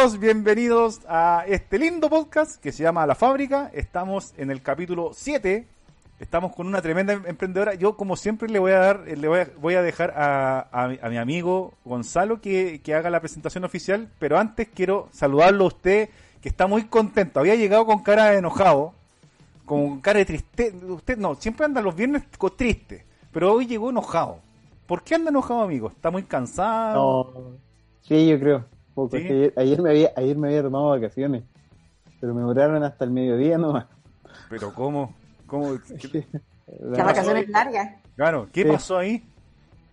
todos, bienvenidos a este lindo podcast que se llama La Fábrica. Estamos en el capítulo 7. Estamos con una tremenda em- emprendedora. Yo, como siempre, le voy a dar, le voy a, dejar a, mi, amigo Gonzalo que, que haga la presentación oficial. Pero antes quiero saludarlo a usted, que está muy contento. Había llegado con cara de enojado, con cara de tristeza. Usted no, siempre anda los viernes triste, pero hoy llegó enojado. ¿Por qué anda enojado, amigo? ¿Está muy cansado? No, sí, yo creo. Poco. Ayer, ayer me había, ayer me había tomado vacaciones, pero me duraron hasta el mediodía nomás. ¿Pero cómo? ¿Cómo? ¿Qué- Las vacaciones largas. Claro, ¿qué Sí. pasó ahí?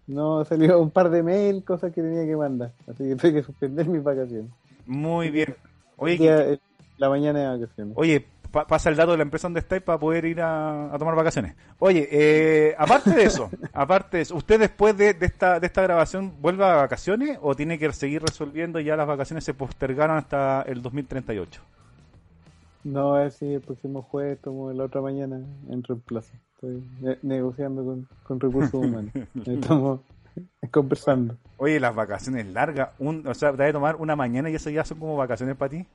No, salió un par de mail, cosas que tenía que mandar. Así que tuve que suspender mis vacaciones. Muy bien. Oye, día- la mañana de vacaciones. oye pa- pasa el dato de la empresa donde estáis para poder ir a, a tomar vacaciones. Oye, eh, aparte de eso, aparte de eso, ¿usted después de, de esta, de esta grabación vuelve a vacaciones o tiene que seguir resolviendo y ya las vacaciones se postergaron hasta el 2038? No, a ver si el próximo jueves tomo la otra mañana en reemplazo. Estoy ne- negociando con, con recursos humanos. Estamos conversando. Oye, las vacaciones largas, un, o sea, te vas a tomar una mañana y eso ya son como vacaciones para ti.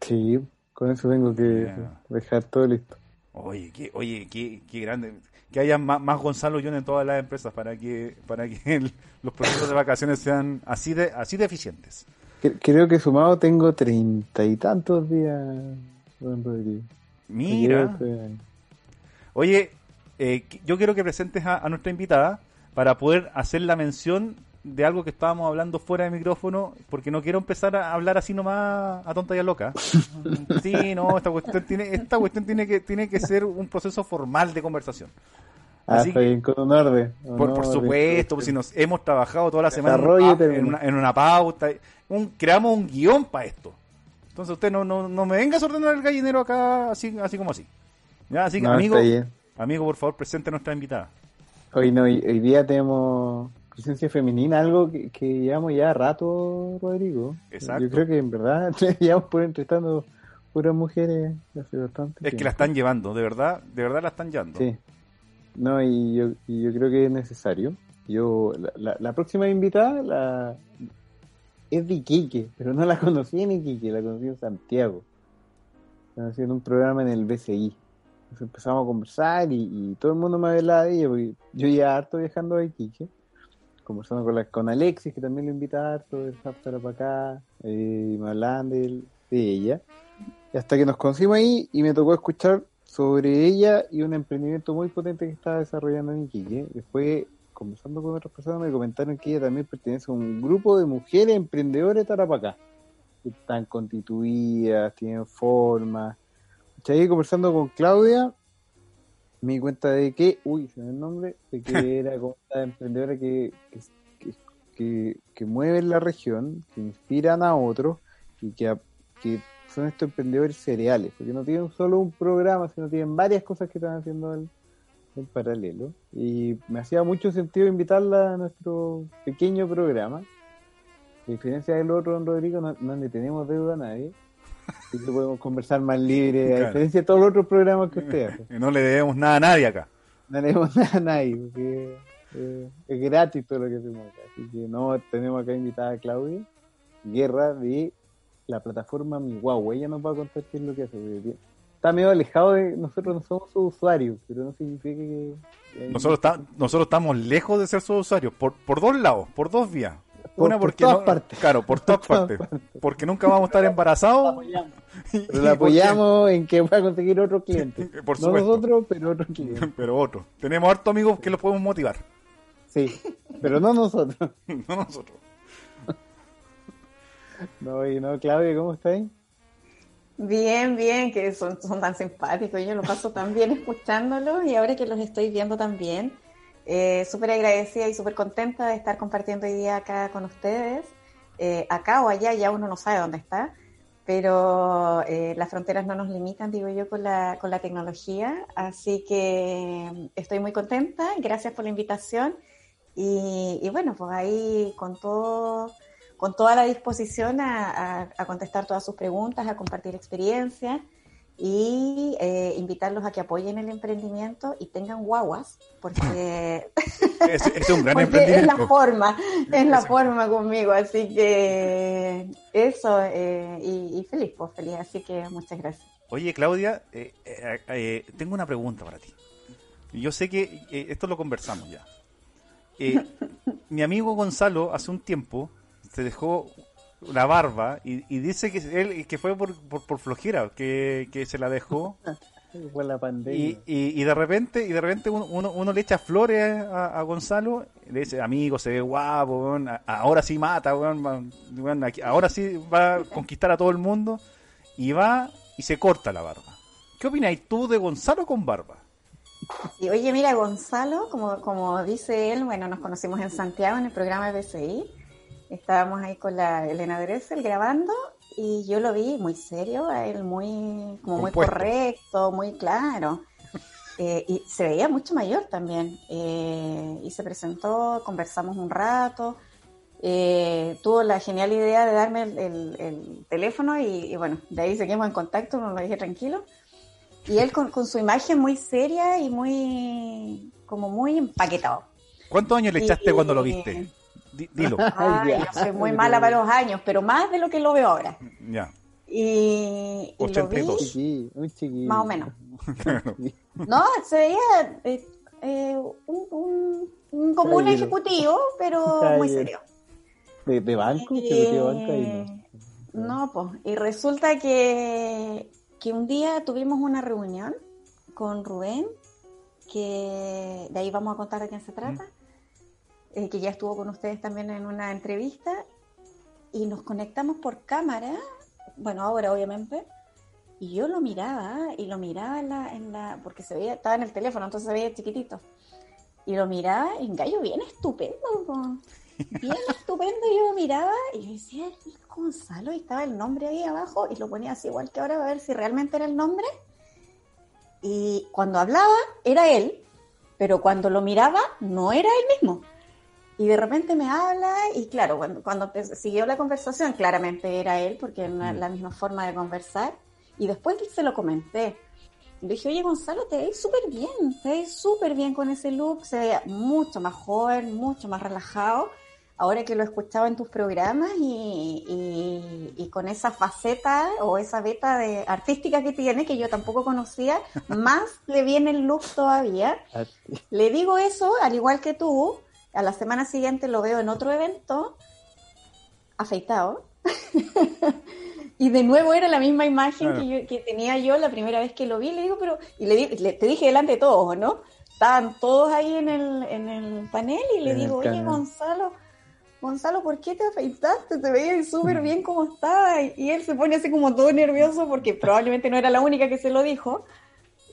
Sí, con eso tengo que dejar todo listo. Oye, qué, oye, qué, qué grande. Que haya más, más Gonzalo John en todas las empresas para que, para que el- los procesos de vacaciones sean así de, así de eficientes. Cre- Creo que sumado tengo treinta y tantos días, don Rodrigo. Mira. Eh, Oye, eh, yo quiero que presentes a, a nuestra invitada para poder hacer la mención de algo que estábamos hablando fuera de micrófono, porque no quiero empezar a hablar así nomás a tonta y a loca. Sí, no, esta cuestión tiene, esta cuestión tiene que, tiene que ser un proceso formal de conversación. Ah, Así está que- con un orden. Por, supuesto, pues si nos hemos trabajado toda la semana en, una, en una pauta, un, creamos un guion para esto. Entonces usted no, no, no me venga a ordenar el gallinero acá así, así como así. Ya, así que No, amigo, amigo, por favor, presente a nuestra invitada. Hoy, no, hoy, hoy día tenemos presencia femenina, algo que, que llevamos ya rato, Rodrigo. Exacto. Yo creo que en verdad llevamos por entrevistando puras mujeres hace bastante Es que la están llevando, de verdad, de verdad la están llevando. Sí. No, y yo, y yo creo que es necesario. Yo, la, la, la próxima invitada la, es de Iquique, pero no la conocí en Iquique, la conocí en Santiago. Haciendo un programa en el BCI. Entonces empezamos a conversar y, y todo el mundo me hablaba de ella, porque yo ya harto viajando a Iquique, conversando con, la, con Alexis, que también lo invita harto, Zaptara para acá, eh, y me hablaban de, ella. Y hasta que nos conocimos ahí y me tocó escuchar sobre ella y un emprendimiento muy potente que estaba desarrollando en Iquique. Después, conversando con otras personas, me comentaron que ella también pertenece a un grupo de mujeres emprendedoras de Tarapacá. Están constituidas, tienen forma. Y conversando con Claudia, me di cuenta de que, uy, se me el nombre, de que era como esta emprendedora que, que, que, que, mueven la región, que inspiran a otros y que, que son estos emprendedores cereales, porque no tienen solo un programa, sino tienen varias cosas que están haciendo en, en paralelo. Y me hacía mucho sentido invitarla a nuestro pequeño programa. A diferencia del otro, don Rodrigo, no, no le tenemos deuda a nadie. Y que podemos conversar más libre, a Claro. diferencia de todos los otros programas que usted hace. No le debemos nada a nadie acá. No le debemos nada a nadie, porque eh, es gratis todo lo que hacemos acá. Así que no, tenemos acá invitada a Claudia Guerra de la plataforma Mi Guagua. Ella nos va a contar qué es lo que hace. porque Está medio alejado de nosotros, no somos sus usuarios, pero no significa que. Nosotros, está- nosotros estamos lejos de ser sus usuarios, por, por dos lados, por dos vías. Por- Una por porque todas no- partes. Claro, por todas Por todas partes. Porque nunca vamos a estar embarazados. Pero la porque- apoyamos en que pueda conseguir otro cliente. Por no nosotros, pero otro cliente. Pero otro. Tenemos hartos amigos que los podemos motivar. Sí, pero no nosotros. No nosotros. No, y no, Claudia, ¿cómo estáis? Bien, bien, que son, son tan simpáticos. Yo lo paso tan bien escuchándolos y ahora que los estoy viendo también, eh, súper agradecida y súper contenta de estar compartiendo hoy día acá con ustedes. Eh, acá o allá, ya uno no sabe dónde está, pero eh, las fronteras no nos limitan, digo yo, con la, con la tecnología. Así que estoy muy contenta, gracias por la invitación. Y, bueno, pues ahí con todo con toda la disposición a- a contestar todas sus preguntas, a compartir experiencias y eh, invitarlos a que apoyen el emprendimiento y tengan guaguas, porque, Es, es un gran porque es emprendimiento. la forma, es la forma conmigo, así que eso, eh, y, y feliz, pues feliz, así que muchas gracias. Oye, Claudia, eh, eh, eh, tengo una pregunta para ti. Yo sé que esto lo conversamos ya. Mi amigo Gonzalo hace un tiempo se dejó la barba y, y dice que él que fue por, por, por flojera que, que se la dejó Fue la pandemia. y, y, y de repente y de repente uno, uno, uno le echa flores a, a Gonzalo le dice amigo se ve guapo weón, ahora sí mata weón, weón, aquí- ahora sí va a conquistar a todo el mundo y va y se corta la barba ¿qué opináis tú de Gonzalo con barba? Y oye, mira, Gonzalo, como, como dice él, bueno, nos conocimos en Santiago en el programa de BCI. Estábamos ahí con la Elena Dressel grabando y yo lo vi muy serio, a él muy, como muy Compuesto. correcto, muy claro. Eh, y se veía mucho mayor también. Eh, y se presentó, conversamos un rato. Eh, tuvo la genial idea de darme el, el- el teléfono y, y bueno, de ahí seguimos en contacto, nos lo dije tranquilo. Y él con, con su imagen muy seria y muy, como muy empaquetado. ¿cuántos años le Y- echaste cuando lo viste? Di- dilo Ay, ya. yo soy muy mala para los años, pero más de lo que lo veo ahora. ya Y, y lo 82. vi, Chiqui, muy chiquillo. más o menos. No, se veía eh, eh, un, un- un- como un ejecutivo, pero muy serio. ¿De, de banco? ¿Se metió de banco ahí? No. No, pues, y resulta que, que un día tuvimos una reunión con Rubén, que de ahí vamos a contar de quién se trata, eh, que ya estuvo con ustedes también en una entrevista, y nos conectamos por cámara, bueno, ahora obviamente, y yo lo miraba, y lo miraba en la, en la porque se veía, estaba en el teléfono, entonces se veía chiquitito, y lo miraba, y un gallo bien estupendo, bien estupendo, y yo miraba, y yo decía, "¿Es Gonzalo, y estaba el nombre ahí abajo, y lo ponía así igual que ahora, a ver si realmente era el nombre, y cuando hablaba, era él, pero cuando lo miraba, no era él mismo. Y de repente me habla y claro, cuando, cuando siguió la conversación, claramente era él, porque era Mm. la misma forma de conversar. Y después se lo comenté. Le dije, oye Gonzalo, te ves súper bien, te ves súper bien con ese look, se veía mucho más joven, mucho más relajado. Ahora que lo escuchaba en tus programas y, y- y con esa faceta o esa beta de artística que tiene, que yo tampoco conocía, más le viene el look todavía. A ti. Le digo eso, al igual que tú, a la semana siguiente lo veo en otro evento, afeitado. y de nuevo era la misma imagen Claro. que, yo- que tenía yo la primera vez que lo vi. Le digo, pero, y le, di- le- te dije delante de todos, ¿no? Estaban todos ahí en el, en el panel y le En digo, oye. Gonzalo, Gonzalo, ¿por qué te afeitaste? Te veías súper bien como estaba. Y él se pone así como todo nervioso porque probablemente no era la única que se lo dijo.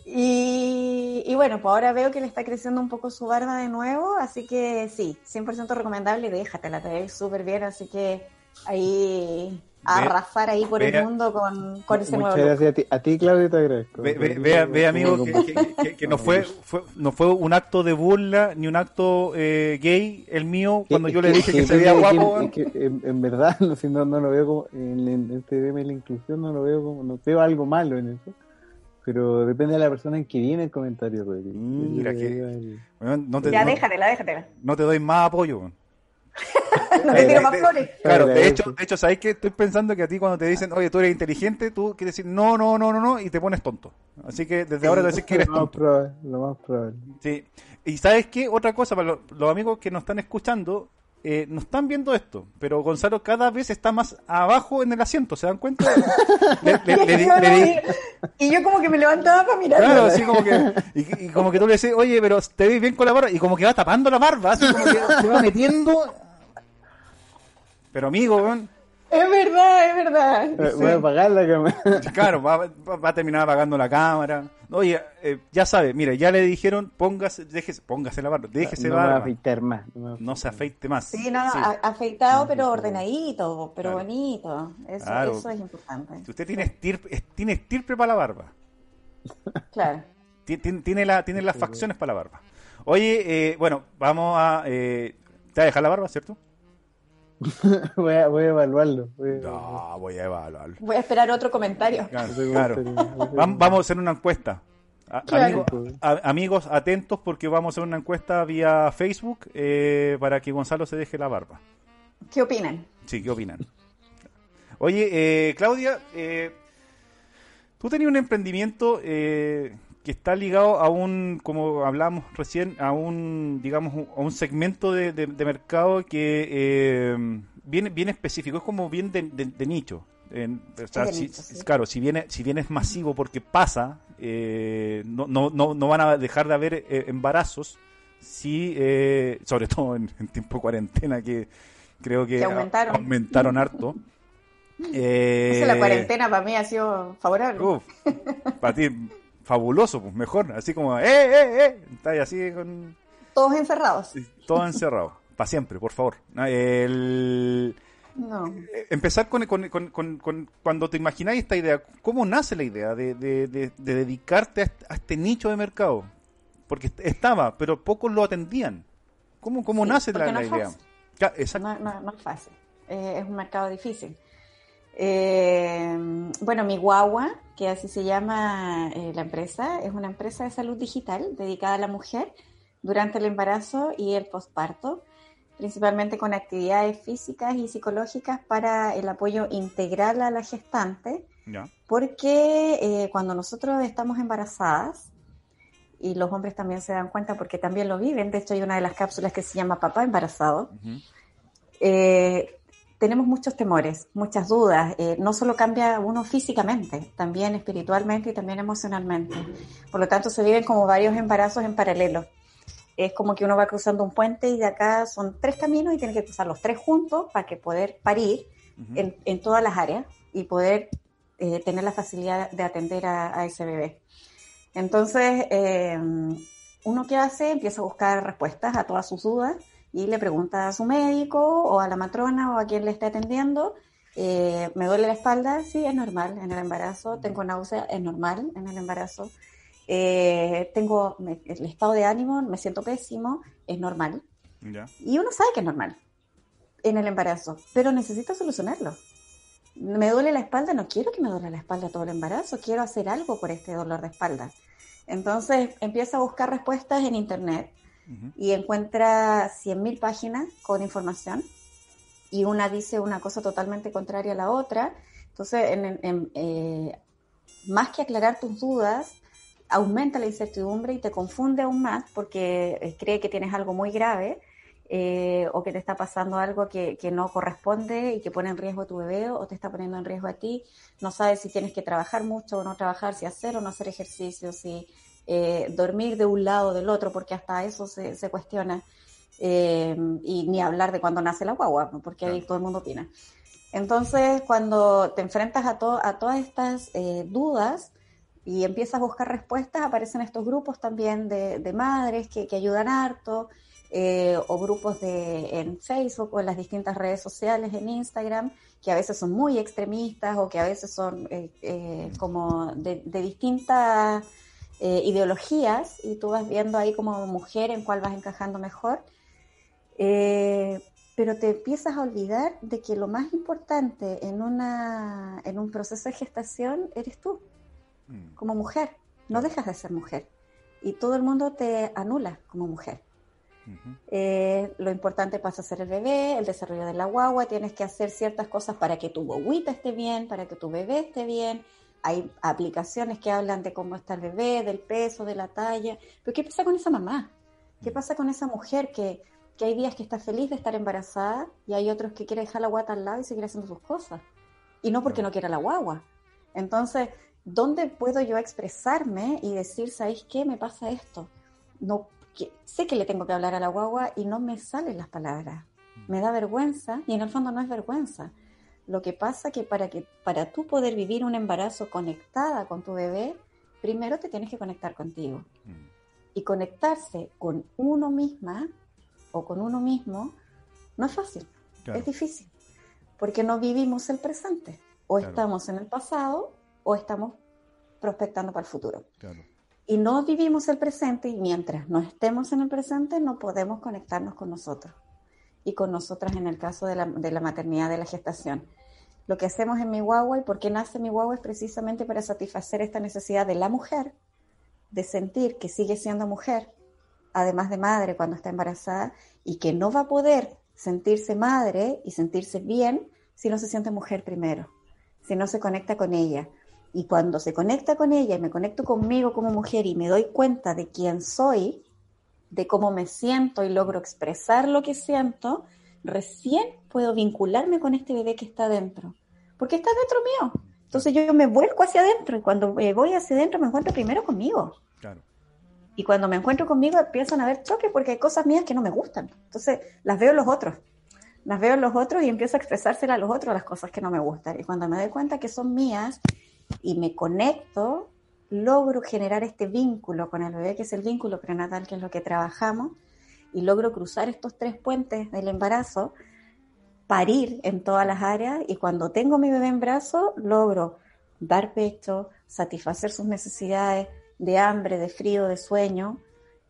Y, y bueno, pues ahora veo que le está creciendo un poco su barba de nuevo, así que sí, 100% recomendable, déjatela, te ves súper bien, así que ahí a Ve- arrasar ahí por vea- el mundo con, con ese Muchas nuevo look. gracias a ti. A ti, Claudio, te agradezco. Ve, ve, ve- ve, amigo, que, que- que- que no fue, fue- no fue un acto de burla ni un acto eh, gay el mío cuando yo le dije que, se veía guapo. es que en, en verdad, no, no, no lo veo como. En, en este tema de la inclusión, no lo veo como. No veo algo malo en eso. Pero depende de la persona en que viene el comentario. Mira que- no, te, Ya no- déjatela, déjatela. no te doy más apoyo. No te tiro más flores. Claro, de hecho, de hecho, ¿sabes qué? Estoy pensando que a ti cuando te dicen, oye, tú eres inteligente, tú quieres decir, no, no, no, no, no, y te pones tonto. Así que desde ahora te decís que eres lo más tonto. probable. Lo más probable. Sí. Y ¿sabes qué? Otra cosa, para los, los amigos que nos están escuchando, eh, no están viendo esto, pero Gonzalo cada vez está más abajo en el asiento, ¿se dan cuenta? Le- le- le Y yo como que me levantaba para mirar. Claro, así como que, y, y como que tú le decís, oye, pero te ves bien con la barba, y como que va tapando la barba, así como que se va metiendo. Pero amigo, weón, Es verdad, es verdad. Eh, Voy a apagar la cámara. claro, va, va- va a terminar apagando la cámara. Oye, eh, ya sabe, mire, ya le dijeron, póngase, déjese, póngase la barba, déjese no voy barba, afeitar más. No, voy no se afeite más. Sí, no, no, Sí. afeitado, pero ordenadito, pero Claro. bonito. Eso, Claro. eso es importante. Si usted tiene estirpe, es- tiene estirpe para la barba, Claro. Ti- tiene, tiene, la, tiene las facciones para la barba. Oye, eh, bueno, vamos a... Eh, ¿Te va a dejar la barba, cierto? voy, a, voy a evaluarlo. Voy a, No, voy a evaluarlo. Voy a esperar otro comentario. Claro, Vamos a hacer una encuesta. A- Claro. amigo- a- amigos, atentos porque vamos a hacer una encuesta vía Facebook eh, para que Gonzalo se deje la barba. ¿Qué opinan? Sí, ¿qué opinan? Oye, eh, Claudia, eh, tú tenías un emprendimiento eh, que está ligado a un, como hablamos recién, a un, digamos, a un segmento de, de- de mercado que eh, bien, bien específico, es como bien de, nicho. En- o sea, si- nicho, sí. Claro, si bien, si bien es masivo porque pasa, eh, no, no, no, no van a dejar de haber eh, embarazos, sí, eh, sobre todo en, en tiempo de cuarentena que creo que Que aumentaron. a- aumentaron harto. Eh, Entonces, la cuarentena para mí ha sido favorable. Uf, para ti, fabuloso, pues mejor. Así como, ¡eh, eh, eh! Está ahí así con Todos encerrados. todo encerrado. Para siempre, por favor. Ah, El, No. eh, empezar con, con- con- con- cuando te imagináis esta idea, ¿cómo nace la idea de, de- de- de dedicarte a este, a este nicho de mercado? Porque est- estaba, pero pocos lo atendían. ¿Cómo, cómo Sí, nace la, no idea? fácil. Ya, exacto. No, no- no es fácil. Eh, es un mercado difícil. Eh, bueno, mi guagua, que así se llama eh, la empresa, es una empresa de salud digital dedicada a la mujer durante el embarazo y el posparto, principalmente con actividades físicas y psicológicas para el apoyo integral a la gestante, Ya. porque eh, cuando nosotros estamos embarazadas, y los hombres también se dan cuenta porque también lo viven, de hecho hay una de las cápsulas que se llama Papá embarazado, eh, tenemos muchos temores, muchas dudas. eh, no solo cambia uno físicamente, también espiritualmente y también emocionalmente. Por lo tanto, se viven como varios embarazos en paralelo. Es como que uno va cruzando un puente y de acá son tres caminos y tiene que cruzar los tres juntos para que poder parir Ujú. en, en todas las áreas y poder eh, tener la facilidad de atender a, a ese bebé. Entonces, eh, uno que hace empieza a buscar respuestas a todas sus dudas y le pregunta a su médico o a la matrona o a quien le esté atendiendo, eh, ¿me duele la espalda? Sí, es normal en el embarazo, tengo náusea, es normal en el embarazo, Eh, tengo me- el estado de ánimo, me siento pésimo, es normal. Y uno sabe que es normal en el embarazo, pero necesita solucionarlo. Me duele la espalda, no quiero que me duele la espalda todo el embarazo, quiero hacer algo por este dolor de espalda. Entonces empieza a buscar respuestas en internet Ujú. y encuentra 100.000 páginas con información y una dice una cosa totalmente contraria a la otra. Entonces, en- en- en, eh, más que aclarar tus dudas, aumenta la incertidumbre y te confunde aún más porque eh, cree que tienes algo muy grave eh, o que te está pasando algo que, que no corresponde y que pone en riesgo a tu bebé o te está poniendo en riesgo a ti. No sabes si tienes que trabajar mucho o no trabajar, si hacer o no hacer ejercicio, si eh, dormir de un lado o del otro, porque hasta eso se, se cuestiona. Eh, y ni hablar de cuando nace la guagua, porque ahí Claro. todo el mundo opina. Entonces, cuando te enfrentas a, to- a todas estas eh, dudas y empiezas a buscar respuestas, aparecen estos grupos también de, de madres que, que ayudan harto, eh, o grupos de, en Facebook o en las distintas redes sociales, en Instagram, que a veces son muy extremistas o que a veces son eh, como de, de distintas eh, ideologías y tú vas viendo ahí como mujer en cuál vas encajando mejor. Eh, pero te empiezas a olvidar de que lo más importante en, una, en un proceso de gestación eres tú, Mm. como mujer. No dejas de ser mujer. Y todo el mundo te anula como mujer. Eh, lo importante pasa a ser el bebé, el desarrollo de la guagua, tienes que hacer ciertas cosas para que tu guaguita esté bien, para que tu bebé esté bien. Hay aplicaciones que hablan de cómo está el bebé, del peso, de la talla. Pero ¿qué pasa con esa mamá? ¿Qué pasa con esa mujer que, que hay días que está feliz de estar embarazada y hay otros que quiere dejar la guata al lado y seguir haciendo sus cosas? Y no porque no quiera la guagua. Entonces, ¿dónde puedo yo expresarme y decir, ¿sabéis qué? Me pasa esto. No, que- sé que le tengo que hablar a la guagua y no me salen las palabras. Me da vergüenza y en el fondo no es vergüenza. Lo que pasa que para que para tú poder vivir un embarazo conectada con tu bebé, primero te tienes que conectar contigo. Mm. Y conectarse con uno misma o con uno mismo no es fácil, Claro. es difícil, porque no vivimos el presente. O Claro. estamos en el pasado o estamos prospectando para el futuro. Claro. Y no vivimos el presente y mientras no estemos en el presente no podemos conectarnos con nosotros. Y con nosotras en el caso de la, de la maternidad, de la gestación. Lo que hacemos en mi guagua y por qué nace mi guagua es precisamente para satisfacer esta necesidad de la mujer de sentir que sigue siendo mujer, además de madre cuando está embarazada, y que no va a poder sentirse madre y sentirse bien si no se siente mujer primero, si no se conecta con ella. Y cuando se conecta con ella y me conecto conmigo como mujer y me doy cuenta de quién soy, de cómo me siento y logro expresar lo que siento, recién puedo vincularme con este bebé que está dentro, porque está dentro mío. Entonces yo me vuelco hacia adentro y cuando voy hacia adentro me encuentro primero conmigo. Claro. Y cuando me encuentro conmigo empiezan a haber choques porque hay cosas mías que no me gustan. Entonces las veo en los otros. Las veo en los otros y empiezo a expresárselas a los otros las cosas que no me gustan. Y cuando me doy cuenta que son mías y me conecto, logro generar este vínculo con el bebé, que es el vínculo prenatal, que es lo que trabajamos, y logro cruzar estos tres puentes del embarazo, parir en todas las áreas, y cuando tengo mi bebé en brazo, logro dar pecho, satisfacer sus necesidades de hambre, de frío, de sueño,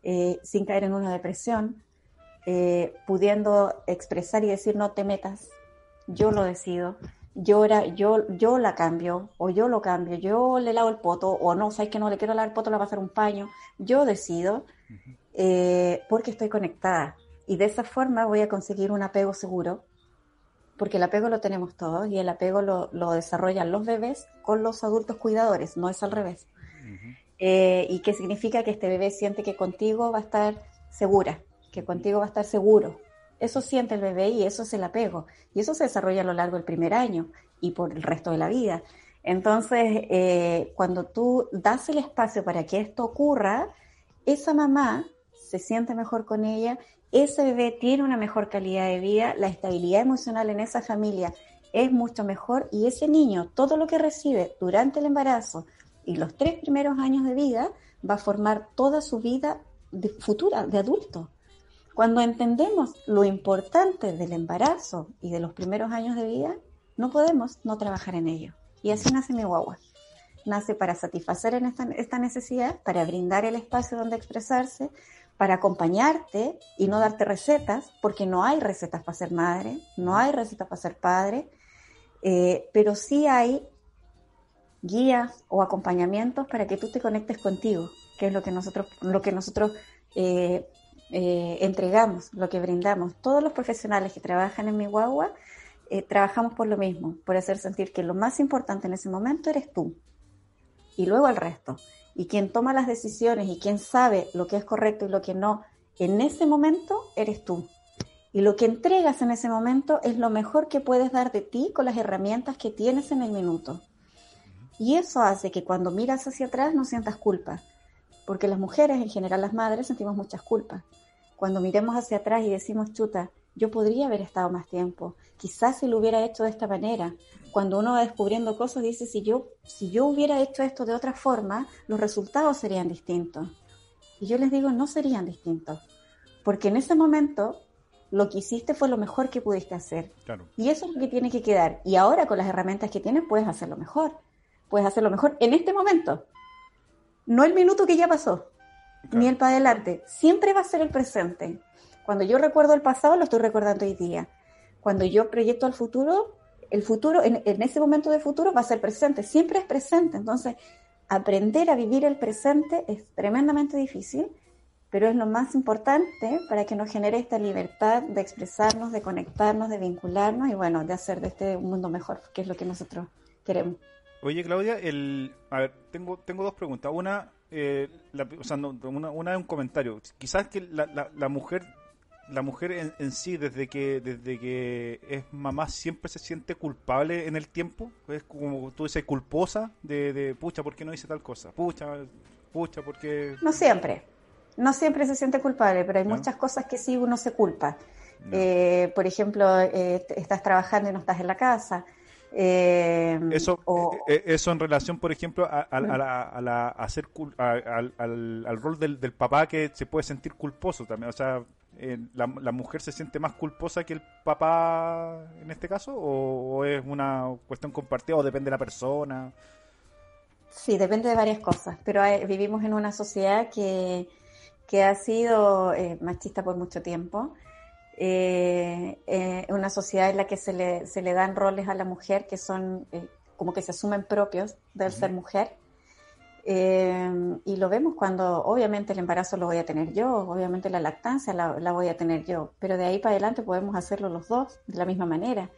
eh, sin caer en una depresión, eh, pudiendo expresar y decir no te metas, yo lo decido, yo, yo, yo la cambio, o yo lo cambio, yo le lavo el poto, o no, sabes que no le quiero lavar el poto, le voy a hacer un paño, yo decido, eh, porque estoy conectada. Y de esa forma voy a conseguir un apego seguro, porque el apego lo tenemos todos y el apego lo, lo desarrollan los bebés con los adultos cuidadores, no es al revés. Eh, y que significa que este bebé siente que contigo va a estar segura, que contigo va a estar seguro. Eso siente el bebé y eso es el apego. Y eso se desarrolla a lo largo del primer año y por el resto de la vida. Entonces, eh, cuando tú das el espacio para que esto ocurra, esa mamá se siente mejor con ella, ese bebé tiene una mejor calidad de vida, la estabilidad emocional en esa familia es mucho mejor y ese niño, todo lo que recibe durante el embarazo y los tres primeros años de vida, va a formar toda su vida de futura, de adulto. Cuando entendemos lo importante del embarazo y de los primeros años de vida, no podemos no trabajar en ello. Y así nace mi guagua. Nace para satisfacer esta necesidad, para brindar el espacio donde expresarse, para acompañarte y no darte recetas, porque no hay recetas para ser madre, no hay recetas para ser padre, eh, pero sí hay guías o acompañamientos para que tú te conectes contigo, que es lo que nosotros, lo que nosotros eh, eh, entregamos, lo que brindamos. Todos los profesionales que trabajan en mi guagua eh, trabajamos por lo mismo, por hacer sentir que lo más importante en ese momento eres tú y luego el resto. Y quien toma las decisiones y quien sabe lo que es correcto y lo que no, en ese momento eres tú. Y lo que entregas en ese momento es lo mejor que puedes dar de ti con las herramientas que tienes en el minuto. Y eso hace que cuando miras hacia atrás no sientas culpa, porque las mujeres, en general las madres, sentimos muchas culpas. Cuando miremos hacia atrás y decimos, chuta, yo podría haber estado más tiempo, quizás si lo hubiera hecho de esta manera. Cuando uno va descubriendo cosas, dice, si yo, si yo hubiera hecho esto de otra forma, los resultados serían distintos. Y yo les digo, no serían distintos, porque en ese momento lo que hiciste fue lo mejor que pudiste hacer. Y eso es lo que tiene que quedar. Y ahora con las herramientas que tienes puedes hacerlo mejor. Puedes hacerlo mejor en este momento no el minuto que ya pasó, ni el para adelante, siempre va a ser el presente. Cuando yo recuerdo el pasado, lo estoy recordando hoy día. Cuando yo proyecto al futuro, el futuro, en, ese momento de futuro va a ser presente, siempre es presente. Entonces, aprender a vivir el presente es tremendamente difícil, pero es lo más importante para que nos genere esta libertad de expresarnos, de conectarnos, de vincularnos y bueno, de hacer de este un mundo mejor, que es lo que nosotros queremos. Oye, Claudia, el, a ver, tengo, tengo dos preguntas. Una, eh, o sea, una, una, es un comentario. Quizás que la, la, mujer la mujer en, sí, desde que desde que es mamá, siempre se siente culpable en el tiempo. Es como tú dices, culposa de, de pucha, ¿por qué no hice tal cosa? Pucha, pucha, ¿por qué...? No siempre. No siempre se siente culpable, pero hay muchas cosas que sí uno se culpa. Eh, por ejemplo, eh, estás trabajando y no estás en la casa. Eh, eso, eh, eh, eso en relación, por ejemplo, a, la, hacer, al, rol del, papá que se puede sentir culposo también. O sea, la, mujer se siente más culposa que el papá en este caso? ¿O, es una cuestión compartida o depende de la persona? Sí, depende de varias cosas. Pero vivimos en una sociedad que, que ha sido machista por mucho tiempo eh, eh, una sociedad en la que se le, se le dan roles a la mujer que son eh, como que se asumen propios del ser mujer. Eh, y lo vemos cuando obviamente el embarazo lo voy a tener yo, obviamente la lactancia la, la voy a tener yo, pero de ahí para adelante podemos hacerlo los dos de la misma manera.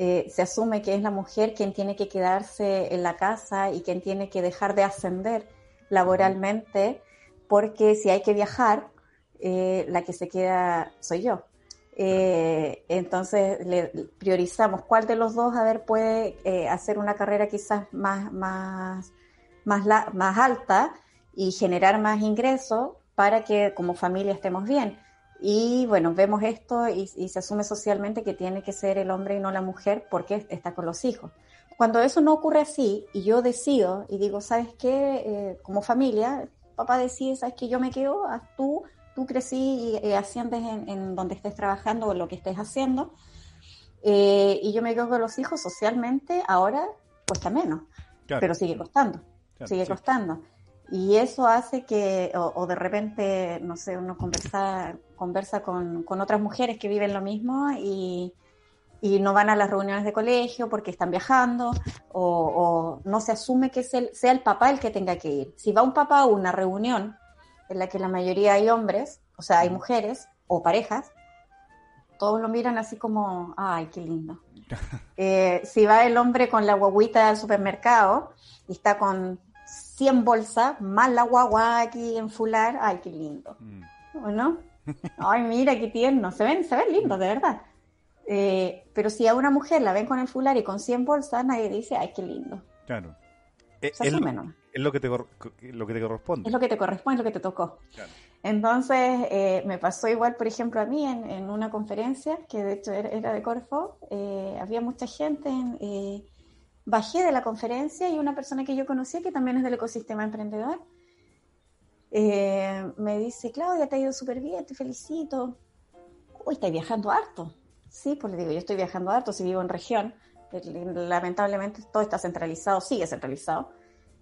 Eh, se asume que es la mujer quien tiene que quedarse en la casa y quien tiene que dejar de ascender laboralmente, porque si hay que viajar, eh, la que se queda soy yo. Eh, entonces le priorizamos cuál de los dos a ver puede eh, hacer una carrera quizás más, más, más, la- más alta y generar más ingresos para que como familia estemos bien. Y bueno, vemos esto y, y se asume socialmente que tiene que ser el hombre y no la mujer porque está con los hijos. Cuando eso no ocurre así y yo decido y digo, ¿sabes qué? Eh, como familia, papá decide, ¿sabes qué? Yo me quedo, haz tú, tú crecí y eh, asciendes en, en donde estés trabajando o lo que estés haciendo. Eh, y yo me quedo con los hijos socialmente, ahora cuesta menos, Claro. pero sigue costando, Claro, sigue sí. costando. Y eso hace que, o, o de repente, no sé, uno conversa, conversa con, con otras mujeres que viven lo mismo y, y no van a las reuniones de colegio porque están viajando o, o no se asume que es el- sea el papá el que tenga que ir. Si va un papá a una reunión en la que la mayoría hay hombres, o sea, hay mujeres o parejas, todos lo miran así como, ay, qué lindo. Eh, si va el hombre con la guaguita al supermercado y está con 100 bolsas, más la guagua aquí en fular, ay, qué lindo. Mm, ¿O no? Ay, mira qué tierno, se ven, se ven lindos, de verdad. Eh, pero si a una mujer la ven con el fular y con 100 bolsas, nadie dice, ay, qué lindo. Claro. Eh, asume nomás. Es lo que te, lo que te corresponde. Es lo que te corresponde, es lo que te tocó. Claro. Entonces, eh, me pasó igual, por ejemplo, a mí en, en una conferencia, que de hecho era, era de Corfo, eh, había mucha gente, en, eh, bajé de la conferencia y una persona que yo conocía, que también es del ecosistema emprendedor, eh, me dice, Claudia, te ha ido súper bien, te felicito. Uy, estás viajando harto. Sí, pues le digo, yo estoy viajando harto, si vivo en región. Lamentablemente todo está centralizado, sigue centralizado.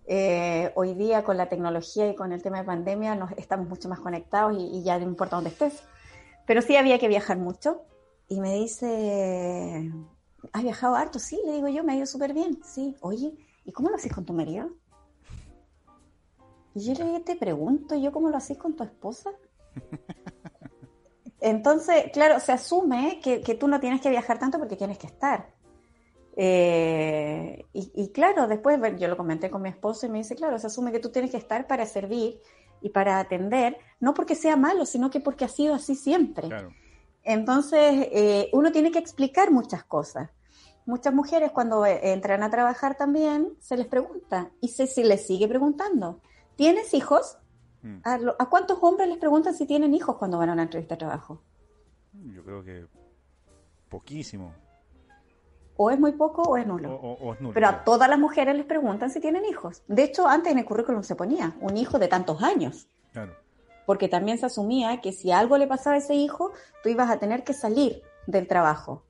Eh, hoy día con la tecnología y con el tema de pandemia nos estamos mucho más conectados y, y ya no importa dónde estés. Pero sí había que viajar mucho. Y me dice, ¿has viajado harto? Sí, le digo yo, me ha ido súper bien. Sí, oye, ¿y cómo lo haces con tu marido? Y yo le te pregunto, ¿yo cómo lo haces con tu esposa? Entonces, claro, se asume que, que tú no tienes que viajar tanto porque tienes que estar. Eh, y, y claro, después yo lo comenté con mi esposo y me dice, claro, se asume que tú tienes que estar para servir y para atender, no porque sea malo, sino que porque ha sido así siempre. Claro. Entonces, eh, uno tiene que explicar muchas cosas. Muchas mujeres cuando eh, entran a trabajar también se les pregunta y se, se les sigue preguntando, ¿tienes hijos? Mm. ¿A, lo- ¿A cuántos hombres les preguntan si tienen hijos cuando van a una entrevista de trabajo? Yo creo que poquísimo. O es muy poco o es nulo. o- o es nulo. Pero a todas las mujeres les preguntan si tienen hijos. De hecho, antes en el currículum se ponía un hijo de tantos años, Claro. porque también se asumía que si algo le pasaba a ese hijo, tú ibas a tener que salir del trabajo.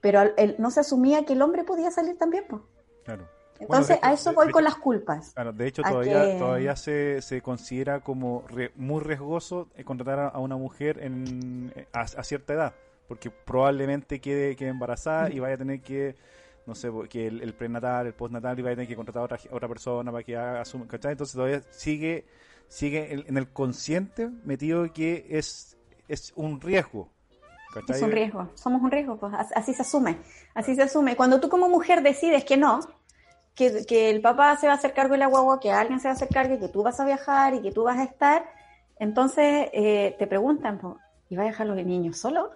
Pero al- el- no se asumía que el hombre podía salir también. pues. Claro. Entonces, Bueno, de hecho- a eso voy de con las culpas. Claro, de hecho todavía, que- todavía se, se considera como re- muy riesgoso contratar a, a una mujer en, eh, a, a cierta edad, porque probablemente quede, quede embarazada y vaya a tener que, no sé, que el, el prenatal, el postnatal y vaya a tener que contratar a otra, a otra persona para que haga su, ¿cachai? Entonces todavía sigue, sigue en, en el consciente metido que es, es un riesgo. ¿cachai? Es un riesgo, somos un riesgo, pues as- así se asume, así se asume. Cuando tú como mujer decides que no, que, que el papá se va a hacer cargo de la guagua, que alguien se va a hacer cargo y que tú vas a viajar y que tú vas a estar, entonces eh, te preguntan, pues, ¿y vas a dejar los niños solos?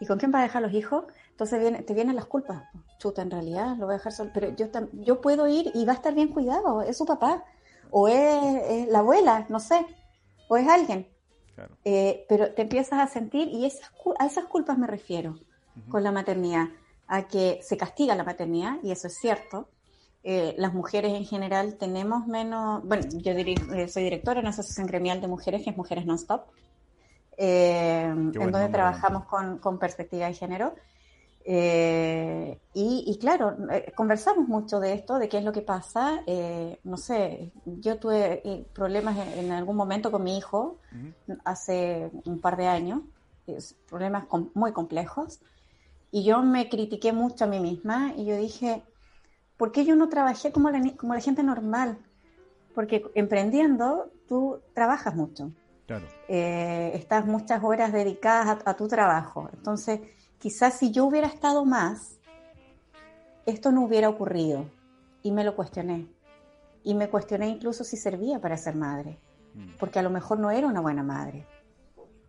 ¿Y con quién vas a dejar los hijos? Entonces viene, te vienen las culpas. Chuta, en realidad lo voy a dejar solo, pero yo, yo puedo ir y va a estar bien cuidado, es su papá, o es, es la abuela, no sé, o es alguien. Claro. Eh, pero te empiezas a sentir, y esas, a esas culpas me refiero Ujú. con la maternidad, a que se castiga la maternidad, y eso es cierto. Eh, las mujeres en general tenemos menos, bueno, yo diri- eh, soy directora en una asociación gremial de mujeres que es Mujeres Non-Stop, eh, en donde nombre, trabajamos con, con perspectiva de género. Eh, y, y claro, eh, conversamos mucho de esto, de qué es lo que pasa. Eh, no sé, yo tuve eh, problemas en, en algún momento con mi hijo Ujú. hace un par de años problemas muy complejos. Y yo me critiqué mucho a mí misma y yo dije, ¿por qué yo no trabajé como la, como la gente normal? Porque emprendiendo tú trabajas mucho. Claro. Eh, estás muchas horas dedicadas a, tu trabajo. Entonces, quizás si yo hubiera estado más, esto no hubiera ocurrido. Y me lo cuestioné. Y me cuestioné incluso si servía para ser madre. Mm. Porque a lo mejor no era una buena madre.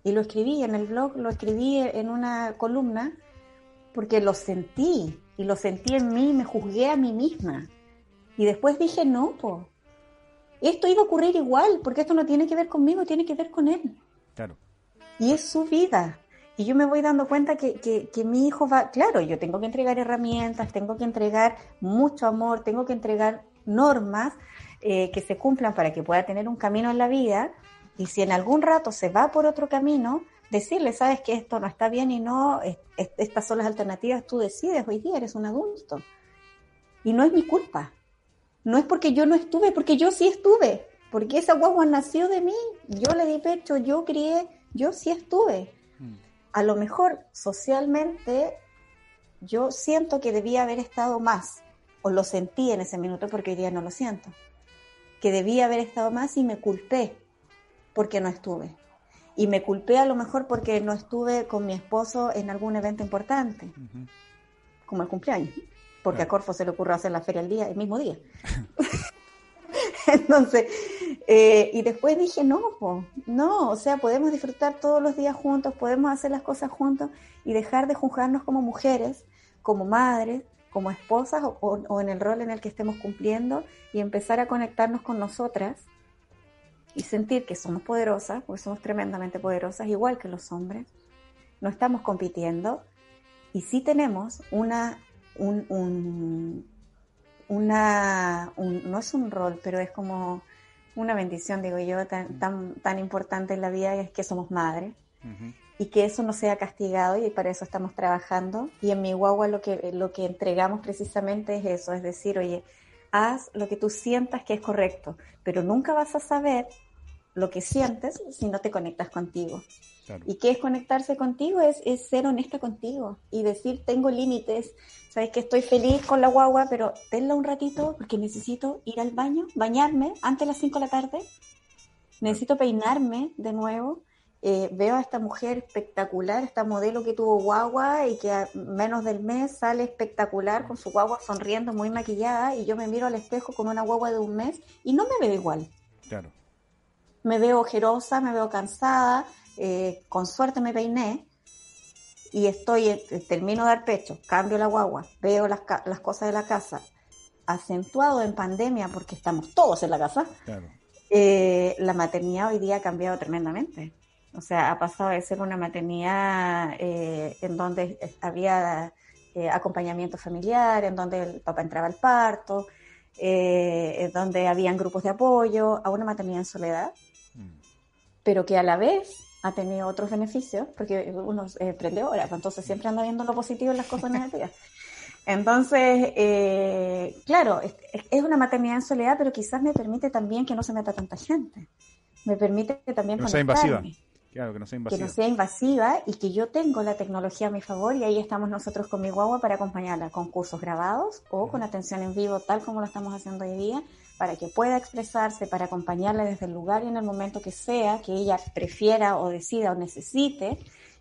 Y lo escribí en el blog, lo escribí en una columna porque lo sentí y lo sentí en mí, me juzgué a mí misma. Y después dije, no, po, esto iba a ocurrir igual, porque esto no tiene que ver conmigo, tiene que ver con él. Claro. Y es su vida. Y yo me voy dando cuenta que, que, mi hijo va, claro, yo tengo que entregar herramientas, tengo que entregar mucho amor, tengo que entregar normas eh, que se cumplan para que pueda tener un camino en la vida. Y si en algún rato se va por otro camino, decirle, sabes que esto no está bien y no, estas son las alternativas, tú decides, hoy día eres un adulto. Y no es mi culpa. No es porque yo no estuve, porque yo sí estuve. Porque esa guagua nació de mí, yo le di pecho, yo crié, yo sí estuve. Mm. A lo mejor socialmente yo siento que debía haber estado más, o lo sentí en ese minuto porque hoy día no lo siento, que debía haber estado más y me culpé porque no estuve y me culpé a lo mejor porque no estuve con mi esposo en algún evento importante, como el cumpleaños, porque a Corfo se le ocurrió hacer la feria el día, el mismo día. Entonces, eh, y después dije, no, no, o sea, podemos disfrutar todos los días juntos, podemos hacer las cosas juntos y dejar de juzgarnos como mujeres, como madres, como esposas o en el rol en el que estemos cumpliendo y empezar a conectarnos con nosotras y sentir que somos poderosas, porque somos tremendamente poderosas, igual que los hombres. No estamos compitiendo y sí tenemos una, un, una, no es un rol, pero es como una bendición, digo yo, tan, tan, tan importante en la vida es que somos madres. Y que eso no sea castigado y para eso estamos trabajando. Y en mi guagua lo que, lo que entregamos precisamente es eso, es decir, oye, haz lo que tú sientas que es correcto, pero nunca vas a saber lo que sientes si no te conectas contigo. ¿Y qué es conectarse contigo? Es, es, ser honesta contigo y decir, tengo límites, sabes que estoy feliz con la guagua, pero tenla un ratito porque necesito ir al baño, bañarme antes de las 5 de la tarde, necesito peinarme de nuevo. Eh, veo a esta mujer espectacular, esta modelo que tuvo guagua y que a menos del mes sale espectacular con su guagua sonriendo, muy maquillada, y yo me miro al espejo con una guagua de un mes y no me veo igual. Claro me veo ojerosa, me veo cansada, eh, con suerte me peiné y estoy, eh, termino de dar pecho, cambio la guagua, veo las, las cosas de la casa, acentuado en pandemia porque estamos todos en la casa, eh, la maternidad hoy día ha cambiado tremendamente. O sea, ha pasado de ser una maternidad en donde había acompañamiento familiar, en donde el papá entraba al parto, en donde habían grupos de apoyo, a una maternidad en soledad, pero que a la vez ha tenido otros beneficios, porque uno es emprendedora, pues entonces siempre anda viendo lo positivo en las cosas negativas. Entonces, eh, claro, es, una maternidad en soledad, pero quizás me permite también que no se meta tanta gente. Me permite también que no sea invasiva. Claro, que no sea invasiva. Que no sea invasiva y que yo tengo la tecnología a mi favor y ahí estamos nosotros con mi guagua para acompañarla con cursos grabados o con atención en vivo, tal como lo estamos haciendo hoy día, para que pueda expresarse, para acompañarla desde el lugar y en el momento que sea, que ella prefiera o decida o necesite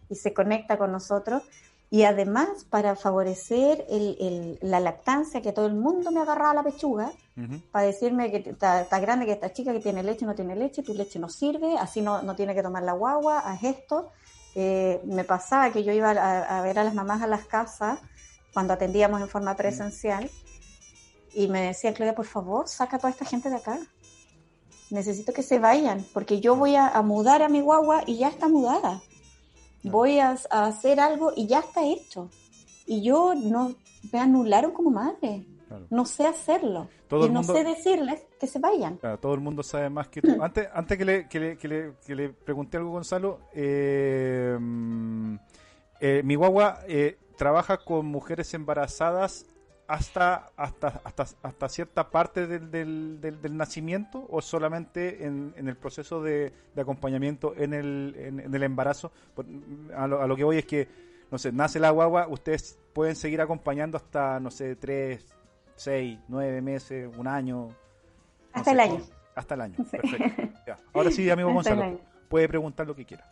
y se conecta con nosotros. Y además para favorecer la lactancia, que todo el mundo me agarraba la pechuga, para decirme que está, grande, que esta chica que tiene leche no tiene leche, tu leche no sirve, así no, no tiene que tomar la guagua, haz esto. Eh, me pasaba que yo iba a, a, ver a las mamás a las casas cuando atendíamos en forma presencial y me decía, Claudia, por favor, saca a toda esta gente de acá. Necesito que se vayan, porque yo voy a, mudar a mi guagua y ya está mudada. Voy a, hacer algo y ya está hecho. Y yo no me anularon como madre. No sé hacerlo. y no sé decirles que se vayan. todo el mundo sabe más que tú. Antes, antes que, le, que, le, que, le, que le pregunté algo, Gonzalo, eh, mm, eh, mi guagua eh, trabaja con mujeres embarazadas hasta, hasta, hasta, hasta cierta parte del, del, del, nacimiento o solamente en, en el proceso de, de acompañamiento en el, en, el embarazo? A lo, a lo, que voy es que, no sé, nace la guagua, ustedes pueden seguir acompañando hasta, no sé, tres, seis, nueve meses, un año. hasta el año. Hasta el año, perfecto. Ahora sí, amigo Gonzalo, puede preguntar lo que quiera.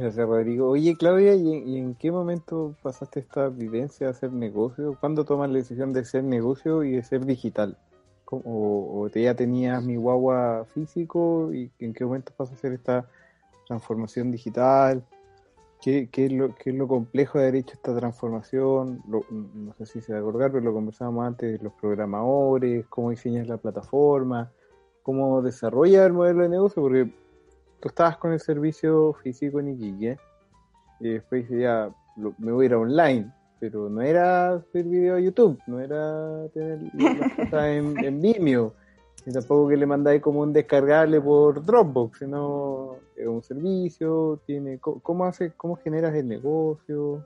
Gracias, Rodrigo. Oye, Claudia, ¿y en, qué momento pasaste esta vivencia de hacer negocio? ¿Cuándo tomas la decisión de ser negocio y de ser digital? ¿O, ya tenías mi guagua físico y en qué momento pasas a hacer esta transformación digital? ¿Qué, es lo, ¿Qué es lo complejo de haber hecho esta transformación? no sé si se va a acordar, pero lo conversábamos antes, los programadores, cómo diseñas la plataforma, cómo desarrollas el modelo de negocio, porque tú estabas con el servicio físico en Iquique y después ya me voy a ir a online, pero no era ver video a YouTube, no era tener las cosas en, en Vimeo, ni tampoco que le mandáis como un descargable por Dropbox, sino es un servicio, tiene cómo hace, cómo generas el negocio,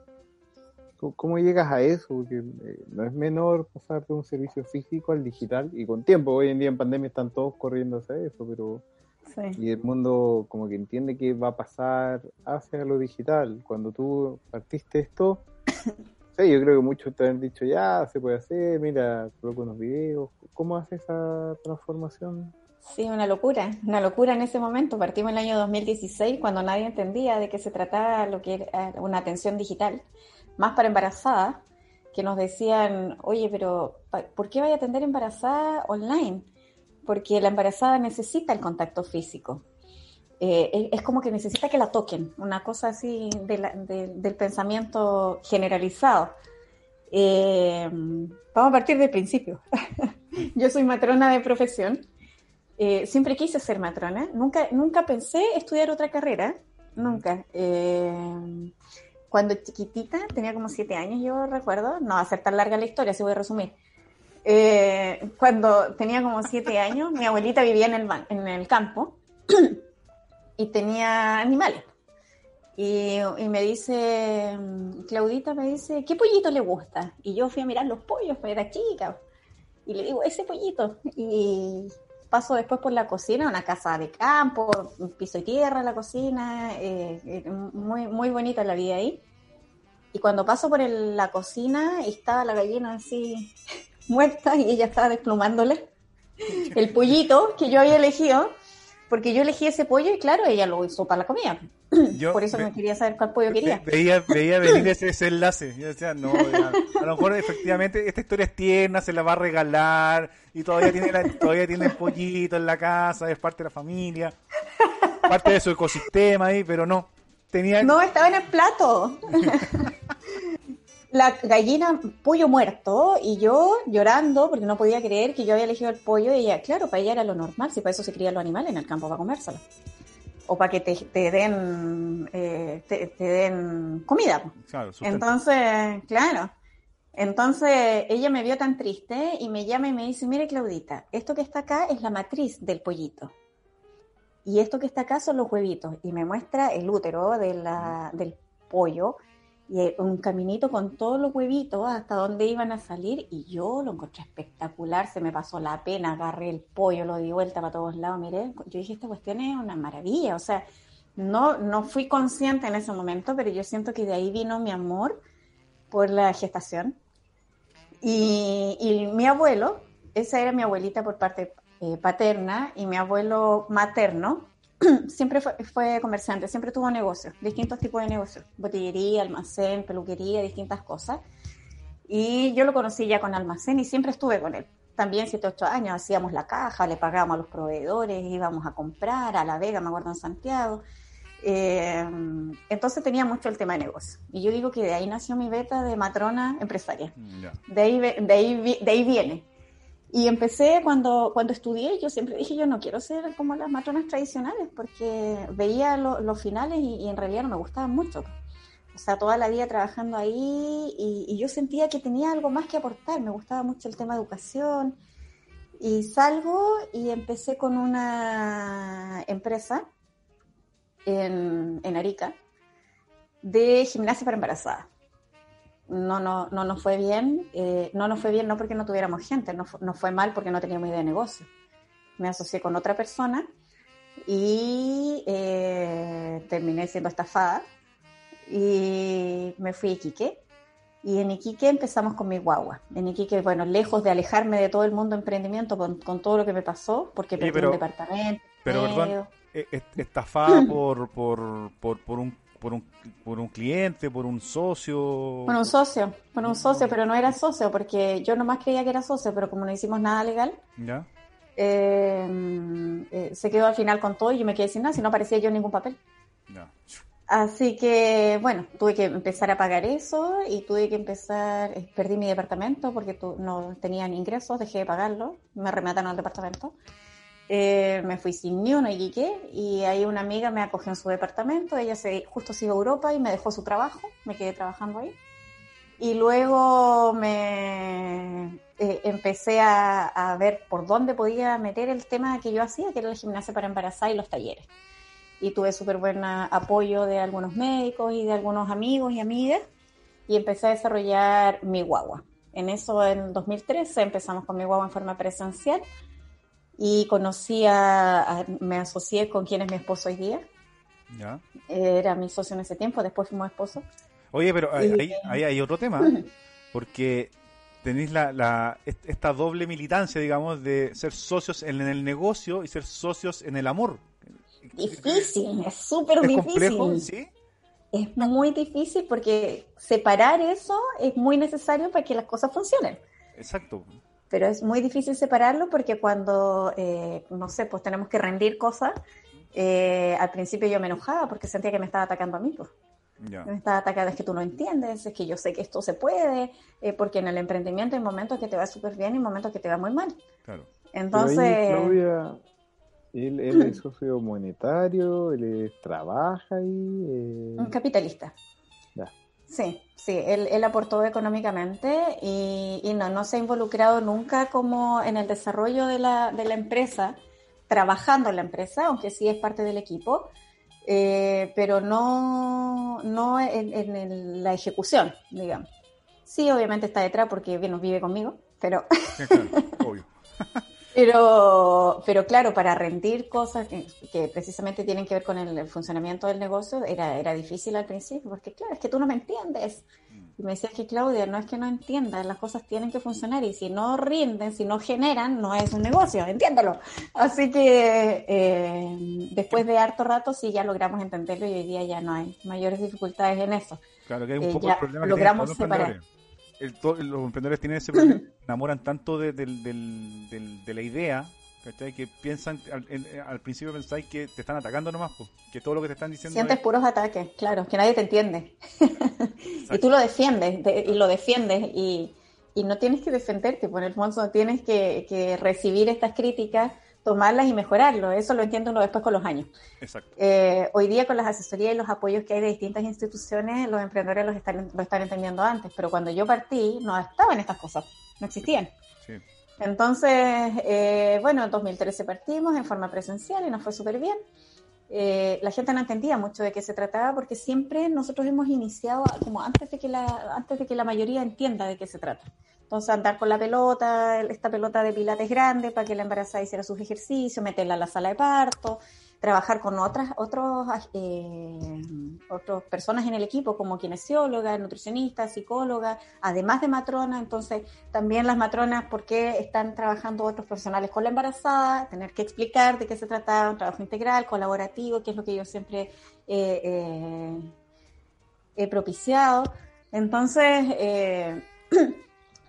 cómo, llegas a eso, porque eh, no es menor pasar de un servicio físico al digital y con tiempo, hoy en día en pandemia están todos corriendo hacia eso, pero y el mundo como que entiende que va a pasar hacia lo digital. Cuando tú partiste esto, yo creo que muchos te han dicho, ya, se puede hacer, mira, coloco unos videos. ¿Cómo hace esa transformación? Sí, una locura, una locura en ese momento. Partimos en el año 2016 cuando nadie entendía de qué se trataba lo que era una atención digital, más para embarazadas, que nos decían, oye, pero ¿por qué vaya a atender embarazada online? Porque la embarazada necesita el contacto físico. Eh, es como que necesita que la toquen, una cosa así del pensamiento generalizado. Eh, vamos a partir del principio. Yo soy matrona de profesión. Eh, siempre quise ser matrona. Nunca, nunca pensé estudiar otra carrera. Nunca. cuando chiquitita, tenía como siete años, yo recuerdo. No va a ser tan larga la historia, así voy a resumir. Eh, cuando tenía como siete años, mi abuelita vivía en el, en el campo y tenía animales. Y, me dice, Claudita me dice, ¿qué pollito le gusta? Y yo fui a mirar los pollos, pues era chica. Y le digo, ese pollito. Y paso después por la cocina, una casa de campo, un piso de tierra, la cocina, eh, eh, muy, muy bonita la vida ahí. Y cuando paso por la cocina, estaba la gallina así muerta y ella estaba desplumándole el pollito que yo había elegido, porque yo elegí ese pollo y claro, ella lo hizo para la comida. Por eso me quería saber cuál pollo quería. Veía, veía venir ese, enlace. Yo decía, no, a lo mejor efectivamente esta historia es tierna, se la va a regalar y todavía tiene, todavía tiene el pollito en la casa, es parte de la familia, parte de su ecosistema ahí, pero no. Tenía... No, estaba en el plato. la gallina, pollo muerto, y yo llorando porque no podía creer que yo había elegido el pollo, y ella, claro, para ella era lo normal, si para eso se crían los animales en el campo, para comérselo. O para que te, den eh, te, den comida. Entonces, claro. Entonces ella me vio tan triste y me llama y me dice, mire Claudita, esto que está acá es la matriz del pollito. Y esto que está acá son los huevitos. Y me muestra el útero de la, del pollo y un caminito con todos los huevitos hasta donde iban a salir y yo lo encontré espectacular, se me pasó la pena, agarré el pollo, lo di vuelta para todos lados, miré, yo dije, esta cuestión es una maravilla, o sea, no, no fui consciente en ese momento, pero yo siento que de ahí vino mi amor por la gestación. Y, y mi abuelo, esa era mi abuelita por parte eh, paterna, y mi abuelo materno, siempre fue, comerciante, siempre tuvo negocios, distintos tipos de negocios, botillería, almacén, peluquería, distintas cosas. Y yo lo conocí ya con almacén y siempre estuve con él. También 7, 8 años hacíamos la caja, le pagábamos a los proveedores, íbamos a comprar a La Vega, me acuerdo en Santiago. Eh, entonces tenía mucho el tema de negocio. Y yo digo que de ahí nació mi beta de matrona empresaria. De, ahí, de, ahí, de ahí viene. Y empecé cuando, cuando estudié, yo siempre dije, yo no quiero ser como las matronas tradicionales, porque veía los finales y, en realidad no me gustaban mucho. O sea, toda la vida trabajando ahí y, yo sentía que tenía algo más que aportar, me gustaba mucho el tema de educación. Y salgo y empecé con una empresa en, en Arica de gimnasia para embarazadas. No, no, no nos fue bien. Eh, no nos fue bien no porque no tuviéramos gente, no, nos fue mal porque no teníamos idea de negocio. Me asocié con otra persona y eh, terminé siendo estafada y me fui a Iquique. Y en Iquique empezamos con mi guagua. En Iquique, bueno, lejos de alejarme de todo el mundo emprendimiento con, con todo lo que me pasó, porque perdí pero- un departamento. pero, medio. perdón, Eh, est- estafada por, por, por, por un, por, un, por un cliente, por un socio. Por un socio, por un socio, pero no era socio, porque yo nomás creía que era socio, pero como no hicimos nada legal, ¿Ya? eh, eh, se quedó al final con todo y yo me quedé sin nada, si no aparecía yo en ningún papel. Ya. Así que, bueno, tuve que empezar a pagar eso y tuve que empezar, eh, perdí mi departamento porque tu- no tenían ingresos, dejé de pagarlo, me remataron al departamento. Eh, me fui sin ni uno a Iquique y ahí una amiga me acogió en su departamento, ella se, justo se a Europa y me dejó su trabajo, me quedé trabajando ahí. Y luego me eh, empecé a, a ver por dónde podía meter el tema que yo hacía, que era la gimnasia para embarazada y los talleres y tuve súper buen apoyo de algunos médicos y de algunos amigos y amigas y empecé a desarrollar mi guagua. En eso, en 2013, empezamos con mi guagua en forma presencial y conocí a, a- me asocié con quien es mi esposo hoy día. ¿Ya? Era mi socio en ese tiempo, después fuimos esposos. Oye, pero ahí, Y- ahí- hay otro tema, porque tenéis la, la, est- esta doble militancia, digamos, de ser socios en el negocio y ser socios en el amor. Difícil, es súper ¿Es difícil. complejo? ¿Sí? Es muy difícil porque separar eso es muy necesario para que las cosas funcionen. Exacto. Pero es muy difícil separarlo porque cuando, eh, no sé, pues tenemos que rendir cosas, eh, al principio yo me enojaba porque sentía que me estaba atacando a mí, pues. Ya. Me estaba atacando, es que tú no entiendes, es que yo sé que esto se puede, eh, porque en el emprendimiento hay momentos que te va súper bien y momentos que te va muy mal. Claro. Pero Entonces, ahí, Claudia, él, él es socio monetario, él es- trabaja ahí. eh, un capitalista. Sí, sí, él, él aportó económicamente y, y no, no se ha involucrado nunca como en el desarrollo de la, de la empresa, trabajando en la empresa, aunque sí es parte del equipo, eh, pero no, no en, el- la ejecución, digamos. Sí, obviamente está detrás porque vive conmigo, pero, Sí, claro, obvio. Pero, pero claro, para rendir cosas que, que precisamente tienen que ver con el, funcionamiento del negocio era, era difícil al principio, porque claro, es que tú no me entiendes. Y me decías que Claudia, no es que no entiendas, las cosas tienen que funcionar y si no rinden, si no generan, no es un negocio, entiéndelo. Así que eh, después de harto rato sí ya logramos entenderlo y hoy día ya no hay mayores dificultades en eso. Claro que hay un Eh, poco el problema que logramos separar. El- los emprendedores tienen ese problema, enamoran tanto de, del- de la idea, ¿cachai? Que piensan, al, en- al principio pensáis que te están atacando nomás, po, que todo lo que te están diciendo Sientes es- puros ataques, claro, que nadie te entiende. y tú lo defiendes, de- y lo defiendes, y, y no tienes que defenderte, por el fondo tienes que, que recibir estas críticas, tomarlas y mejorarlo. Eso lo entiende uno después con los años. Exacto. Eh, hoy día con las asesorías y los apoyos que hay de distintas instituciones, los emprendedores los están, lo están entendiendo antes, pero cuando yo partí no estaban estas cosas, no existían. Sí. Entonces, eh, bueno, en 2013 partimos en forma presencial y nos fue súper bien. Eh, la gente no entendía mucho de qué se trataba porque siempre nosotros hemos iniciado como antes de que la, antes de que la mayoría entienda de qué se trata. Entonces andar con la pelota, esta pelota de pilates grande para que la embarazada hiciera sus ejercicios, meterla a la sala de parto, trabajar con otras otros, eh, otras personas en el equipo como kinesióloga, nutricionista, psicóloga, además de matrona. Entonces también las matronas, ¿por qué están trabajando otros profesionales con la embarazada? Tener que explicar de qué se trata, un trabajo integral, colaborativo, que es lo que yo siempre eh, eh, he propiciado. Entonces, eh,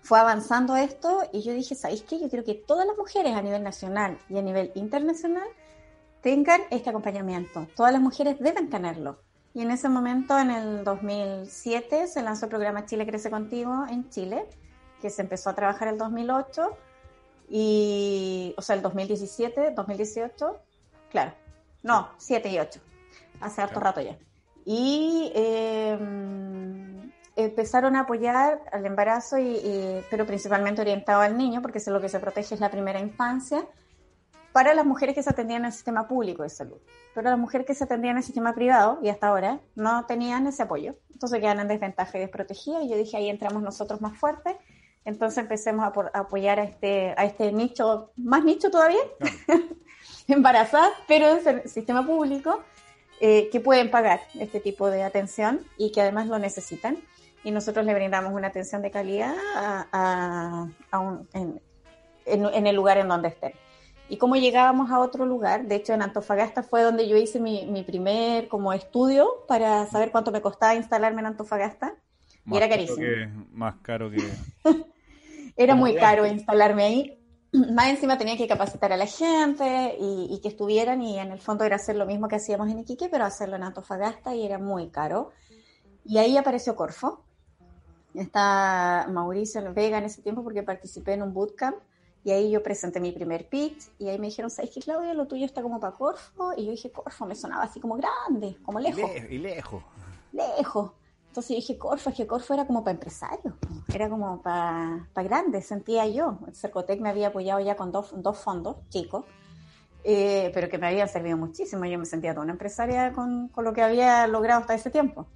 fue avanzando esto y yo dije, ¿sabéis qué? Yo creo que todas las mujeres a nivel nacional y a nivel internacional tengan este acompañamiento. Todas las mujeres deben tenerlo. Y en ese momento, en el 2007, se lanzó el programa Chile Crece Contigo en Chile, que se empezó a trabajar el 2008, y, o sea, el 2017, 2018, claro, no, 7 y 8, hace harto Claro. rato ya. Y eh, empezaron a apoyar al embarazo, y, y- pero principalmente orientado al niño, porque eso es lo que se protege es la primera infancia, para las mujeres que se atendían en el sistema público de salud. Pero las mujeres que se atendían en el sistema privado, y hasta ahora, no tenían ese apoyo. Entonces quedan en desventaja y desprotegidas. Y yo dije, ahí entramos nosotros más fuertes. Entonces empecemos a, a apoyar a este, a este nicho, más nicho todavía, embarazadas, pero en el sistema público, eh, que pueden pagar este tipo de atención y que además lo necesitan. Y nosotros le brindamos una atención de calidad a, a un, en, en, en el lugar en donde estén y cómo llegábamos a otro lugar. De hecho, en Antofagasta fue donde yo hice mi, mi primer como estudio para saber cuánto me costaba instalarme en Antofagasta. y era carísimo. Que, más caro que... era muy caro instalarme ahí. Más encima tenía que capacitar a la gente y, y, que estuvieran y en el fondo era hacer lo mismo que hacíamos en Iquique, pero hacerlo en Antofagasta y era muy caro. Y ahí apareció Corfo. Está Mauricio Vega en ese tiempo porque participé en un bootcamp y ahí yo presenté mi primer pitch y ahí me dijeron, ¿sabes qué, Claudia? Lo tuyo está como para Corfo. Y yo dije, Corfo me sonaba así como grande, como lejos. Y, y lejos. Lejos. Entonces yo dije, Corfo, es que Corfo era como para empresarios, era como para, para grandes, sentía yo. El Cercotec me había apoyado ya con dos, dos fondos chicos, eh, pero que me habían servido muchísimo. Yo me sentía toda una empresaria con, con lo que había logrado hasta ese tiempo.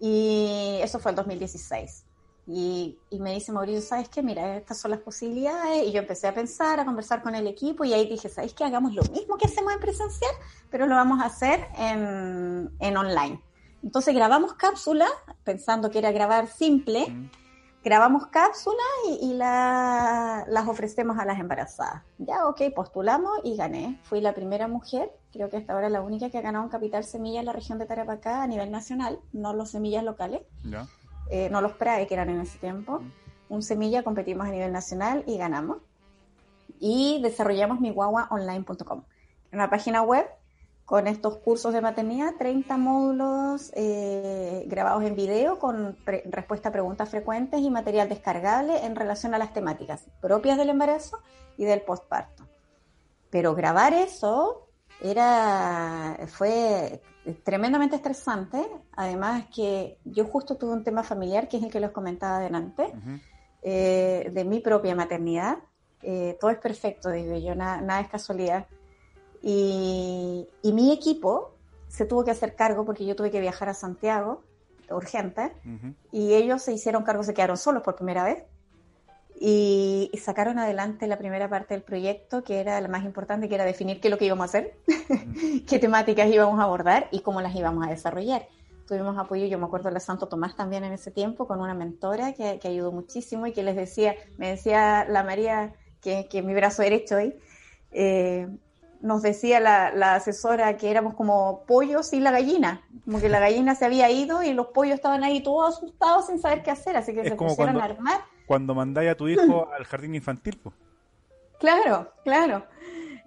Y eso fue el 2016. Y, y, me dice Mauricio, ¿sabes qué? Mira, estas son las posibilidades. Y yo empecé a pensar, a conversar con el equipo y ahí dije, ¿sabes qué? Hagamos lo mismo que hacemos en presencial, pero lo vamos a hacer en, en online. Entonces grabamos cápsulas, pensando que era grabar simple, mm. Grabamos cápsulas y, y la, las ofrecemos a las embarazadas. Ya, ok, postulamos y gané. Fui la primera mujer, creo que hasta ahora la única que ha ganado un capital semilla en la región de Tarapacá a nivel nacional, no los semillas locales. Ya eh, no los PRAE que eran en ese tiempo. Un semilla competimos a nivel nacional y ganamos. Y desarrollamos mi guaguaonline.com, una página web con estos cursos de maternidad, 30 módulos eh, grabados en video con respuesta a preguntas frecuentes y material descargable en relación a las temáticas propias del embarazo y del postparto. Pero grabar eso era, fue tremendamente estresante, además que yo justo tuve un tema familiar, que es el que les comentaba adelante, uh -huh. eh, de mi propia maternidad. Eh, todo es perfecto, digo yo, nada es casualidad. Y, y, mi equipo se tuvo que hacer cargo porque yo tuve que viajar a Santiago, urgente, uh -huh. y ellos se hicieron cargo, se quedaron solos por primera vez. Y, y, sacaron adelante la primera parte del proyecto, que era la más importante, que era definir qué es lo que íbamos a hacer, qué temáticas íbamos a abordar y cómo las íbamos a desarrollar. Tuvimos apoyo, yo me acuerdo de la Santo Tomás también en ese tiempo, con una mentora que, que ayudó muchísimo y que les decía, me decía la María, que, que mi brazo derecho ahí, eh, nos decía la, la, asesora que éramos como pollos y la gallina, como que la gallina se había ido y los pollos estaban ahí todos asustados sin saber qué hacer, así que es se pusieron cuando... a armar cuando mandáis a tu hijo al jardín infantil. Pues. Claro, claro.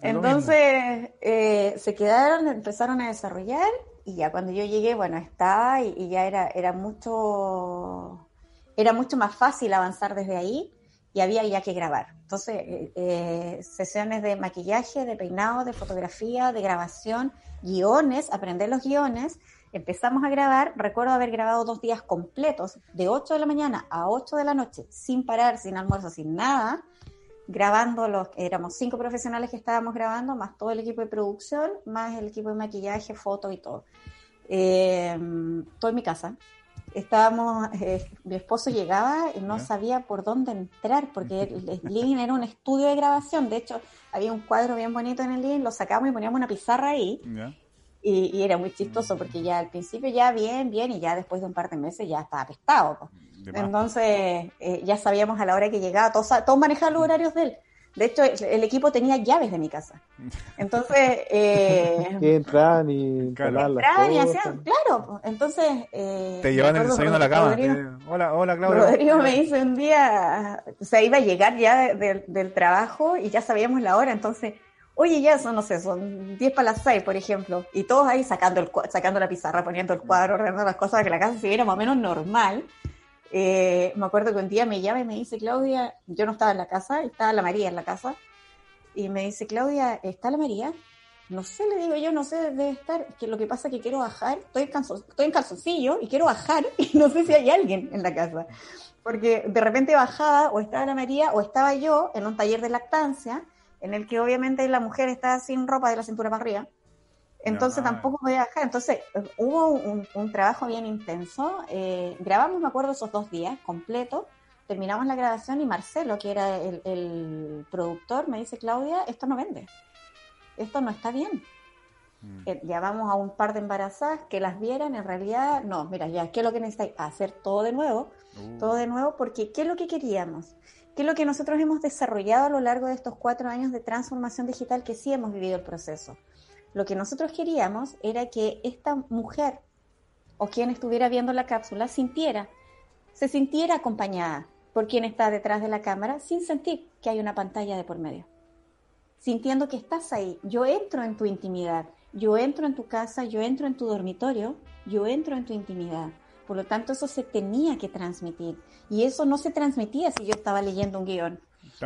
Entonces eh, se quedaron, empezaron a desarrollar y ya cuando yo llegué, bueno, estaba y, y, ya era, era mucho era mucho más fácil avanzar desde ahí y había ya que grabar. Entonces, eh, eh, sesiones de maquillaje, de peinado, de fotografía, de grabación, guiones, aprender los guiones. Empezamos a grabar, recuerdo haber grabado dos días completos, de 8 de la mañana a 8 de la noche, sin parar, sin almuerzo, sin nada, grabando los, éramos cinco profesionales que estábamos grabando, más todo el equipo de producción, más el equipo de maquillaje, foto y todo. Eh, todo en mi casa. Estábamos, eh, mi esposo llegaba y no sabía por dónde entrar, porque el, el living era un estudio de grabación. De hecho, había un cuadro bien bonito en el living, lo sacamos y poníamos una pizarra ahí. Y, y, era muy chistoso porque ya al principio ya bien, bien, y ya después de un par de meses ya estaba apestado. Pues. Entonces eh, ya sabíamos a la hora que llegaba, todos, todos manejaban los horarios de él. De hecho, el, equipo tenía llaves de mi casa. Entonces... Eh, y claro. Entraban y hacían, claro. Entonces... Eh, Te llevan el desayuno a la cama. Rodrigo, hola, hola, Claudia. Rodrigo me dice un día, o sea, iba a llegar ya de, de, del trabajo y ya sabíamos la hora, entonces... Oye, ya son, no sé, son 10 para las 6, por ejemplo, y todos ahí sacando, el, sacando la pizarra, poniendo el cuadro, ordenando las cosas para que la casa se viera más o menos normal. Eh, me acuerdo que un día me llama y me dice, Claudia, yo no estaba en la casa, estaba la María en la casa, y me dice, Claudia, ¿está la María? No sé, le digo yo, no sé, debe estar, que lo que pasa es que quiero bajar, estoy en, estoy en calzoncillo y quiero bajar y no sé si hay alguien en la casa. Porque de repente bajaba o estaba la María o estaba yo en un taller de lactancia, en el que obviamente la mujer está sin ropa de la cintura para arriba. Entonces Ya. tampoco podía bajar. Entonces hubo un, un trabajo bien intenso. Eh, grabamos, me acuerdo, esos dos días completos. Terminamos la grabación y Marcelo, que era el, el productor, me dice, Claudia, esto no vende. Esto no está bien. Mm. Eh, llamamos a un par de embarazadas que las vieran. En realidad, no, mira, ya, ¿qué es lo que necesitáis? Hacer todo de nuevo Uh, todo de nuevo, porque ¿qué es lo que queríamos? ¿Qué es lo que nosotros hemos desarrollado a lo largo de estos cuatro años de transformación digital que sí hemos vivido el proceso? Lo que nosotros queríamos era que esta mujer o quien estuviera viendo la cápsula sintiera, se sintiera acompañada por quien está detrás de la cámara sin sentir que hay una pantalla de por medio. Sintiendo que estás ahí, yo entro en tu intimidad, yo entro en tu casa, yo entro en tu dormitorio, yo entro en tu intimidad. Por lo tanto, eso se tenía que transmitir. Y eso no se transmitía si yo estaba leyendo un guion.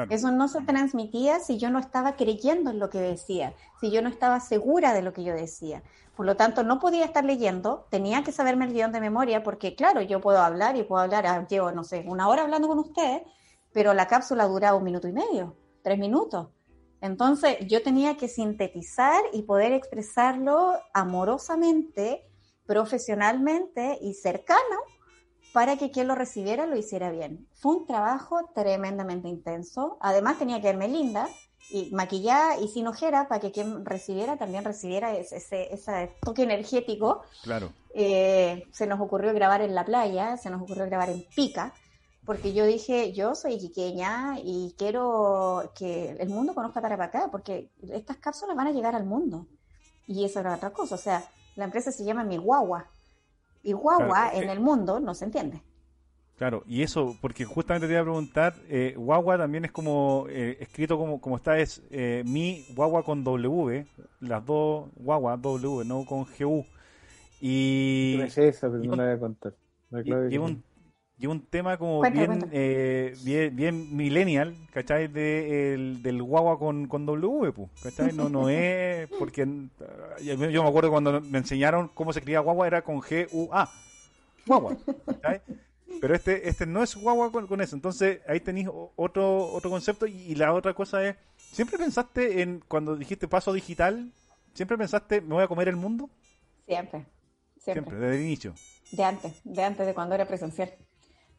Eso no se transmitía si yo no estaba creyendo en lo que decía, si yo no estaba segura de lo que yo decía. Por lo tanto, no podía estar leyendo, tenía que saberme el guion de memoria, porque claro, yo puedo hablar y puedo hablar, ah, llevo, no sé, una hora hablando con ustedes, pero la cápsula duraba un minuto y medio, tres minutos. Entonces, yo tenía que sintetizar y poder expresarlo amorosamente, profesionalmente y cercano para que quien lo recibiera lo hiciera bien. Fue un trabajo tremendamente intenso. Además tenía que verme linda y maquillada y sin ojera para que quien recibiera también recibiera ese, ese, ese toque energético. Claro. Eh, se nos ocurrió grabar en la playa, se nos ocurrió grabar en Pica, porque yo dije, yo soy iquiqueña y quiero que el mundo conozca Tarapacá, porque estas cápsulas van a llegar al mundo. Y eso era otra cosa, o sea, la empresa se llama Mi Guagua. Y guagua Claro, en eh, el mundo no se entiende. Claro, y eso, porque justamente te iba a preguntar, eh, guagua también es como, eh, escrito como, como está, es eh, mi guagua con W, las dos guagua W, no con GU. Y, sé esa, pero y no la voy a contar. La y- que- un, lleva un tema como Cuenta, bien, cuenta. eh, bien, bien millennial, ¿cachai? De, el- del guagua con, con W, ¿cachai? No, no es, porque yo, me acuerdo cuando me enseñaron cómo se escribía guagua, era con G-U-A, guagua, ¿cachai? Pero este, este no es guagua con, con eso. Entonces ahí tenéis otro, otro concepto. Y, y la otra cosa es, ¿siempre pensaste en, cuando dijiste paso digital, siempre pensaste, me voy a comer el mundo? Siempre, siempre. Siempre, desde el inicio. De antes, de antes de cuando era presencial.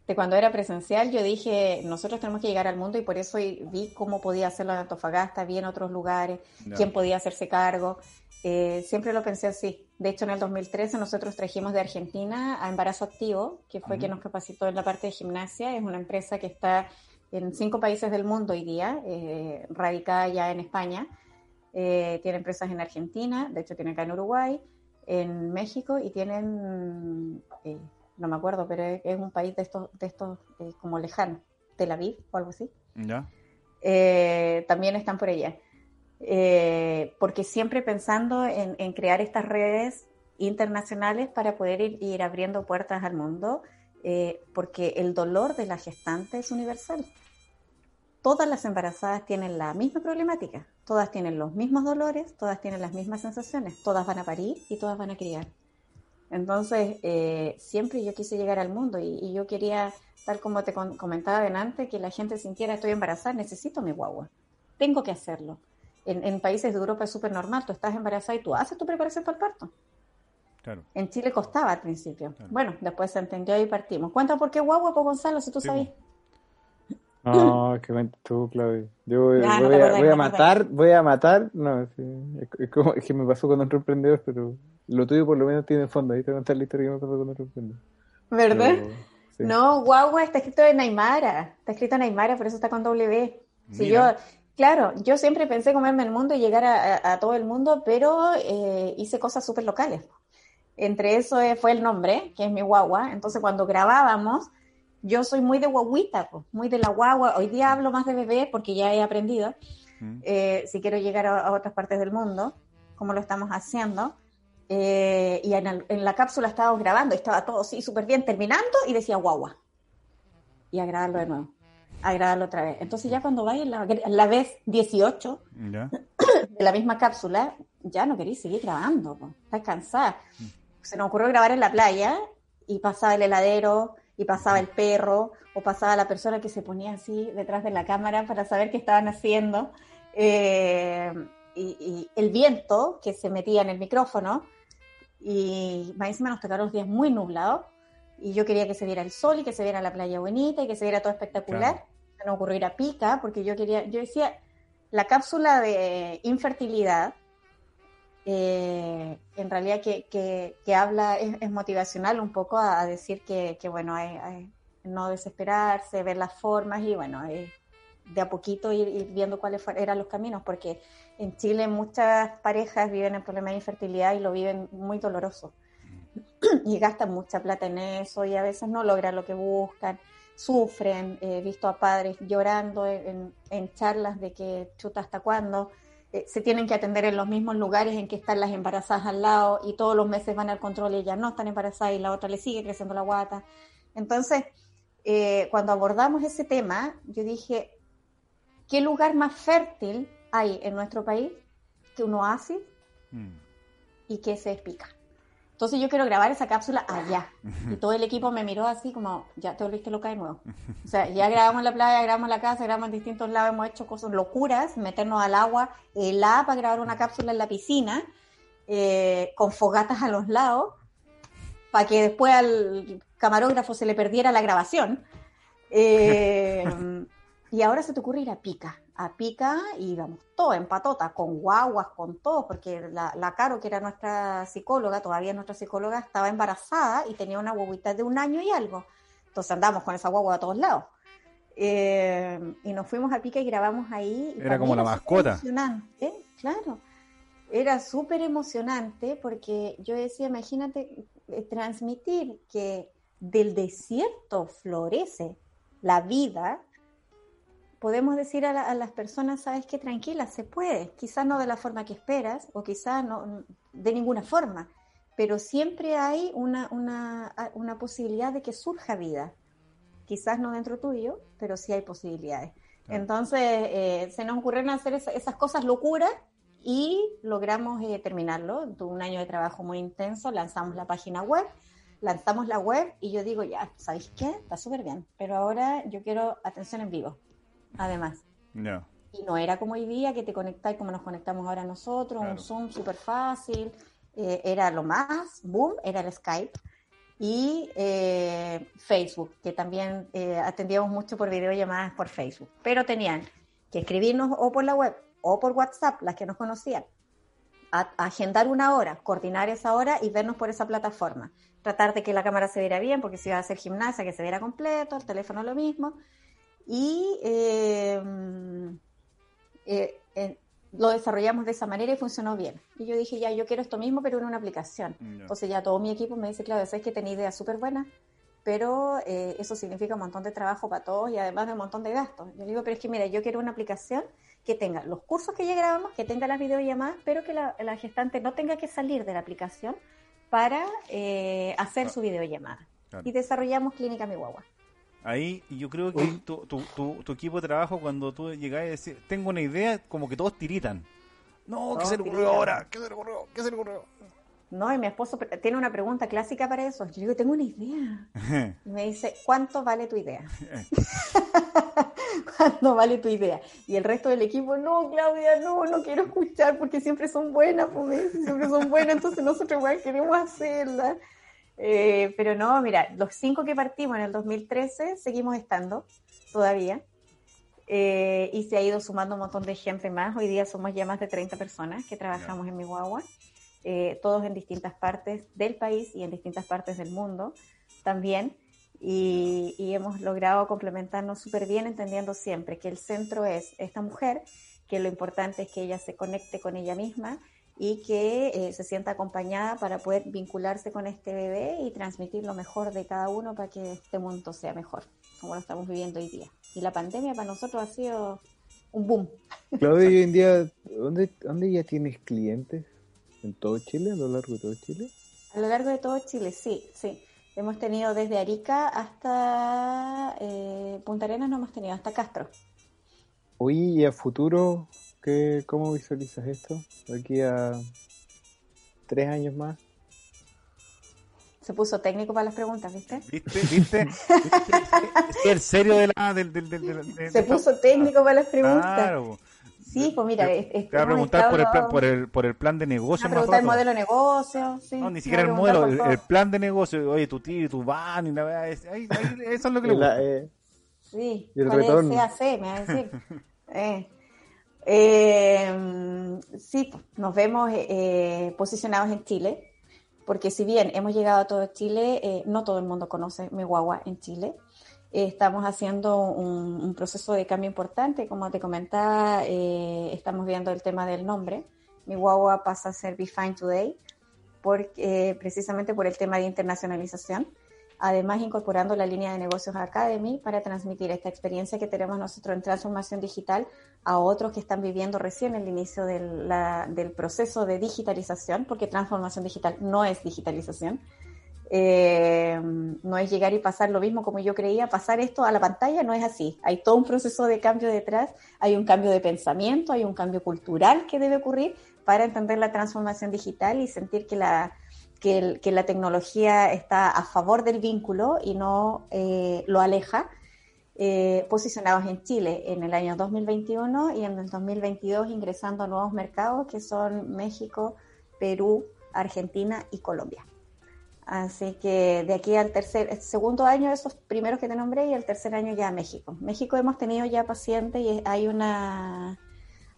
De cuando era presencial, yo dije, nosotros tenemos que llegar al mundo y por eso vi cómo podía hacerlo en Antofagasta, vi en otros lugares, quién podía hacerse cargo. Eh, siempre lo pensé así. De hecho, en el 2013 nosotros trajimos de Argentina a Embarazo Activo, que fue quien nos capacitó en la parte de gimnasia. Es una empresa que está en cinco países del mundo hoy día, eh, radicada ya en España. Eh, tiene empresas en Argentina, de hecho tiene acá en Uruguay, en México y tienen, no me acuerdo, pero es, un país de estos, de estos eh, como lejano, Tel Aviv o algo así. ¿Ya? Eh, también están por allá. Eh, porque siempre pensando en, en crear estas redes internacionales para poder ir, ir abriendo puertas al mundo, porque el dolor de la gestante es universal. Todas las embarazadas tienen la misma problemática, todas tienen los mismos dolores, todas tienen las mismas sensaciones, todas van a parir y todas van a criar. Entonces, eh, siempre yo quise llegar al mundo y, y yo quería, tal como te con- comentaba delante, que la gente sintiera estoy embarazada, necesito mi guagua, tengo que hacerlo. En, en países de Europa es súper normal, tú estás embarazada y tú haces tu preparación para el parto. Claro. En Chile costaba al principio. Claro. Bueno, después se entendió y partimos. Cuenta por qué guagua, pues Gonzalo, si tú Sí, sabes. No, que cuentes tú, Claudia. Yo voy, Ya, a, voy a matar, voy a matar. No, sí, es, es como, es que me pasó con otro emprendedor, pero lo tuyo por lo menos tiene fondo. Ahí te voy a contar la historia que me pasó con otro emprendedor. ¿Verdad? Pero, sí. No, guagua está escrito en Aymara. Está escrito en Aymara, por eso está con W. Si Mira. yo, claro, yo siempre pensé comerme el mundo y llegar a, a- a todo el mundo, pero eh, hice cosas súper locales. Entre eso eh, fue el nombre, que es mi guagua. Entonces, cuando grabábamos, yo soy muy de guaguita, pues, muy de la guagua. Hoy día hablo más de bebé porque ya he aprendido. Eh, si quiero llegar a, a otras partes del mundo, como lo estamos haciendo. Eh, y en, el- en la cápsula estábamos grabando, y estaba todo así súper bien, terminando, y decía guagua. Y a grabarlo de nuevo, a grabarlo otra vez. Entonces ya cuando en la, la vez 18 ¿Ya? de la misma cápsula, ya no queréis seguir grabando, po. estás cansada. Se nos ocurrió grabar en la playa y pasaba el heladero, y pasaba el perro, o pasaba la persona que se ponía así detrás de la cámara para saber qué estaban haciendo. Eh, y, el viento que se metía en el micrófono. Y más encima nos tocaron los días muy nublados. Y yo quería que se viera el sol y que se viera la playa bonita y que se viera todo espectacular. Se nos ocurrió ir a pica, porque yo quería, yo decía, la cápsula de infertilidad, eh, en realidad que, que, habla, es, motivacional un poco a, decir que, que bueno, hay, no desesperarse, ver las formas y bueno, de a poquito ir, viendo cuáles eran los caminos, porque en Chile muchas parejas viven en problemas de infertilidad y lo viven muy doloroso. Y gastan mucha plata en eso y a veces no logran lo que buscan, sufren. He visto a padres llorando en, charlas de que chuta hasta cuándo. Eh, se tienen que atender en los mismos lugares en que están las embarazadas al lado y todos los meses van al control y ellas no están embarazadas y la otra le sigue creciendo la guata. Entonces, eh, cuando abordamos ese tema, yo dije, ¿qué lugar más fértil hay en nuestro país que un oasis mm. y que se explica? Entonces yo quiero grabar esa cápsula allá. Y todo el equipo me miró así como, ya te volviste loca de nuevo. O sea, ya grabamos en la playa, grabamos en la casa, grabamos en distintos lados, hemos hecho cosas locuras, meternos al agua, helada para grabar una cápsula en la piscina, eh, con fogatas a los lados, para que después al camarógrafo se le perdiera la grabación. Eh, y ahora se te ocurre ir a Pica, a Pica y vamos todo en patota, con guaguas, con todo, porque la, Caro, que era nuestra psicóloga, todavía nuestra psicóloga, estaba embarazada y tenía una guaguita de un año y algo. Entonces andamos con esa guagua a todos lados. Eh, y nos fuimos a Pica y grabamos ahí. Era como la mascota. Emocionante, claro. Era súper emocionante porque yo decía, imagínate eh, transmitir que del desierto florece la vida, podemos decir a, las personas, sabes que tranquila, se puede, quizás no de la forma que esperas o quizás no de ninguna forma, pero siempre hay una, una, posibilidad de que surja vida. Quizás no dentro tuyo, pero sí hay posibilidades. Entonces, eh, se nos ocurrieron hacer esas cosas locuras y logramos eh, terminarlo. Tuve un año de trabajo muy intenso, lanzamos la página web lanzamos la web y yo digo, ya, ¿sabéis qué? Está súper bien, pero ahora yo quiero atención en vivo, además. No. Y no era como hoy día que te conectáis como nos conectamos ahora nosotros, un Zoom súper fácil, eh, era lo más, boom, era el Skype. Y eh, Facebook, que también eh, atendíamos mucho por videollamadas por Facebook, pero tenían que escribirnos o por la web o por WhatsApp, las que nos conocían, agendar una hora, coordinar esa hora y vernos por esa plataforma tratar de que la cámara se viera bien, porque si iba a hacer gimnasia, que se viera completo, el teléfono lo mismo. Y eh, eh, lo desarrollamos de esa manera y funcionó bien. Y yo dije, ya, yo quiero esto mismo, pero en una aplicación. Entonces ya todo mi equipo me dice, claro, sabes que tenía ideas súper buenas, pero eh, eso significa un montón de trabajo para todos y además de un montón de gastos. Yo digo, pero es que mira, yo quiero una aplicación que tenga los cursos que ya grabamos, que tenga las videollamadas, pero que la, la gestante no tenga que salir de la aplicación para eh, hacer su videollamada. Y desarrollamos Clínica Mi Guagua. Ahí yo creo que tu, tu, tu, equipo de trabajo, cuando tú llegas y decís, tengo una idea, como que todos tiritan. No, ¿qué se le ocurrió ahora? ¿Qué se le ocurrió? ¿Qué se le ocurrió? No, y mi esposo tiene una pregunta clásica para eso. Yo digo, tengo una idea. Y me dice, ¿cuánto vale tu idea? ¿Cuánto vale tu idea? Y el resto del equipo, no, Claudia, no, no quiero escuchar porque siempre son buenas, pues, siempre son buenas, entonces nosotros igual queremos hacerla. Eh, pero no, mira, los cinco que partimos en el 2013 seguimos estando todavía. Eh, y se ha ido sumando un montón de gente más. Hoy día somos ya más de 30 personas que trabajamos en mi guagua. Eh, todos en distintas partes del país y en distintas partes del mundo también. Y, hemos logrado complementarnos súper bien, entendiendo siempre que el centro es esta mujer, que lo importante es que ella se conecte con ella misma y que eh, se sienta acompañada para poder vincularse con este bebé y transmitir lo mejor de cada uno para que este mundo sea mejor, como lo estamos viviendo hoy día. Y la pandemia para nosotros ha sido un boom. Claudia, hoy en día, ¿dónde, ¿dónde ya tienes clientes? ¿En todo Chile? ¿A lo largo de todo Chile? A lo largo de todo Chile, sí, sí. Hemos tenido desde Arica hasta eh, Punta Arenas, no hemos tenido, hasta Castro. Hoy y a futuro, ¿qué, ¿cómo visualizas esto? Aquí a tres años más. Se puso técnico para las preguntas, ¿viste? ¿Viste? ¿Viste? ¿Viste? el serio de la, del, del, Se puso técnico para las preguntas. Claro. Sí, pues mira, te, te voy a preguntar por el, plan, por, el, por el plan de Me negocio va a más preguntar el modelo de negocio. Sí, No, ni va siquiera el modelo, el, el plan de negocio. Oye, tu tío, tu van y la verdad, es- ahí- ahí- eso es lo que le La- gusta. eh, Sí, Y el ¿cuál es retorno. el CAC? Me va a decir. Eh, eh, sí, nos vemos eh, posicionados en Chile, porque si bien hemos llegado a todo Chile, eh, no todo el mundo conoce mi guagua en Chile. Eh, estamos haciendo un, un proceso de cambio importante, como te comentaba, eh, estamos viendo el tema del nombre. Mi guagua pasa a ser Be Fine Today, porque, eh, precisamente por el tema de internacionalización además incorporando la línea de negocios Academy para transmitir esta experiencia que tenemos nosotros en transformación digital a otros que están viviendo recién el inicio del, proceso de digitalización, porque transformación digital no es digitalización. Eh, no es llegar y pasar lo mismo como yo creía, pasar esto a la pantalla no es así. Hay todo un proceso de cambio detrás, hay un cambio de pensamiento, hay un cambio cultural que debe ocurrir para entender la transformación digital y sentir que la, que, el- que la tecnología está a favor del vínculo y no eh, lo aleja, eh, posicionados en Chile en el año 2021 y en el 2022 ingresando a nuevos mercados que son México, Perú, Argentina y Colombia. Así que de aquí al tercer, segundo año, esos primeros que te nombré, y el tercer año ya México. México hemos tenido ya pacientes y hay una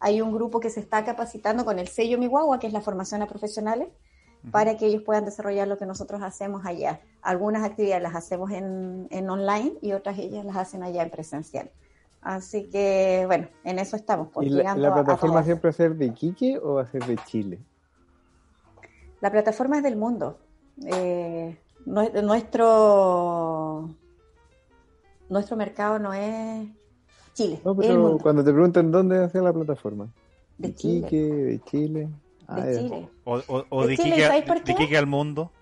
hay un grupo que se está capacitando con el sello Mi Guagua, que es la formación a profesionales, para que ellos puedan desarrollar lo que nosotros hacemos allá. Algunas actividades las hacemos en, en online y otras ellas las hacen allá en presencial. Así que, bueno, en eso estamos. pues, ¿Y la, a plataforma siempre va a ser de Iquique o va a ser de Chile? La plataforma es del mundo. Eh, nue- nuestro, nuestro mercado no es Chile, No, pero cuando te preguntan dónde va a ser la plataforma. De De Chile. Iquique, de Chile. De. Chile. O, o, o de de, Chile, Iquique, ¿sabes por de qué? Iquique al mundo.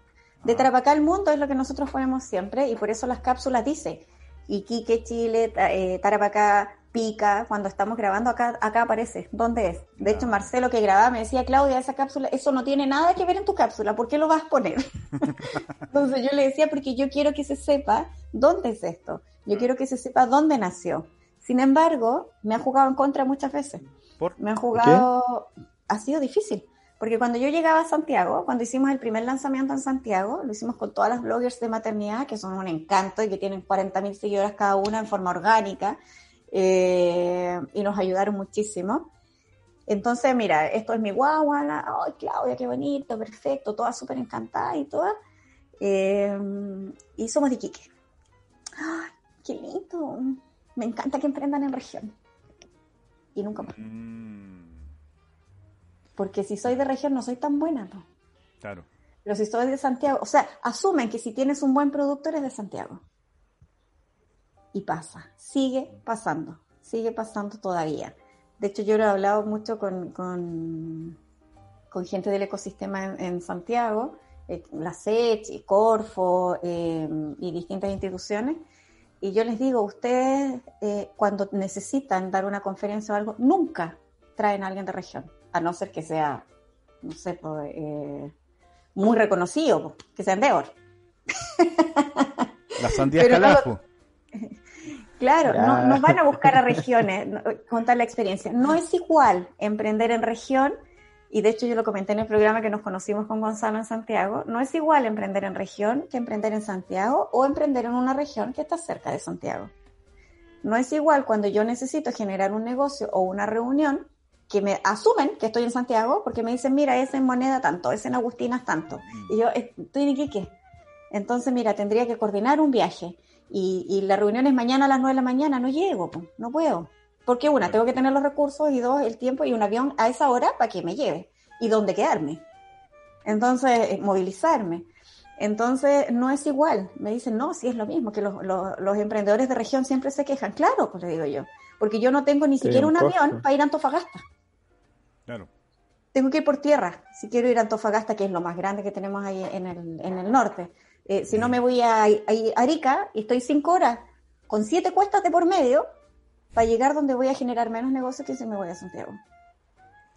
De Ah. Tarapacá al mundo es lo que nosotros ponemos siempre y por eso las cápsulas dice Iquique, Chile, eh, Tarapacá, Pica, cuando estamos grabando acá, acá aparece, ¿dónde es? De hecho, Ah. Marcelo que grababa me decía, Claudia, esa cápsula, eso no tiene nada que ver en tu cápsula, ¿por qué lo vas a poner? Entonces yo le decía, porque yo quiero que se sepa dónde es esto, yo quiero que se sepa dónde nació. Sin embargo, me ha jugado en contra muchas veces. Por, Me han jugado, ha sido difícil, porque cuando yo llegaba a Santiago, cuando hicimos el primer lanzamiento en Santiago, lo hicimos con todas las bloggers de maternidad, que son un encanto y que tienen 40.000 seguidoras cada una en forma orgánica, eh, y nos ayudaron muchísimo. Entonces, mira, esto es mi guagua, ay, Claudia, qué bonito, perfecto, todas súper encantadas y todas. Eh, y somos de Iquique. Ay, qué lindo. Me encanta que emprendan en región. Y nunca más. Mm, Porque si soy de región no soy tan buena, ¿no? claro. Pero si soy de Santiago, o sea, asumen que si tienes un buen producto eres de Santiago. Y pasa, sigue pasando, sigue pasando todavía. De hecho, yo lo he hablado mucho con, con, con gente del ecosistema en, en Santiago, eh, la SECH, Corfo eh, y distintas instituciones. Y yo les digo, ustedes eh, cuando necesitan dar una conferencia o algo, nunca traen a alguien de región, a no ser que sea, no sé, pues, eh, muy reconocido, que Pero no lo- calajo. Claro, no van a buscar a regiones, no- contar la experiencia. No es igual emprender en región, y de hecho yo lo comenté en el programa que nos conocimos con Gonzalo en Santiago, no es igual emprender en región que emprender en Santiago o emprender en una región que está cerca de Santiago. No es igual cuando yo necesito generar un negocio o una reunión que me asumen que estoy en Santiago porque me dicen, mira, es en moneda tanto, es en Agustinas tanto. Y yo "Eh, estoy en Iquique. Entonces, mira, tendría que coordinar un viaje. Y, y la reunión es mañana a las 9 de la mañana, no llego, po, no puedo. Porque una, tengo que tener los recursos y dos, el tiempo y un avión a esa hora para que me lleve. Y dónde quedarme. Entonces, eh, movilizarme. Entonces, no es igual. Me dicen, no, sí es lo mismo, que los, los- los emprendedores de región siempre se quejan. Claro, pues le digo yo. Porque yo no tengo ni Sí, siquiera un un avión para ir a Antofagasta. Claro. Tengo que ir por tierra si quiero ir a Antofagasta, que es lo más grande que tenemos ahí en el, en el norte. Eh, si no, me voy a, a Arica y estoy cinco horas con siete cuestas de por medio para llegar donde voy a generar menos negocios que si me voy a Santiago.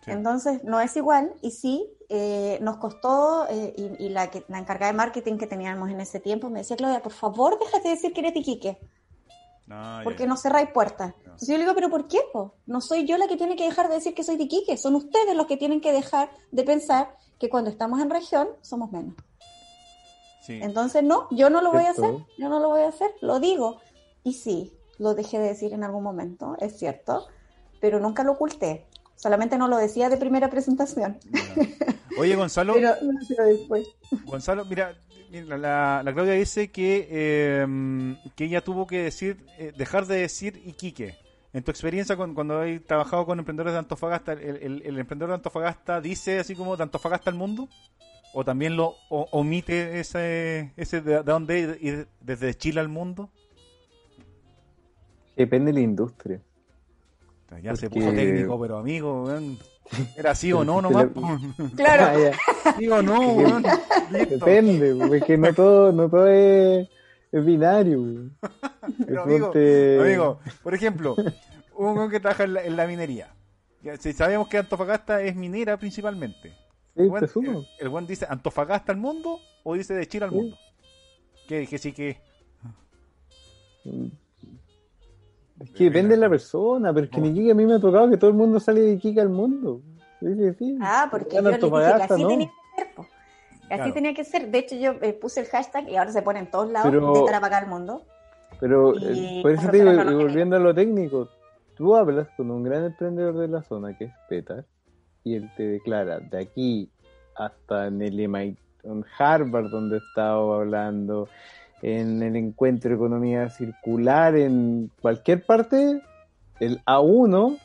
Sí. Entonces, no es igual y sí, eh, nos costó, eh, y, y la, que, la encargada de marketing que teníamos en ese tiempo me decía, Claudia, por favor, déjate de decir que eres de Iquique. No, porque no cerráis puertas. Entonces yo le digo, pero ¿por qué? po? No soy yo la que tiene que dejar de decir que soy de Iquique, son ustedes los que tienen que dejar de pensar que cuando estamos en región somos menos. Sí. Entonces no, yo no lo voy a hacer, yo no lo voy a hacer, lo digo. Y sí, lo dejé de decir en algún momento, es cierto, pero nunca lo oculté. Solamente no lo decía de primera presentación. Oye, Gonzalo, pero lo decía después. Gonzalo, mira, mira, la, la Claudia dice que, eh, que ella tuvo que decir, eh, dejar de decir Iquique. En tu experiencia con, cuando has trabajado con emprendedores de Antofagasta, el, el- el emprendedor de Antofagasta dice así como de Antofagasta al mundo? ¿O también lo o- omite ese, ese de, de dónde ir desde Chile al mundo? Depende de la industria. Ya se Porque- puso técnico, pero amigo, weón, era sí o no Se nomás. Claro, Ah. Sí o no, weón. Depende, porque no todo, no todo es, es binario. Pero, amigo, ponte- Amigo, por ejemplo, un weón que trabaja en la, en la minería. Si sabemos que Antofagasta es minera principalmente. Sí, El presumo. el- el weón dice Antofagasta al mundo o dice de Chile al Sí. mundo. ¿Qué dije? Sí que. Es que depende de la persona, pero es que No. en Iquique a mí me ha tocado que todo el mundo sale de Iquique al mundo. Sí, sí, sí. Ah, porque yo le dije que así ¿no? tenía que ser. po. Que Así Claro. tenía que ser. De hecho, yo eh, puse el hashtag y ahora se pone en todos lados Pero- de Tarapacá al mundo. Pero Y eh, por eso te digo, no volviendo a lo técnico, tú hablas con un gran emprendedor de la zona que es Petar y él te declara de aquí hasta en el MIT, en Harvard donde he estado hablando, en el encuentro de economía circular, en cualquier parte, el A1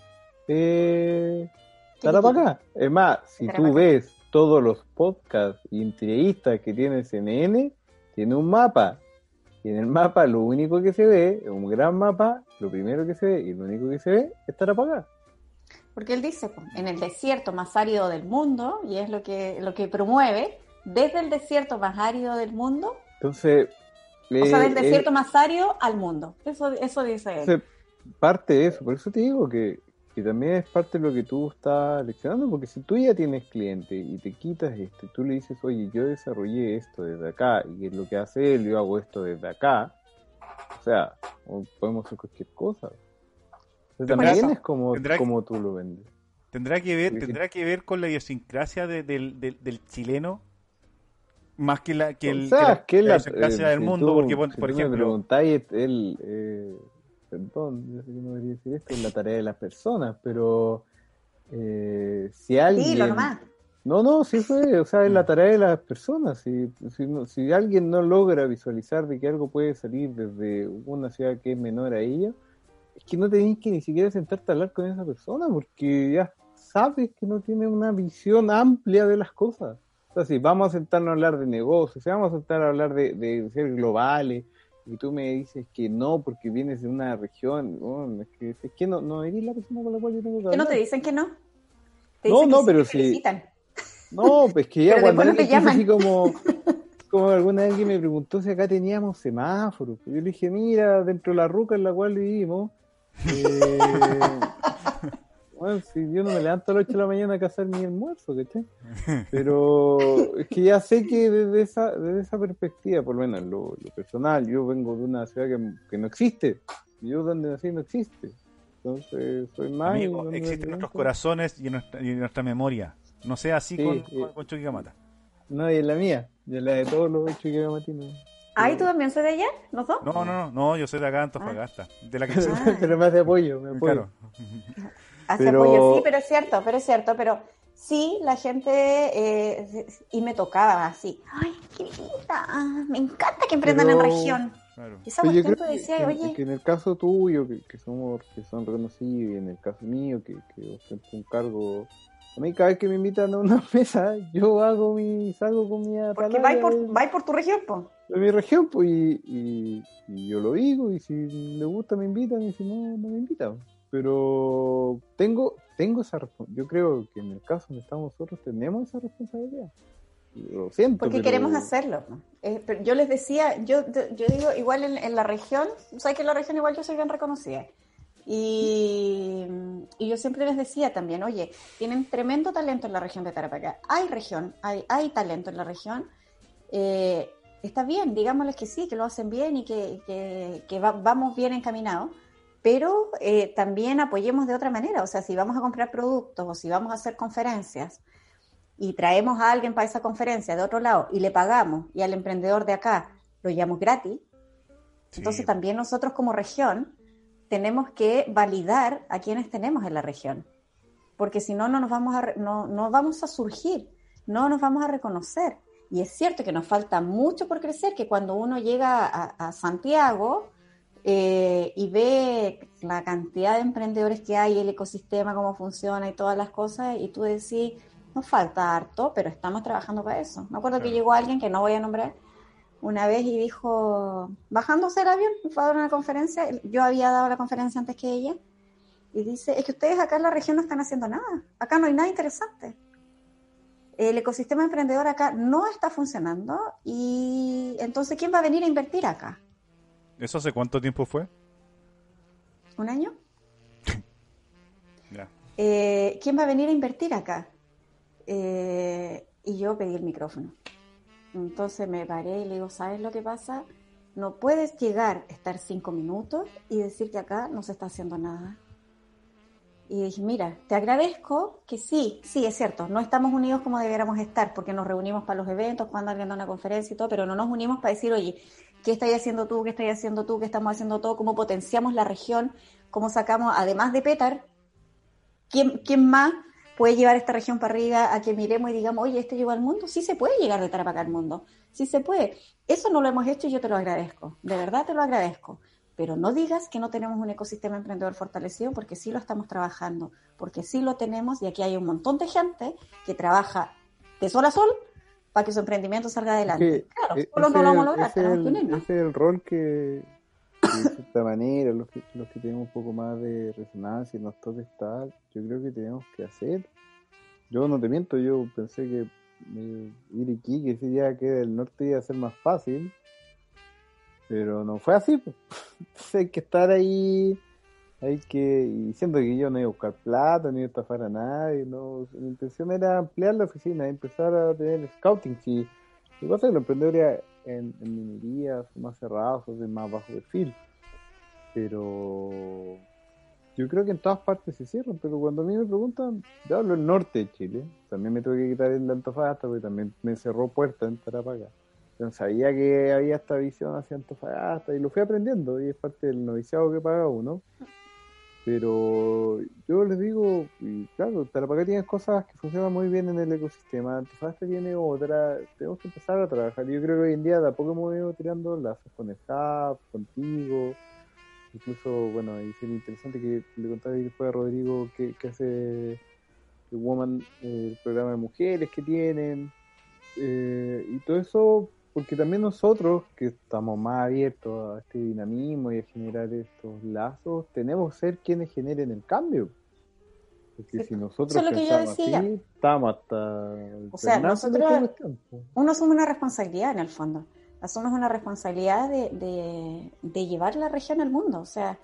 eh, estará para acá. Es más, si tú ves todos los podcasts y entrevistas que tiene CNN, tiene un mapa. Y en el mapa lo único que se ve, es un gran mapa, lo primero que se ve y lo único que se ve es Tarapacá. Porque él dice, po, en el desierto más árido del mundo, y es lo que, lo que promueve, desde el desierto más árido del mundo, Entonces, o sea, eh, del eh, desierto más árido al mundo. Eso, eso dice él. Parte de eso, por eso te digo que, que también es parte de lo que tú estás leccionando, porque si tú ya tienes cliente y te quitas esto, y tú le dices, oye, yo desarrollé esto desde acá, y es lo que hace él, yo hago esto desde acá, o sea, podemos hacer cualquier cosa. Entonces, también es como, como tú lo vendes. ¿Tendrá que ver, tendrá que ver con la idiosincrasia de- del, del- del chileno más que la que el que la, que la eh, del si mundo, tú- porque por, si por tú me ejemplo, preguntáis, él, eh, perdón, yo sé que no debería decir esto, es la tarea de las personas, pero eh, si alguien... Nomás. No, no, sí fue, o sea, es la tarea de las personas. Si, si, no- si alguien no logra visualizar de que algo puede salir desde una ciudad que es menor a ella, es que no tenés que ni siquiera sentarte a hablar con esa persona porque ya sabes que no tiene una visión amplia de las cosas. Sea, si vamos a sentarnos a hablar de negocios, si vamos a sentar a hablar de, de ser globales, y tú me dices que no porque vienes de una región, bueno, es que, es que no, no eres la persona con la cual yo tengo que ¿Que hablar. no te dicen que no? Te No, dicen no, que pero te sí. felicitan. No, pues que ya cuando te alguien dice así como, como alguna vez alguien me preguntó si acá teníamos semáforos. Yo le dije, mira, dentro de la ruca en la cual vivimos, eh, bueno, si yo no me levanto a las 8 de la mañana a cazar mi almuerzo, ¿cachai? Pero es que ya sé que desde esa, desde esa perspectiva, por lo menos en lo, lo personal, yo vengo de una ciudad que, que no existe. Yo donde nací no existe. Entonces, soy más... amigo, existen me nuestros corazones y en nuestra, y en nuestra memoria. No sea así Sí, con, sí. con, Chuquicamata. No, y en la mía, y en la de todos los hechos que matinos. Ah, ¿y tú también soy de allá? ¿Los dos? No, no, no, no, yo soy de acá, Antofagasta, de la que Ah. Pero me hace apoyo, me apoyo. claro. Pero- apoyo, sí, pero es cierto, pero es cierto, pero sí, la gente, eh, y me tocaba así, ay, qué linda, me encanta que emprendan Pero- en región. claro. Esa yo creo tú que, oye, que en el caso tuyo, que, que somos que son reconocidos, y en el caso mío, que, que ostento un cargo, a mí cada vez que me invitan a una mesa, yo hago mi, salgo con mi porque vais por, de, vais por tu región, po. de mi región, pues, y, y, y yo lo digo, y si me gusta me invitan, y si no, no me invitan. Pero tengo, tengo esa responsabilidad, yo creo que en el caso donde estamos nosotros tenemos esa responsabilidad. Lo siento, Porque pero- queremos hacerlo. Eh, pero yo les decía, yo, yo digo, igual en, en la región, sabes que en la región igual yo soy bien reconocida. Y, y yo siempre les decía también, oye, tienen tremendo talento en la región de Tarapacá. Hay región, hay, hay talento en la región. Eh, está bien, digámosles que sí, que lo hacen bien y que, que, que va- vamos bien encaminados, pero eh, también apoyemos de otra manera. O sea, si vamos a comprar productos o si vamos a hacer conferencias y traemos a alguien para esa conferencia de otro lado y le pagamos y al emprendedor de acá lo llamamos gratis, Sí. entonces también nosotros como región tenemos que validar a quienes tenemos en la región, porque si no, no nos vamos a, no, no vamos a surgir, no nos vamos a reconocer. Y es cierto que nos falta mucho por crecer, que cuando uno llega a, a Santiago eh, y ve la cantidad de emprendedores que hay, el ecosistema, cómo funciona y todas las cosas, y tú decís, nos falta harto, pero estamos trabajando para eso. Me acuerdo que llegó alguien que no voy a nombrar una vez y dijo, bajándose el avión, fue a dar una conferencia, yo había dado la conferencia antes que ella, y dice, es que ustedes acá en la región no están haciendo nada, acá no hay nada interesante. El ecosistema emprendedor acá no está funcionando y entonces ¿quién va a venir a invertir acá? ¿Eso hace cuánto tiempo fue? ¿Un año? Ya. Eh, ¿Quién va a venir a invertir acá? Eh, y yo pedí el micrófono. Entonces me paré y le digo, ¿sabes lo que pasa? No puedes llegar, estar cinco minutos y decir que acá no se está haciendo nada. Y dije, mira, te agradezco que sí, sí, es cierto, no estamos unidos como debiéramos estar, porque nos reunimos para los eventos, cuando alguien da una conferencia y todo, pero no nos unimos para decir, oye, ¿qué estás haciendo tú? ¿Qué estás haciendo tú? ¿Qué estamos haciendo todo? ¿Cómo potenciamos la región? ¿Cómo sacamos, además de Petar, ¿quién, quién más puede llevar esta región para arriba a que miremos y digamos, oye, este llegó al mundo? Sí se puede llegar de Tarapacá al mundo, sí se puede. Eso no lo hemos hecho y yo te lo agradezco, de verdad te lo agradezco. Pero no digas que no tenemos un ecosistema emprendedor fortalecido porque sí lo estamos trabajando, porque sí lo tenemos y aquí hay un montón de gente que trabaja de sol a sol para que su emprendimiento salga adelante. Claro, solo ese no lo vamos a lograr, ese es el- unirnos. ese es el rol que, de cierta manera, los que, los que tenemos un poco más de resonancia y nos toca estar, yo creo que tenemos que hacer. Yo no te miento, yo pensé que eh, ir aquí, que si ya que el norte iba a ser más fácil, pero no fue así. pues. Entonces hay que estar ahí, hay que, y siento que yo no iba a buscar plata, ni iba a estafar a nadie, no, mi intención era ampliar la oficina, empezar a tener scouting, si lo que pasa es que los emprendedores en, en minería son más cerrados, más bajo perfil. Pero yo creo que en todas partes se cierran. Pero cuando a mí me preguntan, yo hablo el norte de Chile. También me tuve que quitar el de Antofagasta porque también me cerró puerta en Tarapacá. No sabía que había esta visión hacia Antofagasta y lo fui aprendiendo y es parte del noviciado que paga uno. Pero yo les digo, y claro, Tarapacá tiene cosas que funcionan muy bien en el ecosistema, Antofagasta tiene otra, tenemos que empezar a trabajar. Yo creo que hoy en día de a poco hemos ido tirando lazos con el Hub, contigo, incluso, bueno, ahí sería interesante que le contara después a Rodrigo qué, qué hace el Woman, el programa de mujeres que tienen, eh, y todo eso, porque también nosotros, que estamos más abiertos a este dinamismo y a generar estos lazos, tenemos que ser quienes generen el cambio. Porque si nosotros Eso es lo que yo pensamos decía. así, estamos hasta... el O sea, nosotros- uno asume una responsabilidad en el fondo. Asumes una responsabilidad de, de- de llevar la región al mundo. O sea,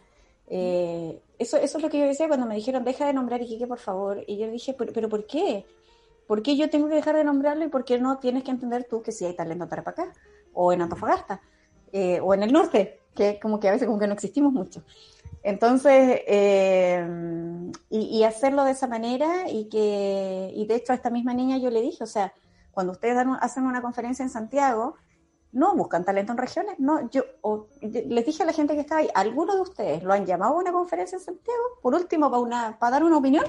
eh, eso, eso es lo que yo decía cuando me dijeron, deja de nombrar Iquique, por favor. Y yo dije, ¿pero, pero por qué? ¿Por qué yo tengo que dejar de nombrarlo y por qué no tienes que entender tú que sí hay talento para acá? O en Antofagasta, eh, o en el norte, que como que a veces como que no existimos mucho. Entonces, eh, y, hacerlo de esa manera y que, y de hecho a esta misma niña yo le dije, o sea, cuando ustedes hacen una conferencia en Santiago, no buscan talento en regiones, no, yo les dije a la gente que estaba ahí, ¿alguno de ustedes lo han llamado a una conferencia en Santiago? Por último, para una, para dar una opinión.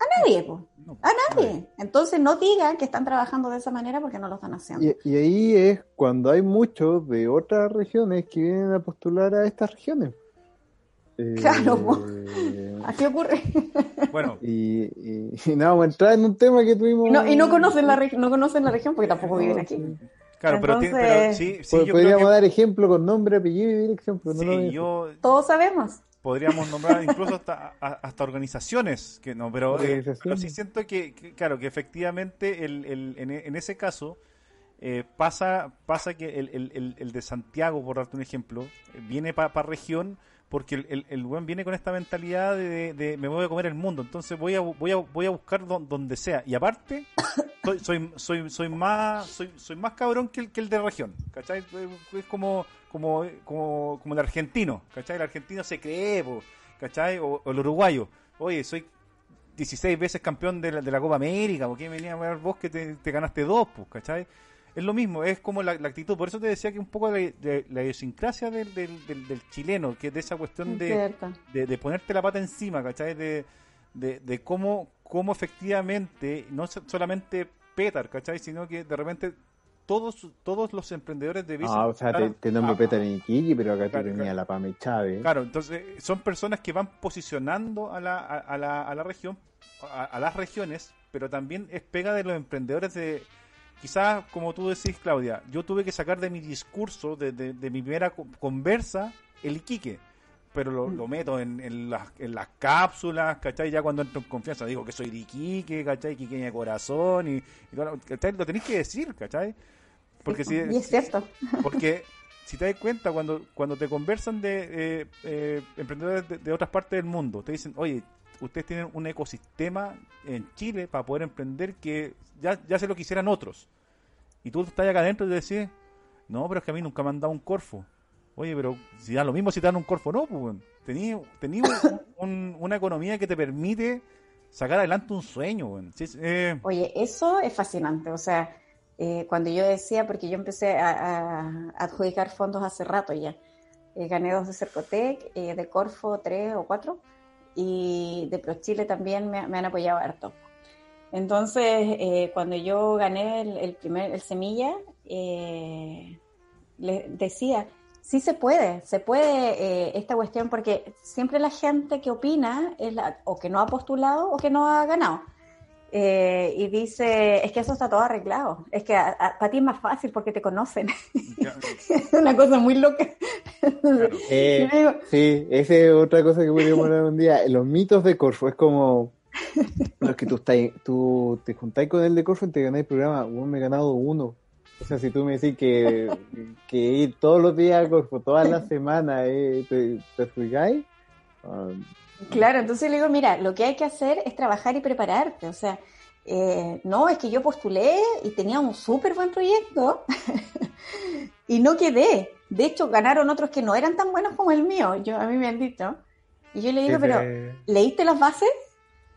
A nadie, po, No, a nadie. Entonces no digan que están trabajando de esa manera porque no lo están haciendo. Y, y ahí es cuando hay muchos de otras regiones que vienen a postular a estas regiones. Eh, Claro, po. Así ocurre. Bueno, y, y, y nada, vamos a entrar en un tema que tuvimos. Y no, y no conocen la no conocen la región porque tampoco viven aquí. claro, pero, ti- Entonces- pero sí, sí, yo Podríamos creo que dar ejemplo con nombre, apellido y dirección, pero no lo sí, yo Todos sabemos. Podríamos nombrar incluso hasta, a- hasta organizaciones que no pero, eh, pero sí siento que, que, claro que efectivamente el, el- en, e- en ese caso eh, pasa pasa que el, el, el- el de Santiago por darte un ejemplo viene para región porque el, el, el buen viene con esta mentalidad de, de- me voy a comer el mundo entonces voy a voy a voy a buscar don- donde sea y aparte soy, soy, soy, soy más soy, soy más cabrón que el, que el de región, ¿cachai? Es como, como, como, como el argentino, ¿cachai? El argentino se cree, po, ¿cachai? O, o el uruguayo. Oye, soy 16 veces campeón de la, de la Copa América, ¿por qué venía a ver vos que te, te ganaste dos, pues, ¿cachai? Es lo mismo, es como la, la actitud. Por eso te decía que un poco de, de la idiosincrasia del, del, del, del chileno, que es de esa cuestión de, de, de ponerte la pata encima, ¿cachai? De, de, de cómo, cómo efectivamente, no so- solamente Petar, ¿cachai? Sino que de repente todos, todos los emprendedores de Ah, o sea, te, te nombro Peter Iquique, pero acá Claro, te tenía claro. la Pame Chávez. Claro, entonces son personas que van posicionando a la, a, a la, a la región, a, a las regiones, pero también es pega de los emprendedores de... Quizás, como tú decís, Claudia, yo tuve que sacar de mi discurso, de, de- de mi primera co- conversa, el Iquique. Pero lo, lo meto en, en, las, en las cápsulas, ¿cachai? Ya cuando entro en confianza digo que soy de Iquique, ¿cachai? Iquiqueña de corazón, y, y todo lo- ¿cachai? Lo tenéis que decir, ¿cachai? Porque si, y es cierto. porque si te das cuenta, cuando, cuando te conversan de eh, eh, emprendedores de, de otras partes del mundo, te dicen, oye, ustedes tienen un ecosistema en Chile para poder emprender que ya, ya se lo quisieran otros. Y tú estás acá adentro y te decís, no, pero es que a mí nunca me han dado un corfo. Oye, pero si da lo mismo si te dan un corfo, no, pues, weón. Tení, tení un- un- una economía que te permite sacar adelante un sueño. Sí, eh, Oye, eso es fascinante. O sea, eh, cuando yo decía, porque yo empecé a, a adjudicar fondos hace rato ya. Eh, gané dos de Cercotec, de Corfo tres o cuatro, y de ProChile también me, me han apoyado harto. Entonces, cuando yo gané el, el primer, el semilla, eh, le decía, sí se puede, se puede eh, esta cuestión, porque siempre la gente que opina es la, o que no ha postulado o que no ha ganado. Eh, y dice, es que eso está todo arreglado, es que para ti es más fácil porque te conocen. es una cosa muy loca. claro. Eh, digo, sí, esa es otra cosa que podríamos hablar un día. Los mitos de Corfo es como. No, es que tú, estás, tú te juntáis con el de Corfo y te ganáis el programa. Bueno, me he ganado uno. O sea, si tú me decís que, que ir todos los días todas las semanas, eh, te, te ah, Claro, entonces le digo, mira, lo que hay que hacer es trabajar y prepararte. O sea, eh, no, es que yo postulé y tenía un súper buen proyecto y no quedé. De hecho, ganaron otros que no eran tan buenos como el mío. Yo, a mí me han dicho. Y yo le digo, pero desde- ¿leíste las bases?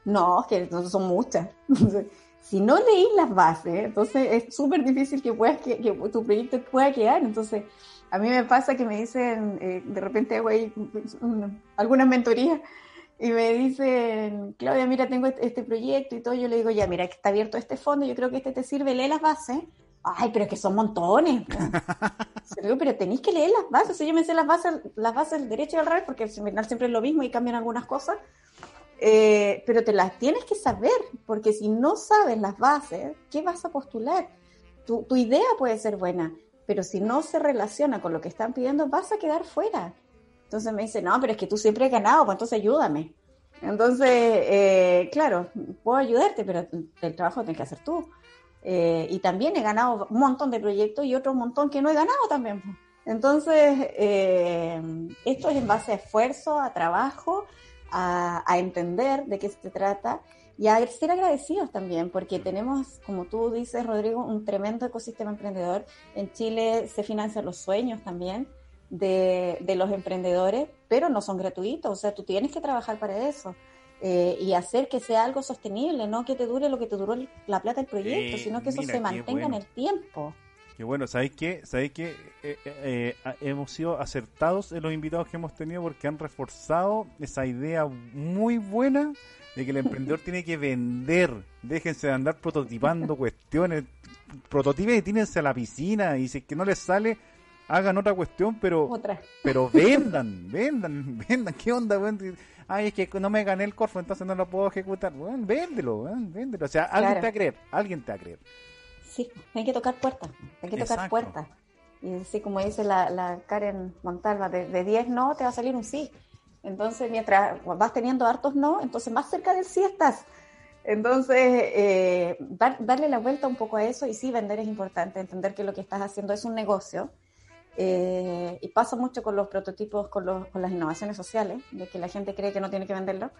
No, es que son muchas. si no leí las bases, entonces es súper difícil que, puedas, que, que tu proyecto pueda quedar. Entonces, a mí me pasa que me dicen, eh, de repente hago ahí una- algunas mentorías y me dicen, Claudia, mira, tengo este, este proyecto y todo. Yo le digo, ya, mira, está abierto este fondo, yo creo que este te sirve, lee las bases. Ay, pero es que son montones. po". Le digo, pero tenéis que leer las bases. O sea, yo me sé las bases, las bases del derecho y al revés, porque al final siempre es lo mismo y cambian algunas cosas. Eh, pero te las tienes que saber, porque si no sabes las bases, ¿qué vas a postular? Tu, tu idea puede ser buena, pero si no se relaciona con lo que están pidiendo, vas a quedar fuera. Entonces me dice, no, pero es que tú siempre has ganado, pues entonces ayúdame. Entonces, eh, claro, puedo ayudarte, pero el trabajo lo tienes que hacer tú. Eh, y también he ganado un montón de proyectos y otro montón que no he ganado también. pues. Entonces, eh, esto es en base a esfuerzo, a trabajo, a, a entender de qué se trata y a ser agradecidos también, porque tenemos, como tú dices, Rodrigo, un tremendo ecosistema emprendedor. En Chile se financian los sueños también de, de los emprendedores, pero no son gratuitos, o sea, tú tienes que trabajar para eso. eh, y hacer que sea algo sostenible, no que te dure lo que te duró la plata del proyecto, Eh, sino que eso se mantenga bueno. en el tiempo. Que bueno, ¿sabéis qué? ¿Sabéis qué? Eh, eh, eh, hemos sido acertados en los invitados que hemos tenido porque han reforzado esa idea muy buena de que el emprendedor tiene que vender. Déjense de andar prototipando cuestiones. Prototipen y tírense a la piscina. Y si es que no les sale, hagan otra cuestión, pero Otra. pero vendan, vendan, vendan. ¿Qué onda, weón? Ay, es que no me gané el corfo, entonces no lo puedo ejecutar. Weón, véndelo, weón, véndelo. O sea, alguien Claro. te va a creer, alguien te va a creer. Sí, hay que tocar puertas, hay que tocar Exacto. puertas. Y así como dice la, la Karen Montalva, de, de 10 no te va a salir un sí. Entonces, mientras vas teniendo hartos no, entonces más cerca del sí estás. Entonces, eh, dar- darle la vuelta un poco a eso y sí, vender es importante, entender que lo que estás haciendo es un negocio. Eh, y pasa mucho con los prototipos, con, los, con las innovaciones sociales, de que la gente cree que no tiene que venderlo.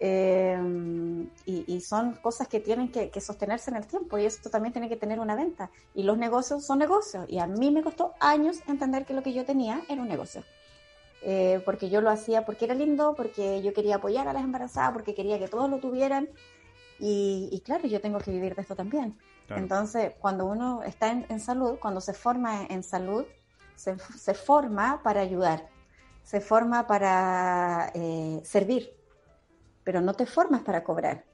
Eh, y, son cosas que tienen que, sostenerse en el tiempo y esto también tiene que tener una venta. Y los negocios son negocios. Y a mí me costó años entender que lo que yo tenía era un negocio. Eh, porque yo lo hacía porque era lindo, porque yo quería apoyar a las embarazadas, porque quería que todos lo tuvieran. Y, claro, yo tengo que vivir de esto también. Entonces, cuando uno está en, salud, cuando se forma en, salud, se, se, forma para ayudar, se forma para eh, servir pero no te formas para cobrar.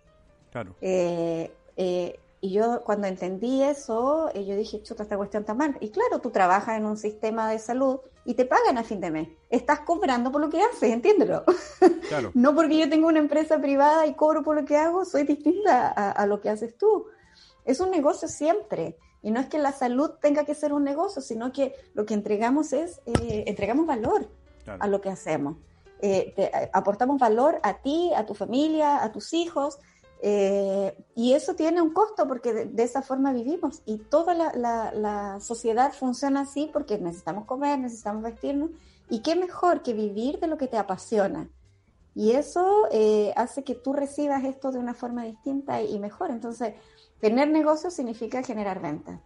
Claro. Eh, eh, y yo cuando entendí eso, eh, yo dije, chuta, esta cuestión está mal. Y claro, tú trabajas en un sistema de salud y te pagan a fin de mes. Estás cobrando por lo que haces, entiéndelo. Claro. no porque yo tengo una empresa privada y cobro por lo que hago, soy distinta a, lo que haces tú. Es un negocio siempre. Y no es que la salud tenga que ser un negocio, sino que lo que entregamos es, entregamos valor a lo que hacemos. Eh, eh, aportamos valor a ti, a tu familia, a tus hijos, eh, y eso tiene un costo porque de, esa forma vivimos y toda la, sociedad funciona así porque necesitamos comer, necesitamos vestirnos, y qué mejor que vivir de lo que te apasiona. Y eso hace que tú recibas esto de una forma distinta y, mejor. Entonces, tener negocio significa generar ventas.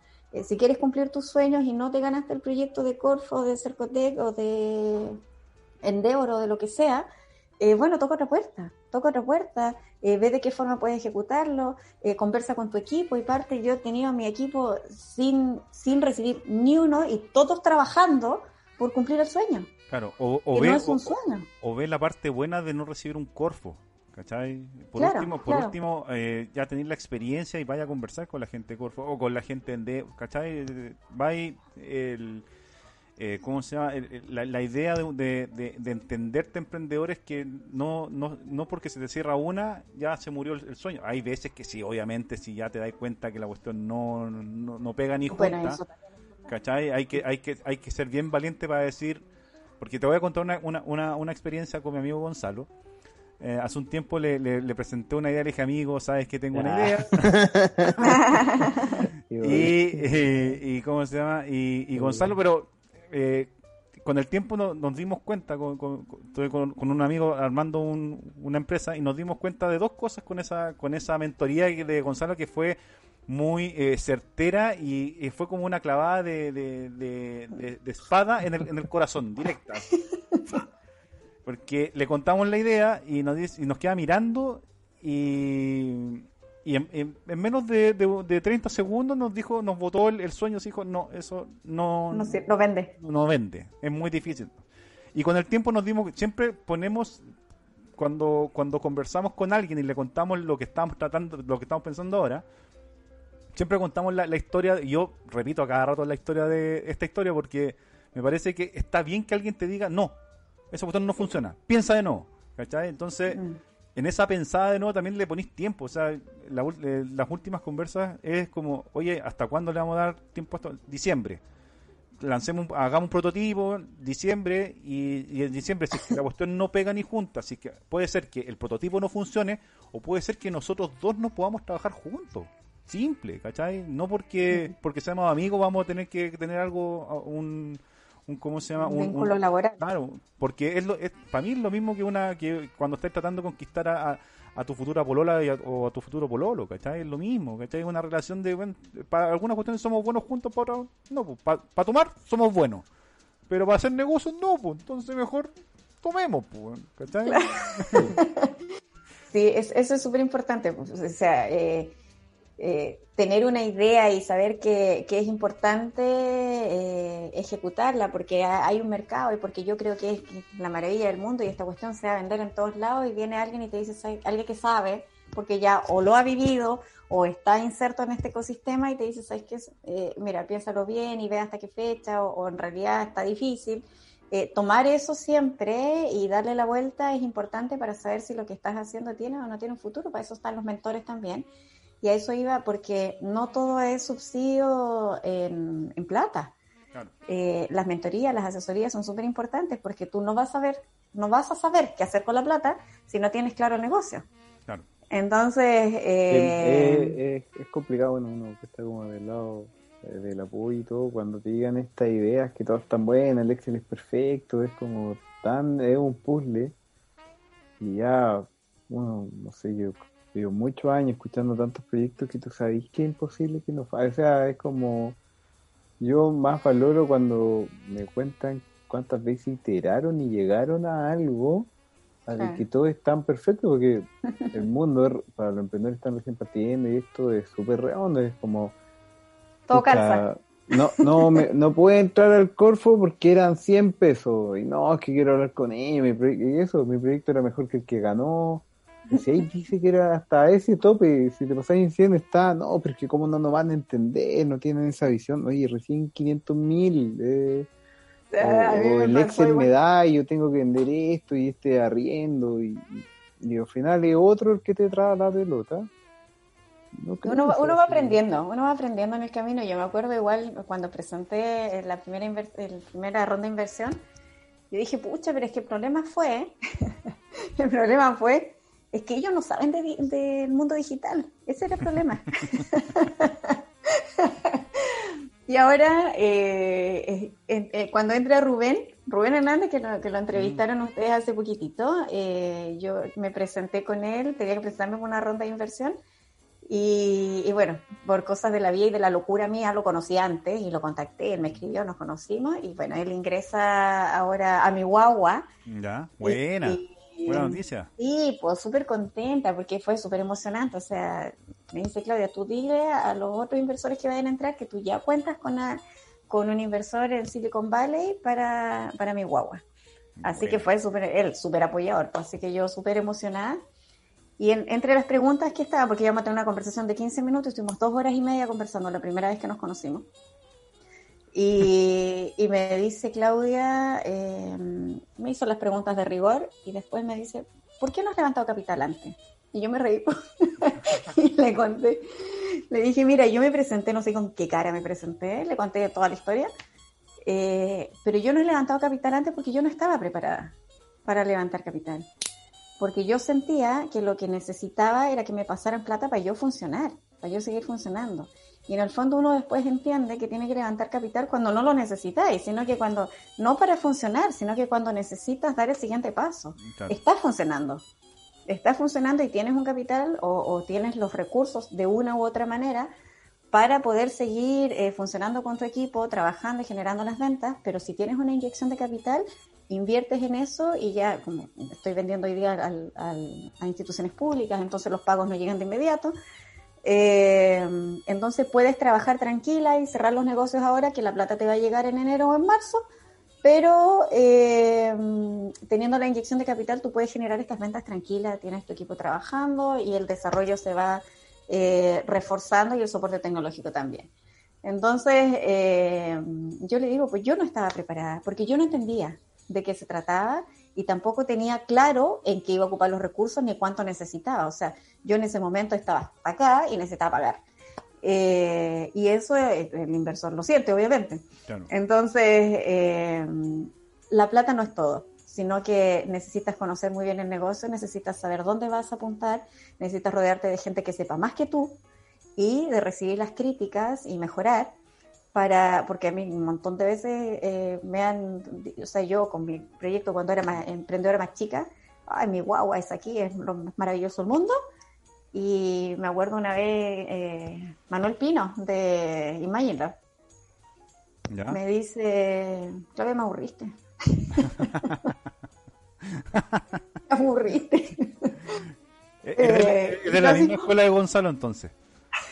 si quieres cumplir tus sueños y no te ganaste el proyecto de Corfo, de Cercotec o de Endeavor o de lo que sea, eh, bueno, toca otra puerta, toca otra puerta, eh, ve de qué forma puedes ejecutarlo, eh, conversa con tu equipo y parte, yo he tenido mi equipo sin, sin recibir ni uno y todos trabajando por cumplir el sueño. Claro, o, ve, o, ve la parte buena de no recibir un corfo, ¿cachai? Por último, por último ya tener la experiencia y vaya a conversar con la gente de corfo o con la gente de, ¿cachai? Va el eh, ¿cómo se llama? La, idea de, de, entenderte emprendedores que no, no, no porque se te cierra una, ya se murió el, sueño. Hay veces que sí, obviamente, si ya te das cuenta que la cuestión no, no, pega ni junta, ¿cachai? Hay que, hay, que, hay que ser bien valiente para decir, porque te voy a contar una, una, una, una experiencia con mi amigo Gonzalo. Eh, hace un tiempo le, le, presenté una idea, le dije, amigo, sabes que tengo una ah. idea. y, y, ¿cómo se llama? Y, y Gonzalo, pero eh, con el tiempo nos dimos cuenta, con, con, un amigo armando una empresa y nos dimos cuenta de dos cosas con esa, con esa mentoría de Gonzalo que fue muy eh, certera y, fue como una clavada de, de, espada en el, en el corazón, directa. Porque le contamos la idea y nos, y nos queda mirando y, y en, menos de, de, 30 segundos nos dijo, nos votó el, sueño, se dijo, no, eso no, no, vende. No vende, es muy difícil. Y con el tiempo nos dimos, siempre ponemos, cuando, cuando conversamos con alguien y le contamos lo que estamos tratando, lo que estamos pensando ahora, siempre contamos la, la historia, y yo repito a cada rato la historia de esta historia porque me parece que está bien que alguien te diga, no, esa cuestión no funciona, piensa de nuevo, ¿cachai? Entonces... Mm en esa pensada de nuevo también le ponéis tiempo. O sea, eh, las últimas conversas es como, oye, ¿hasta cuándo le vamos a dar tiempo a esto? Diciembre. Lancemos, hagamos un prototipo, diciembre, y, en diciembre, si la cuestión no pega ni junta, así que puede ser que el prototipo no funcione, o puede ser que nosotros dos no podamos trabajar juntos. Simple, ¿cachai? No porque, porque seamos amigos vamos a tener que tener algo, un, un ¿cómo se llama? Un, vínculo laboral. Claro, porque es, lo, es para mí es lo mismo que una que cuando estás tratando de conquistar a, a, tu futura polola o a tu futuro pololo, ¿cachai? Es lo mismo, ¿cachai? Es una relación de, bueno, para algunas cuestiones somos buenos juntos, para no, pues, para, tomar somos buenos, pero para hacer negocios no, pues, entonces mejor tomemos, pues, ¿cachai? sí, eso es súper importante, pues, o sea, eh, eh, tener una idea y saber que, es importante eh, ejecutarla porque hay un mercado y porque yo creo que es la maravilla del mundo y esta cuestión se va a vender en todos lados y viene alguien y te dice, alguien que sabe, porque ya o lo ha vivido o está inserto en este ecosistema y te dice, ¿sabes qué? Eh, mira, piénsalo bien y ve hasta qué fecha o, en realidad está difícil. tomar eso siempre y darle la vuelta es importante para saber si lo que estás haciendo tiene o no tiene un futuro. Para eso están los mentores también. Y a eso iba porque no todo es subsidio en, plata. Eh, las mentorías, las asesorías son súper importantes porque tú no vas a ver, no vas a saber qué hacer con la plata si no tienes claro el negocio. Entonces eh, es, complicado, bueno, uno que está como del lado eh, del apoyo y todo, cuando te digan estas ideas que todas están buenas, el Excel es perfecto, es como tan, es un puzzle y ya bueno, no sé, yo llevo muchos años escuchando tantos proyectos que tú sabes que es imposible que no falle. O sea, es como, yo más valoro cuando me cuentan cuántas veces iteraron y llegaron a algo a que todo es tan perfecto porque el mundo para los emprendedores están recién partiendo y esto es súper redondo, es como... Todo calza. No, no, me, no puede entrar al Corfo porque eran 100 pesos y no, es que quiero hablar con ellos y eso, mi proyecto era mejor que el que ganó. Y si ahí dice que era hasta ese tope, si te pasáis en 100 está, no, pero es que cómo no nos van a entender, no tienen esa visión, oye, recién 500 mil. Eh o, el Excel me da y yo tengo que vender esto y este arriendo y, y, al final es otro el que te trae la pelota. uno, uno va aprendiendo, uno va aprendiendo en el camino. Yo me acuerdo igual cuando presenté la primera, el primera ronda de inversión, yo dije, pucha, pero es que el problema fue, el problema fue, es que ellos no saben del mundo digital. Ese era el problema. Y ahora, eh, eh, cuando entra Rubén, Rubén Hernández, que lo, que lo entrevistaron ustedes hace poquitito, eh, yo me presenté con él, tenía que presentarme en una ronda de inversión. Y, bueno, por cosas de la vida y de la locura mía, lo conocí antes y lo contacté, él me escribió, nos conocimos y bueno, él ingresa ahora a mi guagua. Ya, buena. Buena noticia. Sí, pues súper contenta porque fue súper emocionante. O sea, me dice Claudia, tú dile a los otros inversores que vayan a entrar que tú ya cuentas con, con un inversor en Silicon Valley para, para mi guagua. Así que fue súper, él súper apoyador. Pues, así que yo súper emocionada. Y entre las preguntas que estaba, porque íbamos a tener una conversación de 15 minutos, estuvimos dos horas y media conversando la primera vez que nos conocimos. Y, me dice Claudia, em, me hizo las preguntas de rigor y después me dice, ¿por qué no has levantado capital antes? Y yo me reí y le conté, le dije, mira, yo me presenté, no sé con qué cara me presenté, le conté toda la historia, eh, pero yo no he levantado capital antes porque yo no estaba preparada para levantar capital. Porque yo sentía que lo que necesitaba era que me pasaran plata para yo funcionar, para yo seguir funcionando. Y en el fondo uno después entiende que tiene que levantar capital cuando no lo necesitáis, sino que cuando, no para funcionar, sino que cuando necesitas dar el siguiente paso. Está funcionando. Está funcionando y tienes un capital o, tienes los recursos de una u otra manera para poder seguir eh, funcionando con tu equipo, trabajando y generando las ventas, pero si tienes una inyección de capital, inviertes en eso y ya, como estoy vendiendo hoy día a instituciones públicas, entonces los pagos no llegan de inmediato, eh, entonces puedes trabajar tranquila y cerrar los negocios ahora que la plata te va a llegar en enero o en marzo, pero eh, teniendo la inyección de capital tú puedes generar estas ventas tranquilas, tienes tu equipo trabajando y el desarrollo se va eh, reforzando y el soporte tecnológico también. Entonces, yo le digo, pues yo no estaba preparada porque yo no entendía de qué se trataba y tampoco tenía claro en qué iba a ocupar los recursos ni cuánto necesitaba. O sea, yo en ese momento estaba acá y necesitaba pagar. Eh, y eso el inversor lo siente, obviamente. Entonces, eh, la plata no es todo, sino que necesitas conocer muy bien el negocio, necesitas saber dónde vas a apuntar, necesitas rodearte de gente que sepa más que tú y de recibir las críticas y mejorar para, porque a mí un montón de veces eh, me han, o sea, yo con mi proyecto cuando era más emprendedora más chica, ay, mi guagua es aquí, es lo más maravilloso del mundo. Y me acuerdo una vez, eh, Manuel Pino de Imagine me dice, Claudia, me aburriste. me aburriste. Es de, de la misma escuela de Gonzalo entonces.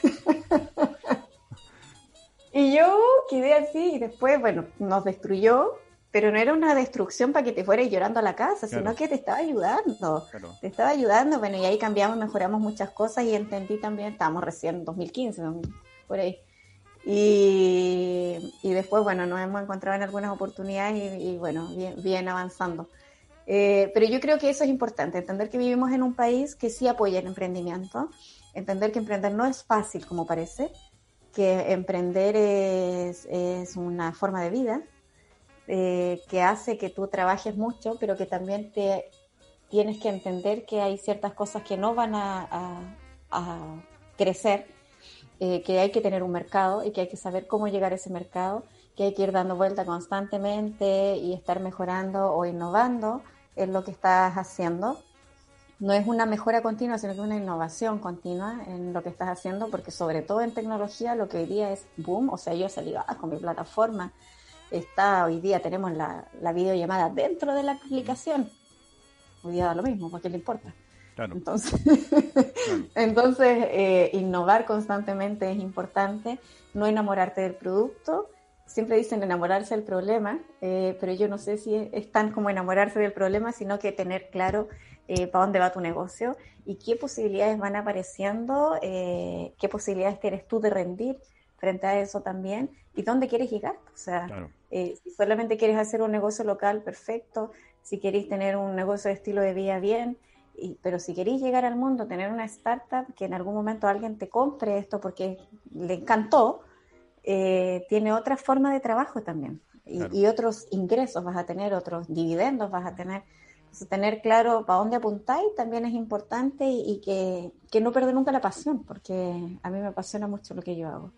Y yo quedé así y después, bueno, nos destruyó, pero no era una destrucción para que te fueras llorando a la casa, sino que te estaba ayudando. Te estaba ayudando, bueno, y ahí cambiamos, mejoramos muchas cosas y entendí también, estábamos recién en 2015, por ahí. Y, y, después, bueno, nos hemos encontrado en algunas oportunidades y, bueno, bien, bien avanzando. Eh, pero yo creo que eso es importante, entender que vivimos en un país que sí apoya el emprendimiento, entender que emprender no es fácil como parece, que emprender es, es una forma de vida eh, que hace que tú trabajes mucho, pero que también te tienes que entender que hay ciertas cosas que no van a, a, crecer, eh, que hay que tener un mercado y que hay que saber cómo llegar a ese mercado, que hay que ir dando vuelta constantemente y estar mejorando o innovando en lo que estás haciendo no es una mejora continua, sino que es una innovación continua en lo que estás haciendo, porque sobre todo en tecnología lo que hoy día es boom, o sea, yo he salido ah, con mi plataforma, está hoy día tenemos la, la videollamada dentro de la aplicación, hoy día da lo mismo, porque le importa. Entonces, entonces eh, innovar constantemente es importante, no enamorarte del producto. Siempre dicen enamorarse del problema, eh, pero yo no sé si es, tan como enamorarse del problema, sino que tener claro eh, para dónde va tu negocio y qué posibilidades van apareciendo, qué posibilidades tienes tú de rendir frente a eso también y dónde quieres llegar. O sea, si solamente quieres hacer un negocio local, perfecto. Si quieres tener un negocio de estilo de vida, bien pero si queréis llegar al mundo, tener una startup que en algún momento alguien te compre esto porque le encantó, eh, tiene otra forma de trabajo también. Y, otros ingresos vas a tener, otros dividendos vas a tener. Tener claro para dónde apuntáis también es importante y, que, no perder nunca la pasión, porque a mí me apasiona mucho lo que yo hago.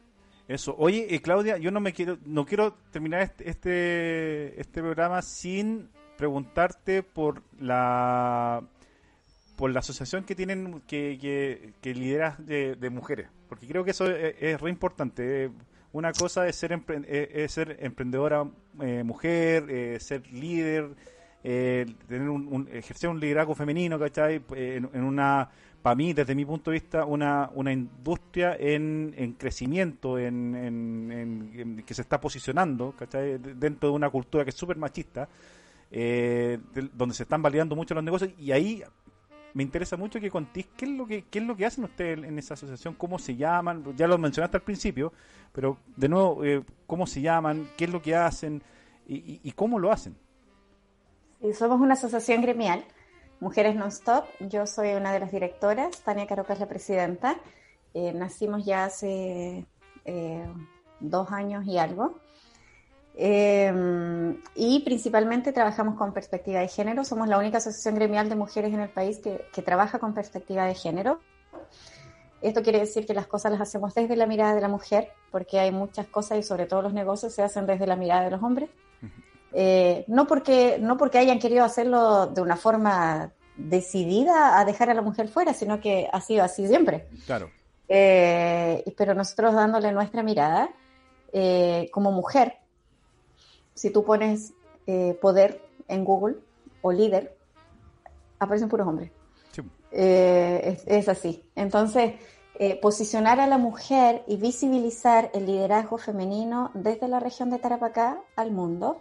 Eso. Oye, eh, Claudia, yo no me quiero, no quiero terminar este, este, este programa sin preguntarte por la por la asociación que tienen que, que, lideras de, mujeres, porque creo que eso es, re importante. Una cosa es ser, es ser emprendedora eh, mujer, eh, ser líder, eh, tener un, ejercer un liderazgo femenino, ¿cachai? En, en, una, para mí, desde mi punto de vista, una, una industria en, en crecimiento, en, en, que se está posicionando, ¿cachai? Dentro de una cultura que es súper machista. donde se están validando mucho los negocios y ahí me interesa mucho que contéis qué es lo que qué es lo que hacen ustedes en esa asociación, cómo se llaman, ya lo mencionaste al principio, pero de nuevo, eh, cómo se llaman, qué es lo que hacen y, cómo lo hacen. Somos una asociación gremial, Mujeres Non-Stop, yo soy una de las directoras, Tania Caroca es la presidenta, eh, nacimos ya hace eh, dos años y algo. Eh, y principalmente trabajamos con perspectiva de género. Somos la única asociación gremial de mujeres en el país que, trabaja con perspectiva de género. Esto quiere decir que las cosas las hacemos desde la mirada de la mujer, porque hay muchas cosas y sobre todo los negocios se hacen desde la mirada de los hombres. Eh, no, porque, no porque hayan querido hacerlo de una forma decidida a dejar a la mujer fuera, sino que ha sido así siempre. Claro. Eh, pero nosotros dándole nuestra mirada como mujer, si tú pones eh, poder en Google o líder, aparecen puros hombres. Eh, es, así. Entonces, eh, posicionar a la mujer y visibilizar el liderazgo femenino desde la región de Tarapacá al mundo,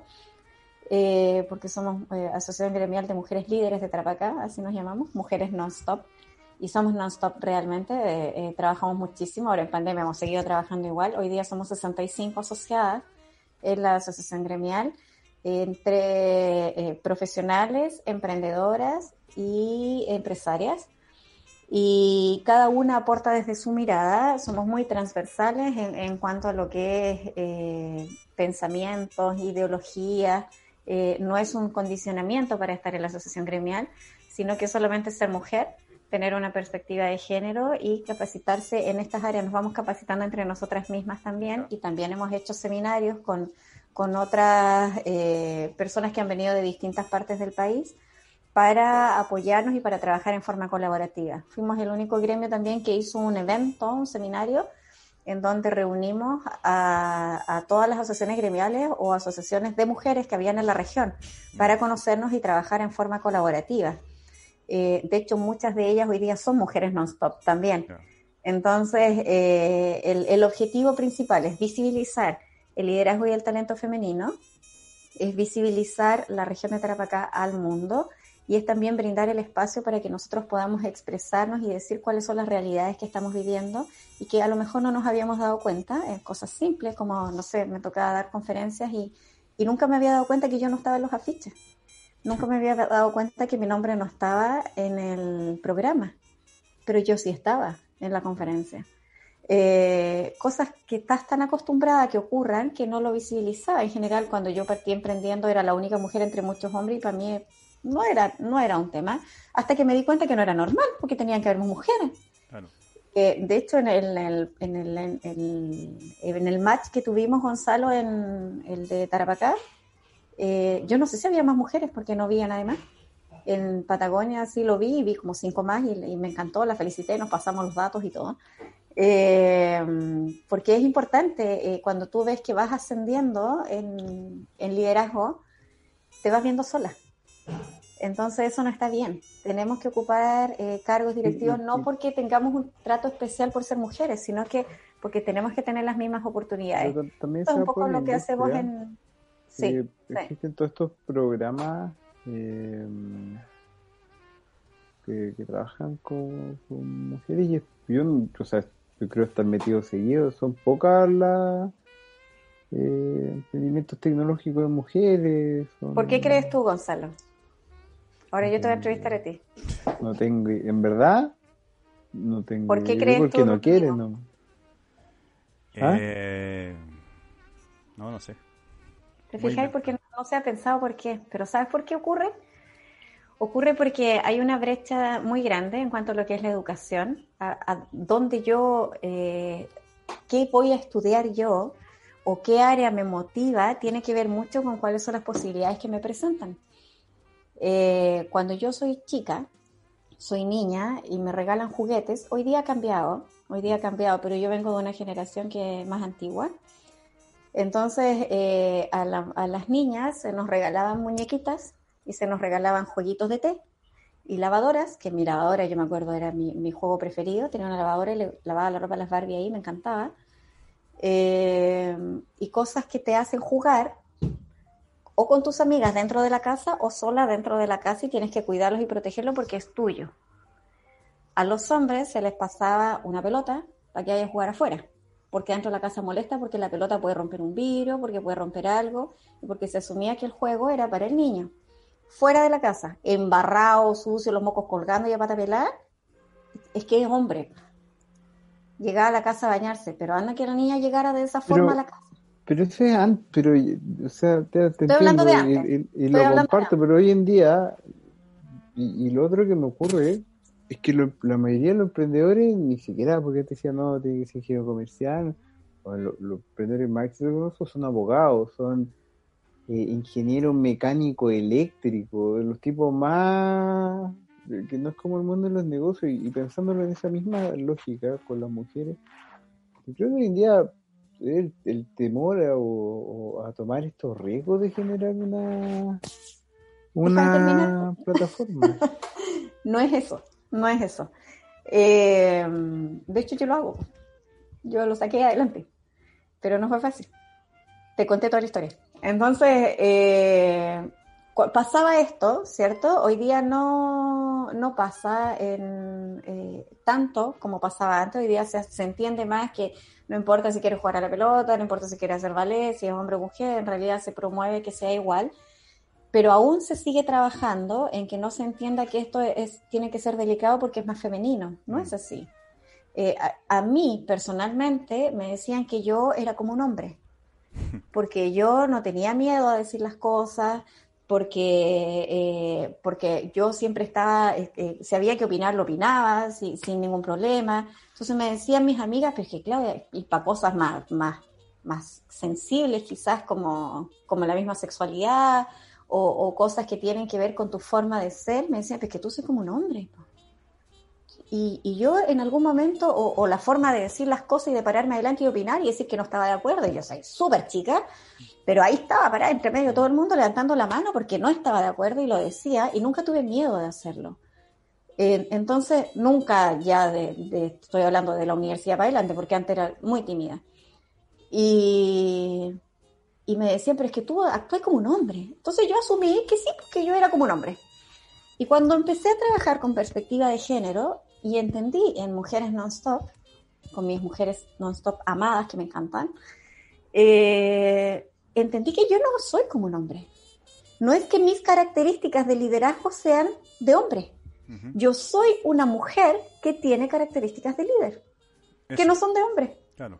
porque somos Asociación Gremial de Mujeres Líderes de Tarapacá, así nos llamamos, Mujeres Non-Stop, y somos non-stop realmente, trabajamos muchísimo, ahora en pandemia hemos seguido trabajando igual, hoy día somos 65 asociadas, en la asociación gremial entre eh, profesionales, emprendedoras y empresarias. Y cada una aporta desde su mirada, somos muy transversales en, cuanto a lo que es eh, pensamientos, ideologías, eh, no es un condicionamiento para estar en la asociación gremial, sino que solamente ser mujer, tener una perspectiva de género y capacitarse en estas áreas. Nos vamos capacitando entre nosotras mismas también y también hemos hecho seminarios con, con otras eh, personas que han venido de distintas partes del país para apoyarnos y para trabajar en forma colaborativa. Fuimos el único gremio también que hizo un evento, un seminario, en donde reunimos a, a, todas las asociaciones gremiales o asociaciones de mujeres que habían en la región para conocernos y trabajar en forma colaborativa. Eh, de hecho, muchas de ellas hoy día son mujeres non-stop también. Entonces, eh, el, objetivo principal es visibilizar el liderazgo y el talento femenino, es visibilizar la región de Tarapacá al mundo y es también brindar el espacio para que nosotros podamos expresarnos y decir cuáles son las realidades que estamos viviendo y que a lo mejor no nos habíamos dado cuenta en cosas simples como, no sé, me tocaba dar conferencias y, y nunca me había dado cuenta que yo no estaba en los afiches. Nunca me había dado cuenta que mi nombre no estaba en el programa, pero yo sí estaba en la conferencia. Eh, cosas que estás tan acostumbrada a que ocurran que no lo visibilizaba. En general, cuando yo partí emprendiendo, era la única mujer entre muchos hombres y para mí no era, no era un tema, hasta que me di cuenta que no era normal, porque tenían que haber mujeres. Eh, de hecho, en el, en, el, en, el, en el match que tuvimos, Gonzalo, en el de Tarapacá, eh, yo no sé si había más mujeres porque no había nadie más. en Patagonia sí lo vi, vi como cinco más y, me encantó, la felicité, nos pasamos los datos y todo. Eh, porque es importante, eh, cuando tú ves que vas ascendiendo en, en liderazgo, te vas viendo sola. Entonces eso no está bien. Tenemos que ocupar eh, cargos directivos no porque tengamos un trato especial por ser mujeres, sino que porque tenemos que tener las mismas oportunidades. también es un poco lo que hacemos en... Sí, existen todos estos programas eh, que, trabajan con, mujeres y yo, o sea, yo creo estar metido seguido. Son pocas las eh, emprendimientos tecnológicos de mujeres. ¿Por qué crees tú, Gonzalo? Ahora yo te voy a entrevistar a ti. No tengo, en verdad, no tengo. ¿Por qué crees porque no quiere, no. Eh, no, no sé. ¿Te fijas? Porque no, se ha pensado por qué. Pero ¿sabes por qué ocurre? Ocurre porque hay una brecha muy grande en cuanto a lo que es la educación, a, dónde yo, eh, qué voy a estudiar yo o qué área me motiva, tiene que ver mucho con cuáles son las posibilidades que me presentan. Eh, cuando yo soy chica, soy niña y me regalan juguetes, hoy día ha cambiado, hoy día ha cambiado, pero yo vengo de una generación que es más antigua. Entonces, eh, a, las niñas se nos regalaban muñequitas y se nos regalaban jueguitos de té y lavadoras, que mi lavadora, yo me acuerdo, era mi, juego preferido. Tenía una lavadora y le lavaba la ropa a las Barbie ahí, me encantaba. Eh, y cosas que te hacen jugar o con tus amigas dentro de la casa o sola dentro de la casa y tienes que cuidarlos y protegerlos porque es tuyo. A los hombres se les pasaba una pelota para que vayan a jugar afuera, porque dentro de la casa molesta, porque la pelota puede romper un vidrio, porque puede romper algo, y porque se asumía que el juego era para el niño. Fuera de la casa, embarrado, sucio, los mocos colgando y a pata es que es hombre. Llegaba a la casa a bañarse, pero anda que la niña llegara de esa forma a la casa. Pero eso es antes, pero, o sea, te, te entiendo y, lo comparto, pero hoy en día, y, lo otro que me ocurre es que la mayoría de los emprendedores ni siquiera, porque te decía, no, tiene que ser ingeniero comercial, o los emprendedores más exitosos son abogados, son eh, ingenieros mecánicos eléctricos, los tipos más que no es como el mundo de los negocios, y, pensándolo en esa misma lógica con las mujeres, yo creo que hoy en día el, temor a, a, tomar estos riesgos de generar una, una plataforma. no es eso, no es eso. Eh, de hecho, yo lo hago. Yo lo saqué adelante, pero no fue fácil. Te conté toda la historia. Entonces, eh, pasaba esto, ¿cierto? Hoy día no, no pasa en, eh, tanto como pasaba antes. Hoy día se, se entiende más que no importa si quiere jugar a la pelota, no importa si quiere hacer ballet, si es hombre o mujer, en realidad se promueve que sea igual, pero aún se sigue trabajando en que no se entienda que esto es, tiene que ser delicado porque es más femenino, no es así. Eh, a, mí personalmente me decían que yo era como un hombre, porque yo no tenía miedo a decir las cosas, porque, eh, porque yo siempre estaba, eh, si había que opinar, lo opinaba sin ningún problema. Entonces me decían mis amigas, pero es que claro, y para cosas más, más, más sensibles quizás como, como la misma sexualidad o, cosas que tienen que ver con tu forma de ser, me decían, pues que tú soy como un hombre. Y, y, yo en algún momento, o, o, la forma de decir las cosas y de pararme adelante y opinar y decir que no estaba de acuerdo, y yo soy súper chica, pero ahí estaba parada entre medio todo el mundo levantando la mano porque no estaba de acuerdo y lo decía y nunca tuve miedo de hacerlo. Eh, entonces, nunca ya de, estoy hablando de la universidad para adelante, porque antes era muy tímida. Y, y me decían, pero es que tú actúas como un hombre. Entonces yo asumí que sí, que yo era como un hombre. Y cuando empecé a trabajar con perspectiva de género y entendí en Mujeres Non-Stop, con mis mujeres non-stop amadas que me encantan, eh, entendí que yo no soy como un hombre. No es que mis características de liderazgo sean de hombre. Yo soy una mujer que tiene características de líder, que no son de hombre. Claro.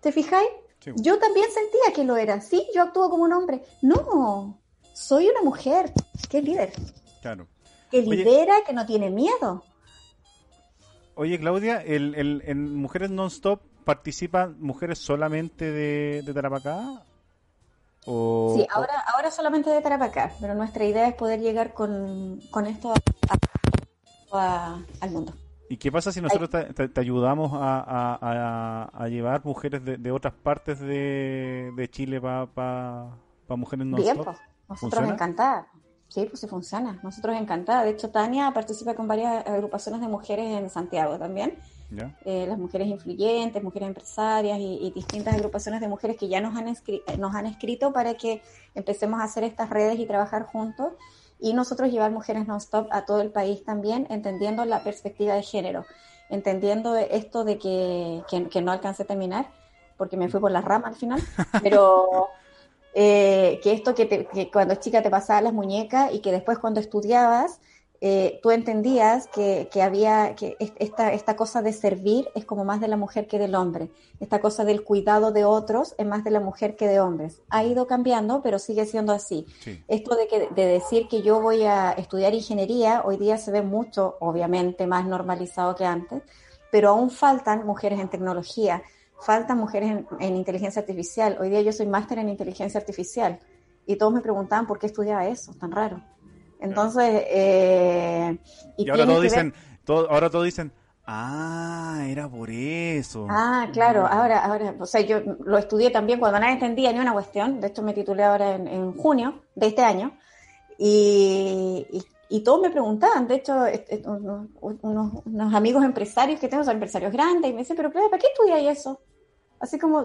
¿Te fijáis? Yo también sentía que lo era. Sí, yo actúo como un hombre. No, soy una mujer que es líder. Claro. Que lidera, que no tiene miedo. Oye, Claudia, el, en Mujeres Non-Stop participan mujeres solamente de, de Tarapacá O, Sí, ahora, ahora solamente de Tarapacá, pero nuestra idea es poder llegar con, con esto a- a- al mundo. ¿Y qué pasa si nosotros te, te- te ayudamos a, a- llevar mujeres de, de otras partes de, de Chile para pa, pa mujeres no Bien, pues, nosotros encantadas. Sí, pues sí funciona. Nosotros encantadas. De hecho, Tania participa con varias agrupaciones de mujeres en Santiago también. ¿Ya? Eh, las mujeres influyentes, mujeres empresarias y, y distintas agrupaciones de mujeres que ya nos han, eh, nos han escrito para que empecemos a hacer estas redes y trabajar juntos. Y nosotros llevar mujeres non-stop a todo el país también, entendiendo la perspectiva de género, entendiendo esto de que, que, que no alcancé a terminar, porque me fui por las ramas al final, pero eh, que esto que, te- que cuando chica te pasaba las muñecas y que después cuando estudiabas eh, tú entendías que, que había que es- esta, esta cosa de servir es como más de la mujer que del hombre, esta cosa del cuidado de otros es más de la mujer que de hombres. Ha ido cambiando, pero sigue siendo así. Sí. Esto de, que, de decir que yo voy a estudiar ingeniería, hoy día se ve mucho, obviamente, más normalizado que antes, pero aún faltan mujeres en tecnología, faltan mujeres en, en inteligencia artificial. Hoy día yo soy máster en inteligencia artificial y todos me preguntaban por qué estudiaba eso, tan raro. Entonces, eh, Y, ahora tiene todos dicen, todo, ahora todos dicen, ah, era por eso. Ah, claro, ahora, ahora, o sea, yo lo estudié también cuando nadie entendía ni una cuestión, de hecho me titulé ahora en, en junio de este año, y, y, y todos me preguntaban, de hecho, unos, unos- amigos empresarios que tengo son empresarios grandes, y me dicen, pero ¿para qué estudias eso? Así como,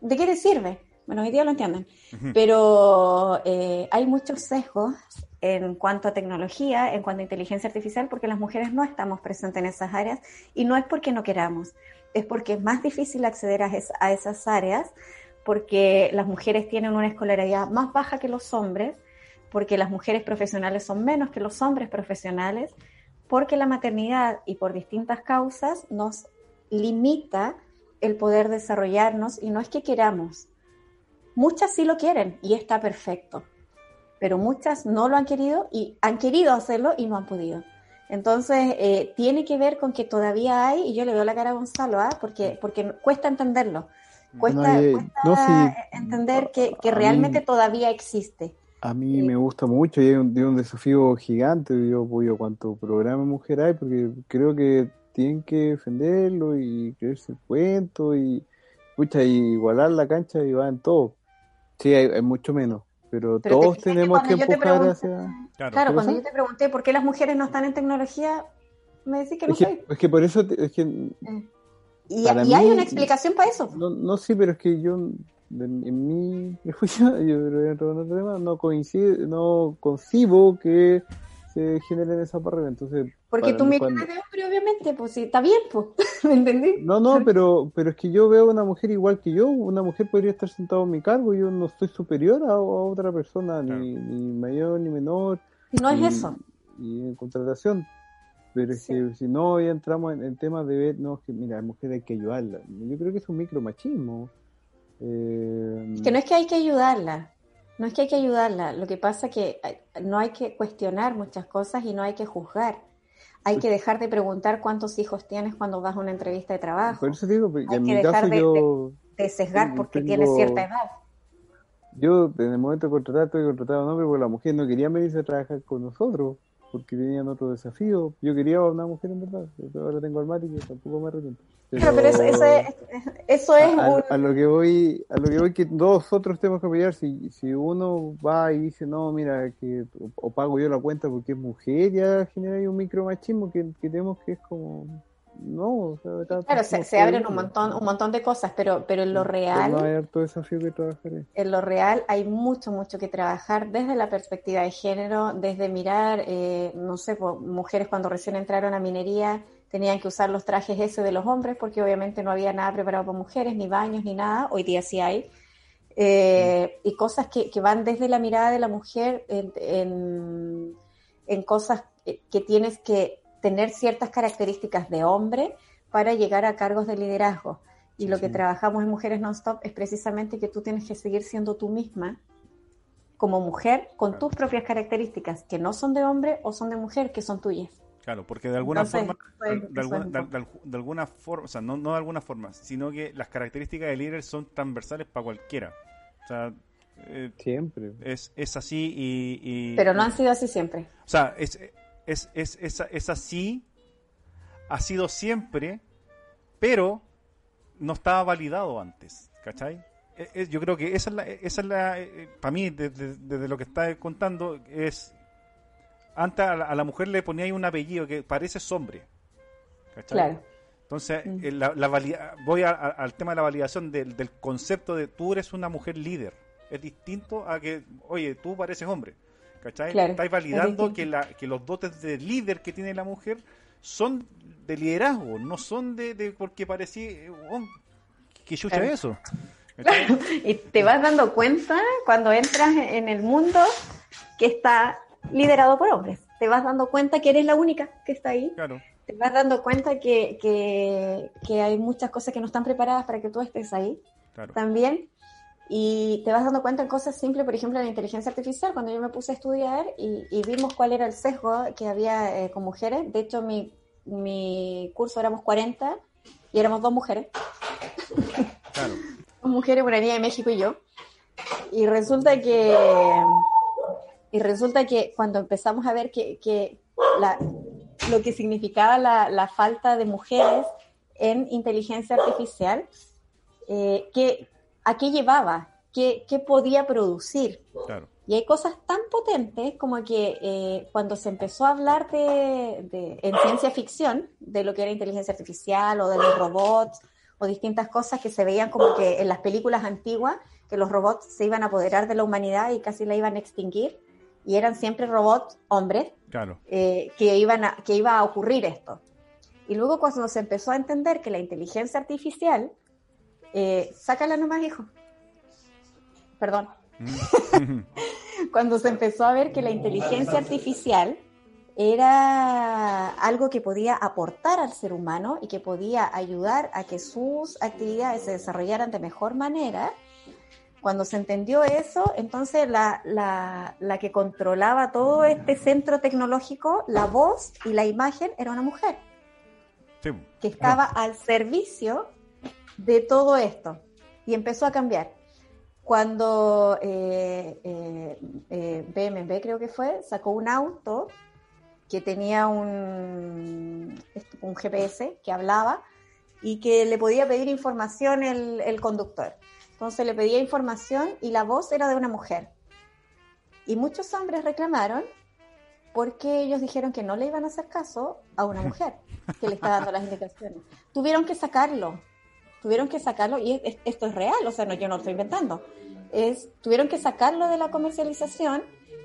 ¿de qué te sirve? Bueno, hoy día lo entienden, Ujú. pero eh, hay muchos sesgos en cuanto a tecnología, en cuanto a inteligencia artificial, porque las mujeres no estamos presentes en esas áreas y no es porque no queramos, es porque es más difícil acceder a, es- a esas áreas, porque las mujeres tienen una escolaridad más baja que los hombres, porque las mujeres profesionales son menos que los hombres profesionales, porque la maternidad y por distintas causas nos limita el poder desarrollarnos y no es que queramos. Muchas sí lo quieren y está perfecto, pero muchas no lo han querido y han querido hacerlo y no han podido. Entonces, eh, tiene que ver con que todavía hay, y yo le veo la cara a Gonzalo, ¿ah? porque, porque cuesta entenderlo, cuesta, No, y- cuesta no, sí. entender que, que mí- realmente todavía existe. A mí me gusta mucho y es un, es un desafío gigante. Yo apoyo cuanto programa mujer hay porque creo que tienen que defenderlo y creerse el cuento y pucha, y igualar la cancha y va en todo. Sí, hay, hay mucho menos, pero, todos tenemos que te empujar pregunté- hacia... Claro. Claro, ¿Qué cuando yo te pregunté por qué las mujeres no están en tecnología, me decís que no Es que, sé. es que por eso, te- es que Y, para y hay una explicación para eso. No, no sí, pero es que yo, en, en mi prejuicio, yo no coincide, no concibo que se generen esas barreras. Entonces, Porque tú me cuando- de hombre, obviamente, pues sí, está bien, pues. ¿Me entendí? No, no, pero, pero es que yo veo a una mujer igual que yo. Una mujer podría estar sentada en mi cargo. Yo no soy superior a, a otra persona, Claro. ni, ni mayor ni menor. Y no es y, eso. Y en contratación. Pero es Sí. que si no, ya entramos en, en temas de ver, no, es que mira, a la mujer hay que ayudarla. Yo creo que es un micromachismo. Eh, Es que no es que hay que ayudarla. No es que hay que ayudarla. Lo que pasa es que eh, no hay que cuestionar muchas cosas y no hay que juzgar. Hay que dejar de preguntar cuántos hijos tienes cuando vas a una entrevista de trabajo. Por eso digo, que Hay en que mi dejar caso de- yo, De sesgar porque tengo- tienes cierta edad. yo en el momento de contratar, estoy contratado a un hombre porque las mujeres no querían venirse a trabajar con nosotros porque tenían otro desafío. Yo quería una mujer en verdad. Ahora tengo al Mati que tampoco me arrepiento. Claro, pero eso, eso es, eso es a, un... a lo que voy, a lo que voy que nosotros tenemos que apoyar. Si, si uno va y dice, no, mira, que o, o pago yo la cuenta porque es mujer, ya genera ahí un micromachismo que, que tenemos que es como, no, o sea, acá Claro, se, abren un montón, un montón de cosas, pero, pero en lo real... hay harto desafío que trabajar en lo real hay mucho, mucho que trabajar desde la perspectiva de género, desde mirar, eh, no sé, mujeres cuando recién entraron a minería tenían que usar los trajes ese de los hombres porque obviamente no había nada preparado para mujeres, ni baños, ni nada, hoy día sí hay. Eh, y cosas que, que van desde la mirada de la mujer en, en, en cosas que tienes que tener ciertas características de hombre para llegar a cargos de liderazgo. Y Sí, lo que sí. trabajamos en Mujeres Non-Stop es precisamente que tú tienes que seguir siendo tú misma como mujer con tus propias características, que no son de hombre o son de mujer, que son tuyas. Claro, porque de alguna Entonces, forma, de, alguna, es un de- poco. de- de alguna forma, o sea, no, no de alguna forma, sino que las características del líder son transversales para cualquiera. O sea, Eh, Siempre. es, es así y, y- Pero no han sido así siempre. O sea, es, es, es, es, es así, ha sido siempre, pero no estaba validado antes, ¿cachai? Eh, eh, Yo creo que esa es la, esa es la para mí, desde, desde lo que está contando, es, antes a la, a la mujer le ponía ahí un apellido que parece hombre, ¿cachai? Claro. Entonces, Mm. eh, la, la valida- voy a- a- al tema de la validación del, del concepto de tú eres una mujer líder. Es distinto a que, oye, tú pareces hombre. ¿Cachai? Claro, Estáis es validando distinto. que, la, que los dotes de líder que tiene la mujer son de liderazgo, no son de, de porque parecía... eh, oh, ¿Qué chucha Claro. es eso? Y te vas dando cuenta cuando entras en el mundo que está liderado por hombres. Te vas dando cuenta que eres la única que está ahí. Claro, Te vas dando cuenta que, que, que hay muchas cosas que no están preparadas para que tú estés ahí también. Y te vas dando cuenta en cosas simples, por ejemplo, la inteligencia artificial. Cuando yo me puse a estudiar y, y vimos cuál era el sesgo que había eh, con mujeres. De hecho, mi, mi curso éramos 40 y éramos dos mujeres. claro. dos mujeres, una niña de México y yo. Y resulta que y resulta que cuando empezamos a ver que, que la- lo que significaba la, la falta de mujeres en inteligencia artificial, eh, que, ¿a qué llevaba? ¿Qué, qué podía producir? claro. Y hay cosas tan potentes como que eh, cuando se empezó a hablar de, de- en ciencia ficción de lo que era inteligencia artificial o de los robots o distintas cosas que se veían como que en las películas antiguas, que los robots se iban a apoderar de la humanidad y casi la iban a extinguir, y eran siempre robots hombres, Claro, eh, que, iban a- que iba a ocurrir esto. Y luego cuando se empezó a entender que la inteligencia artificial, eh, sácala nomás, hijo. Perdón. Cuando se empezó a ver que la inteligencia artificial era algo que podía aportar al ser humano y que podía ayudar a que sus actividades se desarrollaran de mejor manera, cuando se entendió eso, entonces la, la- la que controlaba todo este centro tecnológico, la voz y la imagen, era una mujer Sí. que estaba al servicio de todo esto y empezó a cambiar. Cuando eh, eh, eh, BMW, creo que fue, sacó un auto que tenía un, un GPS que hablaba y que le podía pedir información el, el conductor. Entonces le pedía información y la voz era de una mujer. Y muchos hombres reclamaron porque ellos dijeron que no le iban a hacer caso a una mujer que le está dando las indicaciones. Tuvieron que sacarlo, tuvieron que sacarlo, y es- es- esto es real, o sea, no, yo no lo estoy inventando. Es, tuvieron que sacarlo de la comercialización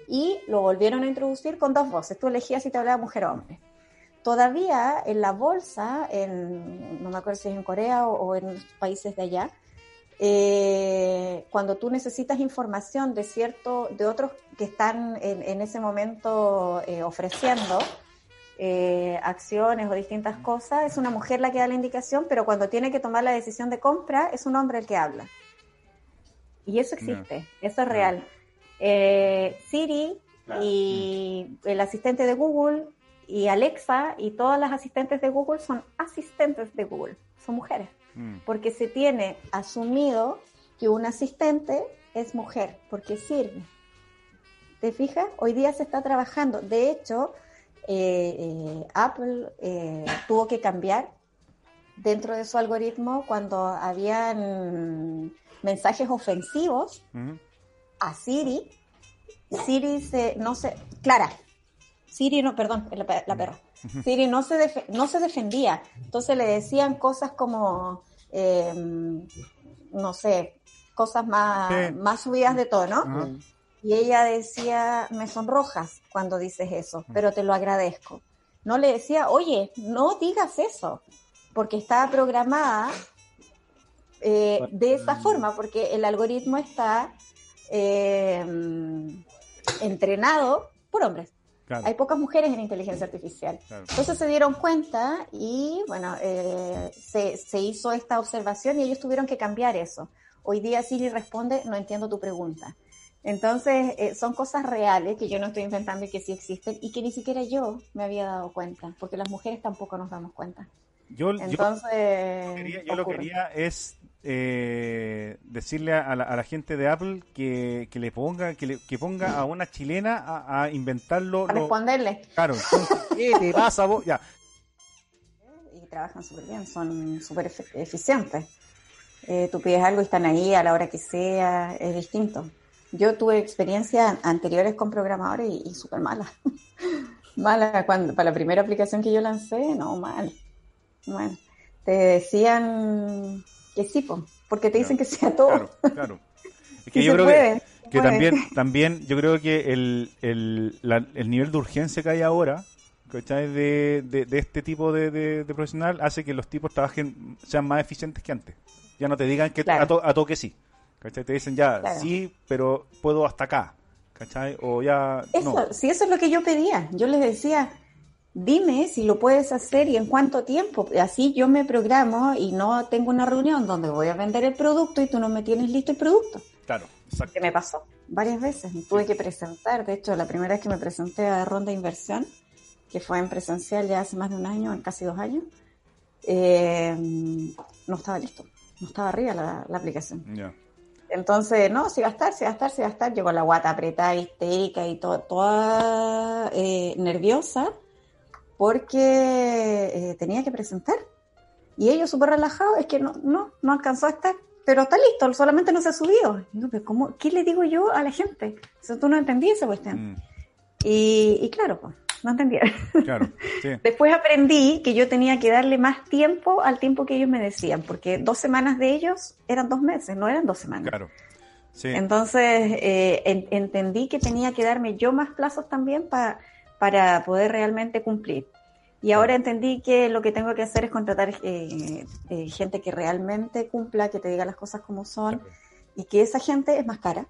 y lo volvieron a introducir con dos voces. Tú elegías si te hablaba mujer o hombre. Todavía en la bolsa, en, no me acuerdo si es en Corea o, o en los países de allá, eh, cuando tú necesitas información de cierto, de otros que están en, en ese momento eh, ofreciendo eh, acciones o distintas cosas, es una mujer la que da la indicación, pero cuando tiene que tomar la decisión de compra, es un hombre el que habla. Y eso existe, eso es real. Eh, Siri y el asistente de Google y Alexa y todas las asistentes de Google son asistentes de Google, son mujeres Mm. porque se tiene asumido que un asistente es mujer, porque sirve. ¿Te fijas? Hoy día se está trabajando. De hecho, eh, eh, Apple eh, tuvo que cambiar dentro de su algoritmo cuando habían mensajes ofensivos a Siri. Siri se, no se, Clara, Siri no, perdón, la, la perra. Siri no se, defe- no se defendía. Entonces le decían cosas como, eh, no sé, cosas más, Sí. más subidas de tono. Ajá. Y ella decía, me sonrojas cuando dices eso, pero te lo agradezco. No le decía, oye, no digas eso, porque estaba programada eh, de esa forma, porque el algoritmo está eh, entrenado por hombres. Claro, Hay pocas mujeres en inteligencia artificial. claro. Entonces se dieron cuenta y, bueno, eh, se, se hizo esta observación y ellos tuvieron que cambiar eso. Hoy día Siri responde, no entiendo tu pregunta. Entonces, eh, son cosas reales que yo no estoy inventando y que sí existen y que ni siquiera yo me había dado cuenta, porque las mujeres tampoco nos damos cuenta. Yo, yo- Entonces, quería- yo lo quería es eh, decirle a la, a la gente de Apple que, que le ponga que, le, que ponga a una chilena a, a inventarlo. A lo- responderle. Claro, entonces, ¿qué te pasa vos? Ya, Y trabajan súper bien, son súper eficientes. Eh, tú pides algo y están ahí a la hora que sea, es distinto. Yo tuve experiencias anteriores con programadores y, y súper malas. malas, cuando, para la primera aplicación que yo lancé, no, mal. Mal. Te decían que sí, po, porque te dicen que sea todo. claro, claro. Es que Sí yo creo puede, que, también, también, yo creo que el, el, la- el nivel de urgencia que hay ahora, ¿cachai? De, de, de este tipo de, de, de profesional hace que los tipos trabajen, sean más eficientes que antes. Ya no te digan que Claro. a, to- a toque sí. ¿Cachai? Te dicen ya, Claro. sí, pero puedo hasta acá. ¿Cachai? O ya, Eso, no. sí, eso es lo que yo pedía. Yo les decía, dime si lo puedes hacer y en cuánto tiempo. Así yo me programo y no tengo una reunión donde voy a vender el producto y tú no me tienes listo el producto. Claro, exacto. Que me pasó varias veces. Me tuve que presentar. De hecho, la primera vez que me presenté a Ronda de Inversión, que fue en presencial ya hace más de un año, casi dos años, eh, no estaba listo. No estaba arriba la, la aplicación. Ya. Entonces, no, si va a estar, si va a estar, si va a estar. Yo con la guata apretada, histérica y to- toda eh, nerviosa porque eh, tenía que presentar. Y ellos súper relajados, es que no, no, no alcanzó a estar, pero está listo, solamente no se ha subido. Pero ¿cómo, ¿Qué le digo yo a la gente? Eso tú no entendías esa cuestión. Mm, Y, y claro, pues, no entendía. claro, sí. Después aprendí que yo tenía que darle más tiempo al tiempo que ellos me decían, porque dos semanas de ellos eran dos meses, no eran dos semanas. Claro. Sí. Entonces eh, en- entendí que tenía que darme yo más plazos también pa- para poder realmente cumplir. Y ahora entendí que lo que tengo que hacer es contratar eh, eh, gente que realmente cumpla, que te diga las cosas como son, Claro. y que esa gente es más cara,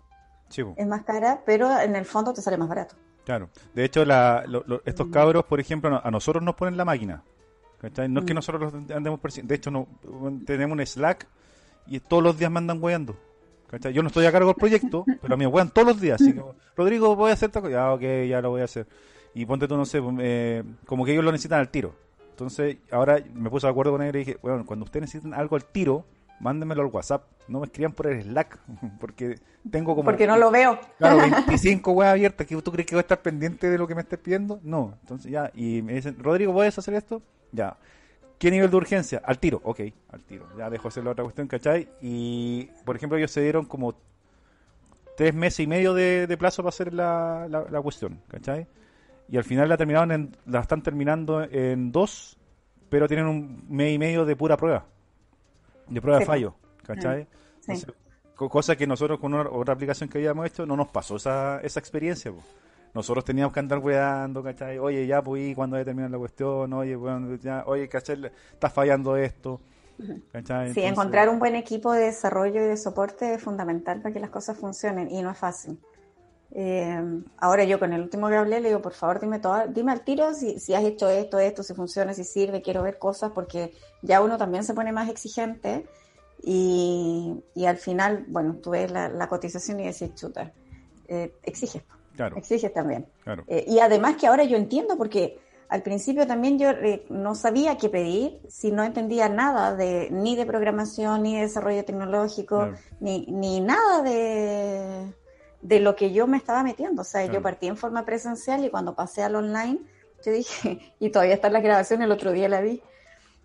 po. es más cara, pero en el fondo te sale más barato. Claro. De hecho, la, lo- lo- estos cabros, por ejemplo, a nosotros nos ponen la máquina. ¿cachai? No es que Mm. nosotros los andemos persiguiendo. De hecho, no, tenemos un Slack y todos los días me andan weando. ¿cachai? Yo no estoy a cargo del proyecto, pero a mí me wean todos los días. Así que, Rodrigo, voy a hacer tal cosa. Ya, ok, ya lo voy a hacer. Y ponte tú, no sé, eh, como que ellos lo necesitan al tiro. Entonces, ahora me puse de acuerdo con ellos y dije, bueno, cuando ustedes necesiten algo al tiro, mándenmelo al WhatsApp. No me escriban por el Slack, porque tengo como... Porque no lo veo. Claro, 25 weas abiertas. ¿que ¿Tú crees que voy a estar pendiente de lo que me estés pidiendo? No. Entonces ya, y me dicen, Rodrigo, ¿puedes hacer esto? Ya. ¿Qué nivel de urgencia? Al tiro, ok, al tiro. Ya dejo hacer la otra cuestión, ¿cachai? Y, por ejemplo, ellos se dieron como tres meses y medio de, de plazo para hacer la, la, la cuestión, ¿cachai? Y al final la terminaron en, la están terminando en dos, pero tienen un mes y medio de pura prueba. De prueba de Sí. fallo, ¿cachai? Sí. Entonces, co- cosa que nosotros con una- otra aplicación que habíamos hecho no nos pasó esa, esa experiencia. po. Nosotros teníamos que andar weando, ¿cachai? Oye, ya, pues, ¿y ¿cuándo va a terminar la cuestión? Oye, bueno, ya, oye, ¿cachai? Está fallando esto. ¿cachai? Sí, encontrar un buen equipo de desarrollo y de soporte es fundamental para que las cosas funcionen y no es fácil. Eh, ahora yo con el último que hablé le digo, por favor, dime todo, dime al tiro si, si has hecho esto, esto, si funciona, si sirve, quiero ver cosas porque ya uno también se pone más exigente y, y al final, bueno, tú ves la, la cotización y decís, chuta, eh, exiges, Claro, exiges también. claro. Eh, y además que ahora yo entiendo, porque al principio también yo no sabía qué pedir, si no entendía nada de ni de programación, ni de desarrollo tecnológico, Claro. ni, ni nada de, de lo que yo me estaba metiendo. O sea, Claro. yo partí en forma presencial y cuando pasé al online, yo dije, y todavía está en la grabación, el otro día la vi,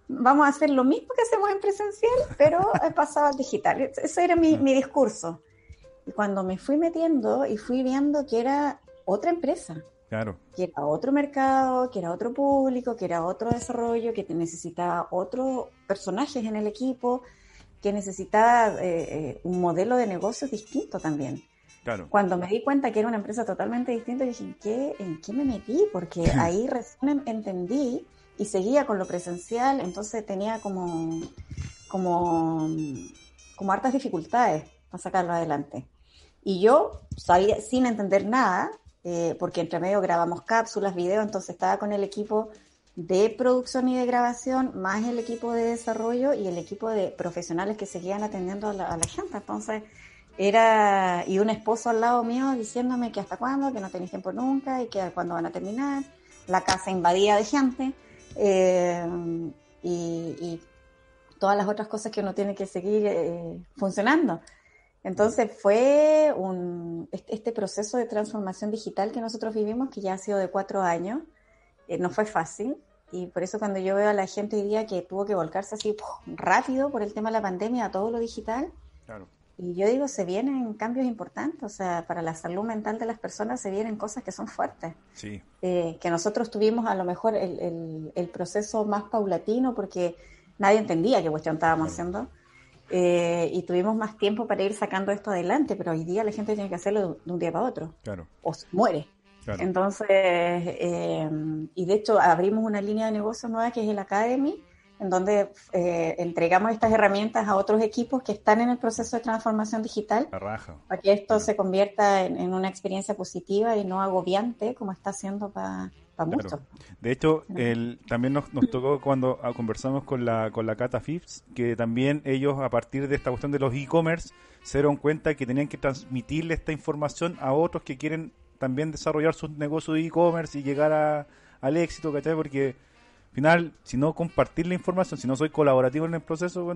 vamos a hacer lo mismo que hacemos en presencial, pero he pasado al digital. Ese era mi, mi discurso. Y cuando me fui metiendo y fui viendo que era otra empresa, Claro, que era otro mercado, que era otro público, que era otro desarrollo, que necesitaba otros personajes en el equipo, que necesitaba eh, eh, un modelo de negocios distinto también. Claro. Cuando me di cuenta que era una empresa totalmente distinta, dije, ¿en qué, en qué me metí? Porque ahí recién entendí y seguía con lo presencial, entonces tenía como, como, como hartas dificultades para sacarlo adelante. Y yo sabía, sin entender nada, eh, porque entre medio grabamos cápsulas, videos, entonces estaba con el equipo de producción y de grabación, más el equipo de desarrollo y el equipo de profesionales que seguían atendiendo a la, a la gente. Entonces, era, y un esposo al lado mío diciéndome que hasta cuándo, que no tenéis tiempo nunca y que cuándo van a terminar. La casa invadida de gente. eh, y, todas las otras cosas que uno tiene que seguir eh, funcionando. Entonces fue un, este proceso de transformación digital que nosotros vivimos, que ya ha sido de cuatro años, eh, no fue fácil. Y por eso cuando yo veo a la gente hoy día que tuvo que volcarse así rápido por el tema de la pandemia a todo lo digital, y yo digo, se vienen cambios importantes, o sea, para la salud mental de las personas se vienen cosas que son fuertes. Sí. Eh, que nosotros tuvimos a lo mejor el, el, proceso más paulatino porque nadie entendía qué cuestión estábamos haciendo. Eh, y tuvimos más tiempo para ir sacando esto adelante, pero hoy día la gente tiene que hacerlo de un día para otro. Claro. O se muere. Entonces, eh, y de hecho abrimos una línea de negocio nueva que es el Academy, en donde eh, entregamos estas herramientas a otros equipos que están en el proceso de transformación digital, para que esto se convierta en, una experiencia positiva y no agobiante como está haciendo para muchos. De hecho, el, también nos, nos tocó cuando ah, conversamos con la, con la Cata Phipps, que también ellos a partir de esta cuestión de los e-commerce se dieron cuenta que tenían que transmitirle esta información a otros que quieren también desarrollar sus negocios de e-commerce y llegar a, al éxito, ¿cachai? Porque final, si no compartir la información, si no soy colaborativo en el proceso,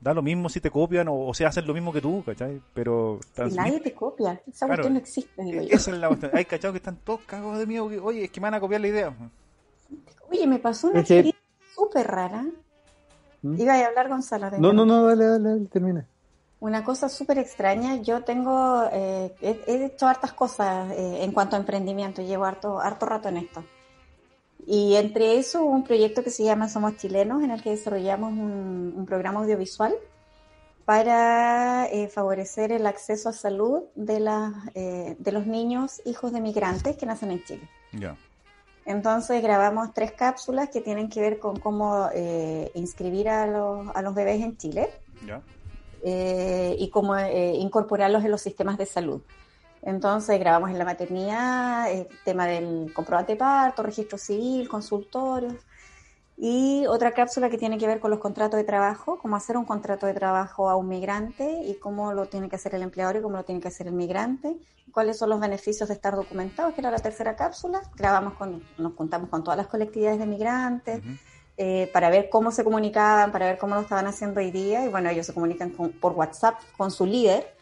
da lo mismo si te copian o, o sea, hacen lo mismo que tú, ¿cachai? Pero... nadie te copia, esa cuestión no existe, digo yo. Esa es la cuestión. Hay cachados que están todos cagados de miedo, que, oye, es que me van a copiar la idea. Oye, me pasó una experiencia súper rara. ¿Mm? Iba a hablar Gonzalo. No, no, no, dale, dale, termina. Una cosa súper extraña, yo tengo, eh, he, hecho hartas cosas eh, en cuanto a emprendimiento, llevo harto, harto rato en esto. Y entre eso un proyecto que se llama Somos Chilenos, en el que desarrollamos un, programa audiovisual para eh, favorecer el acceso a salud de, de los niños hijos de migrantes que nacen en Chile. Entonces grabamos tres cápsulas que tienen que ver con cómo inscribir a los, a los bebés en Chile. Eh, y cómo eh, incorporarlos en los sistemas de salud. Entonces grabamos en la maternidad el tema del comprobante de parto, registro civil, consultorios y otra cápsula que tiene que ver con los contratos de trabajo, cómo hacer un contrato de trabajo a un migrante y cómo lo tiene que hacer el empleador y cómo lo tiene que hacer el migrante, cuáles son los beneficios de estar documentados, que era la tercera cápsula. Grabamos con, nos juntamos con todas las colectividades de migrantes. Eh, para ver cómo se comunicaban, para ver cómo lo estaban haciendo hoy día. Y bueno, ellos se comunican por WhatsApp con su líder.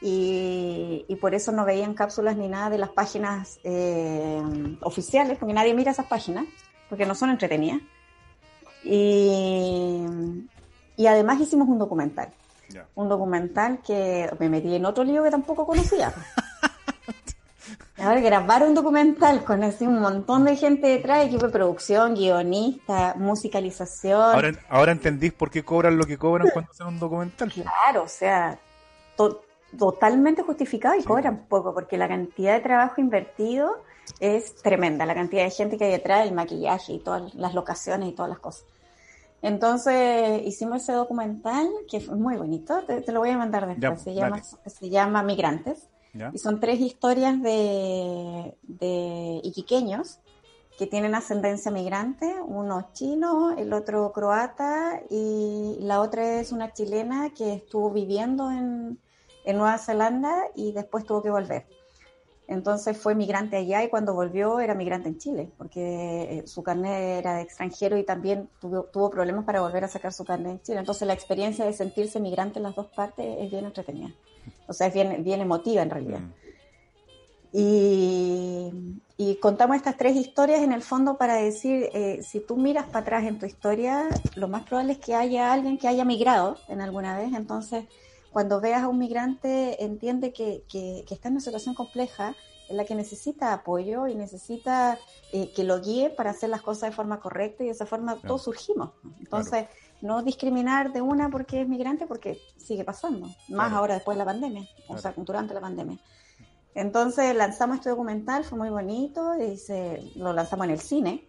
Y, por eso no veían cápsulas ni nada de las páginas eh, oficiales, porque nadie mira esas páginas, porque no son entretenidas. Y, y además hicimos un documental. Un documental que me metí en otro lío que tampoco conocía. Ahora grabar un documental con así un montón de gente detrás, equipo de producción, guionista, musicalización. Ahora, ahora entendís por qué cobran lo que cobran cuando hacen un documental. Claro, o sea, totalmente justificado y cobran poco, porque la cantidad de trabajo invertido es tremenda, la cantidad de gente que hay detrás, el maquillaje y todas las locaciones y todas las cosas. Entonces hicimos ese documental que fue muy bonito, te, lo voy a mandar después, se, llama, se llama Migrantes. Y son tres historias de, de iquiqueños que tienen ascendencia migrante, uno chino, el otro croata y la otra es una chilena que estuvo viviendo en, en Nueva Zelanda y después tuvo que volver. Entonces fue migrante allá y cuando volvió era migrante en Chile, porque eh, su carnet era de extranjero y también tuvo, tuvo problemas para volver a sacar su carnet en Chile. Entonces la experiencia de sentirse migrante en las dos partes es bien entretenida. O sea, es bien, bien emotiva en realidad. Mm. Y, contamos estas tres historias en el fondo para decir, eh, si tú miras para atrás en tu historia, lo más probable es que haya alguien que haya migrado en alguna vez. Entonces, cuando veas a un migrante, entiende que, que, está en una situación compleja en la que necesita apoyo y necesita eh, que lo guíe para hacer las cosas de forma correcta y de esa forma todos surgimos. Entonces, no discriminar de una porque es migrante, porque sigue pasando, más ahora después de la pandemia, o sea, durante la pandemia. Entonces lanzamos este documental, fue muy bonito, y se, lo lanzamos en el cine,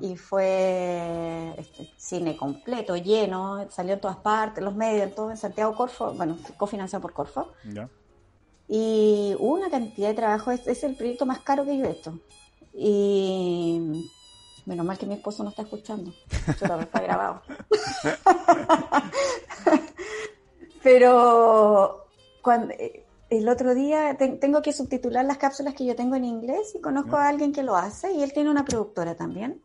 y fue este, cine completo, lleno, salió en todas partes, los medios, en todo, en Santiago Corfo, bueno, cofinanciado por Corfo. Y hubo una cantidad de trabajo, es, es el proyecto más caro que yo he hecho. Y Menos mal que mi esposo no está escuchando. Yo está grabado. Pero cuando, eh, el otro día tengo que subtitular las cápsulas que yo tengo en inglés y conozco a alguien que lo hace y él tiene una productora también.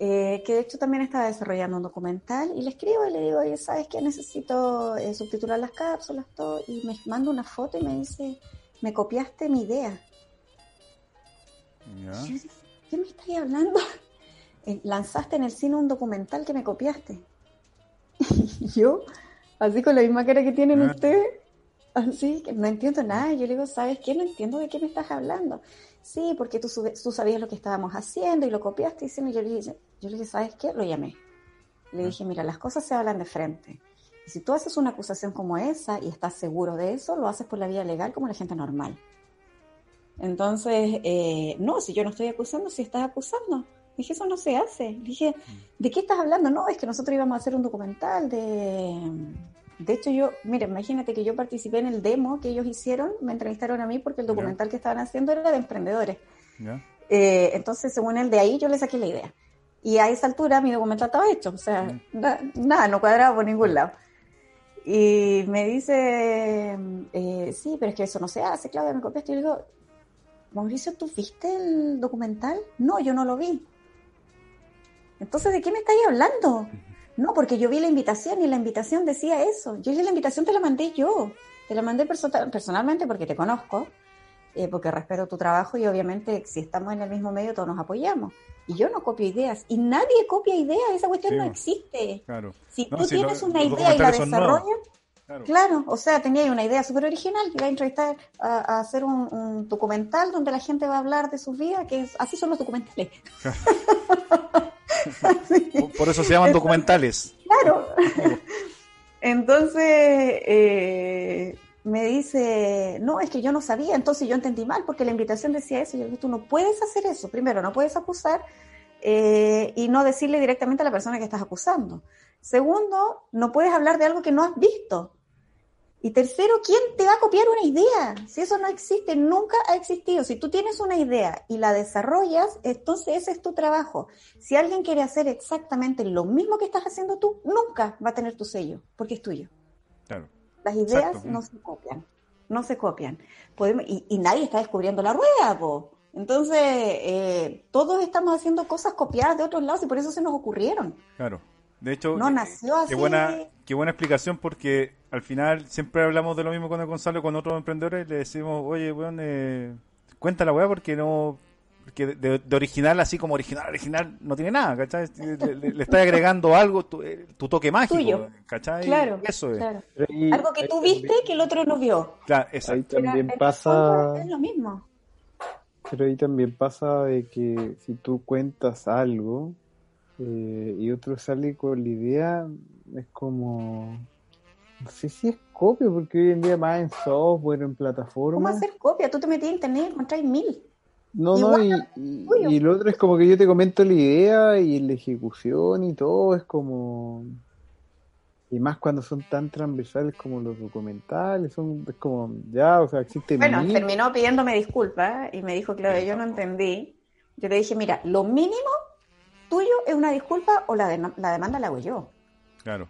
eh, que de hecho también estaba desarrollando un documental, y le escribo y le digo, oye, ¿sabes qué? Necesito eh, subtitular las cápsulas, todo, y me manda una foto y me dice, me copiaste mi idea. Yo dije, ¿Qué me estás hablando? Eh, Lanzaste en el cine un documental que me copiaste. Y yo, así con la misma cara que tienen ustedes, así que no entiendo nada. Yo le digo, ¿sabes qué? No entiendo de qué me estás hablando. Sí, porque tú, sabías lo que estábamos haciendo y lo copiaste. Y yo le dije, yo le dije, ¿sabes qué? Lo llamé. Le dije, mira, las cosas se hablan de frente. Y si tú haces una acusación como esa y estás seguro de eso, lo haces por la vía legal como la gente normal. Entonces, eh, no, si yo no estoy acusando, si estás acusando. Dije, eso no se hace. Dije, ¿de qué estás hablando? No, es que nosotros íbamos a hacer un documental de... De hecho, yo, mira, imagínate que yo participé en el demo que ellos hicieron, me entrevistaron a mí porque el documental que estaban haciendo era de emprendedores. Eh, entonces, según él, de ahí yo le saqué la idea. Y a esa altura mi documental estaba hecho, o sea, na- nada, no cuadraba por ningún lado. Y me dice, eh, sí, pero es que eso no se hace, Claudia, me copiaste. Y yo digo, Mauricio, ¿tú viste el documental? No, yo no lo vi. Entonces, ¿de qué me estáis hablando? No, porque yo vi la invitación y la invitación decía eso. Yo dije, la invitación te la mandé yo. Te la mandé perso- personalmente porque te conozco, eh, porque respeto tu trabajo y obviamente si estamos en el mismo medio todos nos apoyamos. Y yo no copio ideas. Y nadie copia ideas. Esa cuestión Sí, no existe. Claro. Si No, tú tienes lo- una idea y la desarrollas, Claro. Claro, o sea, tenía una idea súper original, iba a entrevistar a, a hacer un, un documental donde la gente va a hablar de sus vidas, que es, así son los documentales. Así. Por- eso se llaman documentales. Claro. Entonces eh, me dice, no, es que yo no sabía, entonces yo entendí mal, porque la invitación decía eso. Y yo tú no puedes hacer eso. Primero, no puedes acusar eh, y no decirle directamente a la persona que estás acusando. Segundo, no puedes hablar de algo que no has visto. Y tercero, ¿quién te va a copiar una idea? Si eso no existe, nunca ha existido. Si tú tienes una idea y la desarrollas, entonces ese es tu trabajo. Si alguien quiere hacer exactamente lo mismo que estás haciendo tú, nunca va a tener tu sello, porque es tuyo. Claro. Las ideas Exacto. no se copian, no se copian. Podemos, y, y nadie está descubriendo la rueda, po. Entonces, eh, todos estamos haciendo cosas copiadas de otros lados y por eso se nos ocurrieron. Claro. De hecho, No eh, nació así. Qué buena, qué buena explicación porque al final siempre hablamos de lo mismo con el Gonzalo, con otros emprendedores, le decimos, oye, weón, eh, cuenta la weá porque no... Porque de, de original, así como original, original, no tiene nada, ¿cachai? Le, le- le estás agregando algo, tu, eh, tu toque mágico, Tuyo. ¿cachai? Claro, Eso es. claro. Ahí- Algo que ahí tú también- viste que el otro no vio. Claro, Ahí exacto. Pero también pasa, Es lo mismo. pero ahí también pasa de que si tú cuentas algo eh, y otro sale con la idea, es como, no sé si es copia, porque hoy en día más en software, en ¿Cómo plataformas. hacer copia? Tú te metías en internet y encontráis mil. No, no, y, y, y lo otro es como que yo te comento la idea y la ejecución y todo es como... Y más cuando son tan transversales como los documentales, son es como, ya, o sea, existen Bueno, mil- terminó pidiéndome disculpas y me dijo, Claudia, yo no entendí. Yo le dije, mira, lo mínimo tuyo es una disculpa o la, de- la demanda la hago yo. Claro.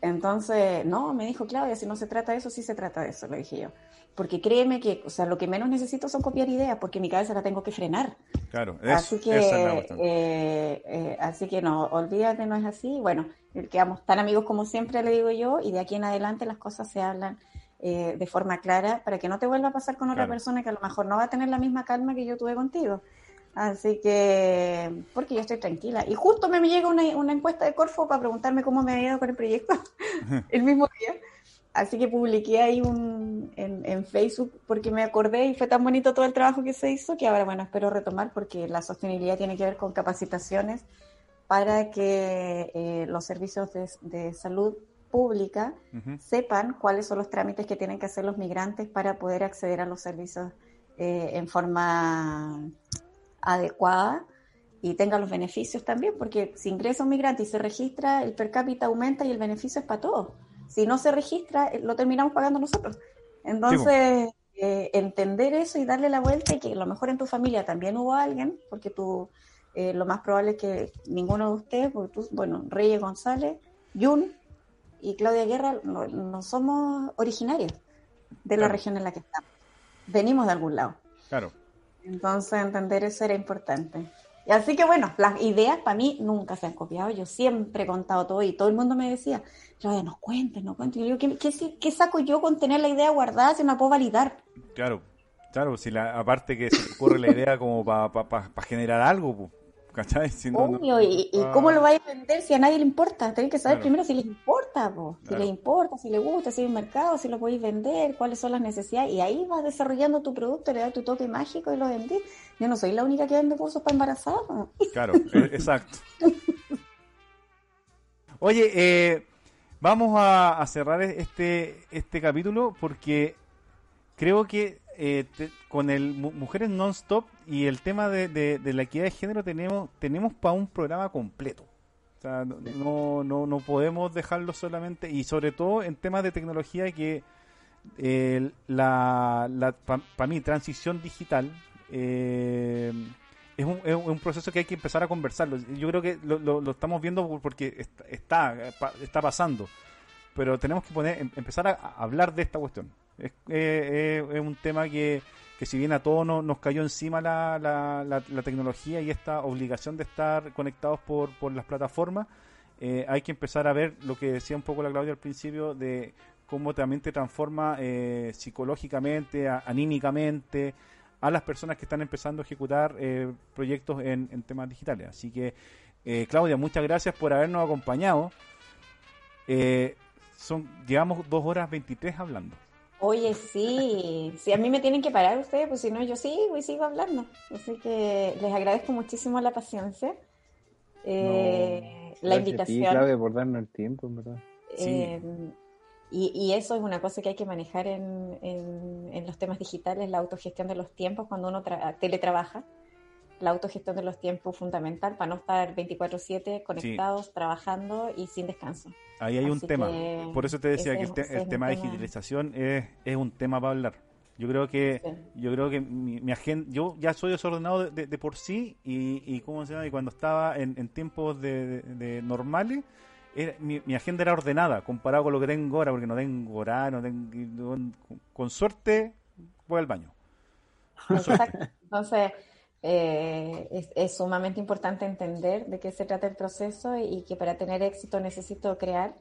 Entonces, no, me dijo Claudia, si no se trata de eso, sí se trata de eso, le dije yo. Porque créeme que, o sea, lo que menos necesito son copiar ideas, porque mi cabeza la tengo que frenar. Claro, así que, esa es la cuestión. eh, eh, así que no, olvídate, no es así. Bueno, quedamos tan amigos como siempre, le digo yo, y de aquí en adelante las cosas se hablan eh, de forma clara para que no te vuelva a pasar con otra Claro. persona que a lo mejor no va a tener la misma calma que yo tuve contigo. Así que, porque yo estoy tranquila. Y justo me llega una, una encuesta de Corfo para preguntarme cómo me había ido con el proyecto el mismo día. Así que publiqué ahí un, en, en Facebook porque me acordé y fue tan bonito todo el trabajo que se hizo que ahora, bueno, espero retomar porque la sostenibilidad tiene que ver con capacitaciones para que eh, los servicios de, de salud pública sepan cuáles son los trámites que tienen que hacer los migrantes para poder acceder a los servicios eh, en forma adecuada y tengan los beneficios también, porque si ingresa un migrante y se registra, el per cápita aumenta y el beneficio es para todos. Si no se registra, eh, lo terminamos pagando nosotros. Entonces, eh, entender eso y darle la vuelta y que a lo mejor en tu familia también hubo alguien, porque tú, eh, lo más probable es que ninguno de ustedes, porque tú, bueno, Reyes González, Jun y Claudia Guerra no, no somos originarios de la Claro. región en la que estamos. Venimos de algún lado. Claro. Entonces, entender eso era importante. Y así que bueno, las ideas para mí nunca se han copiado. Yo siempre he contado todo y todo el mundo me decía, Claudia, nos cuentes, nos cuentes. Yo, ¿qué, qué, saco yo con tener la idea guardada si no la puedo validar? Claro, claro, si la, aparte que se ocurre la idea como para pa, pa, generar algo, pues. ¿Cachai? Si no, Obvio, no- ¿y, y Ah. cómo lo vais a vender si a nadie le importa? Tenéis que saber Claro. primero si les importa, po. si Claro. les importa, si les gusta, si hay un mercado, si lo podéis vender, cuáles son las necesidades. Y ahí vas desarrollando tu producto, le das tu toque mágico y lo vendís. Yo no soy la única que vende cursos para embarazadas. Claro, e- exacto. Oye, eh, vamos a, a cerrar este, este capítulo porque creo que eh, te- con el Mu- Mujeres Non-Stop y el tema de, de- de la equidad de género tenemos tenemos para un programa completo. O sea, no, no, no, podemos dejarlo solamente, y sobre todo en temas de tecnología que eh, la, la para mí transición digital eh, es, un, es un proceso que hay que empezar a conversarlo. Yo creo que lo, lo- lo estamos viendo porque está, está, pa- está pasando, pero tenemos que poner em- empezar a hablar de esta cuestión. Es, eh, es un tema que, que si bien a todos nos, nos cayó encima la, la, la- la tecnología y esta obligación de estar conectados por, por las plataformas, eh, hay que empezar a ver lo que decía un poco la Claudia al principio de cómo también te transforma eh, psicológicamente, anímicamente a las personas que están empezando a ejecutar proyectos en, en temas digitales. Así que, Claudia, muchas gracias por habernos acompañado. Eh, son Llevamos dos horas 23 hablando. Oye, sí, si a mí me tienen que parar ustedes, pues si no, yo sigo y sigo hablando. Así que les agradezco muchísimo la paciencia, eh, la invitación. Claudia, por darnos el tiempo, en verdad. Sí. Eh, y, y eso es una cosa que hay que manejar en, en- en los temas digitales, la autogestión de los tiempos cuando uno tra- teletrabaja. La autogestión de los tiempos fundamental para no estar 24/7 conectados, trabajando y sin descanso. Ahí hay un tema. Por eso te decía que es- el, te- el tema de digitalización es, es un tema para hablar. Yo creo que Sí. yo creo que mi, mi agenda, yo ya soy desordenado de, de- de por sí y, y cómo se llama y cuando estaba en, en tiempos de, de- de normales era- mi, mi agenda era ordenada comparado con lo que tengo ahora porque no tengo horario, no tengo con, con suerte voy al baño. Exacto. Entonces, eh, es, es sumamente importante entender de qué se trata el proceso y, y que para tener éxito necesito crear,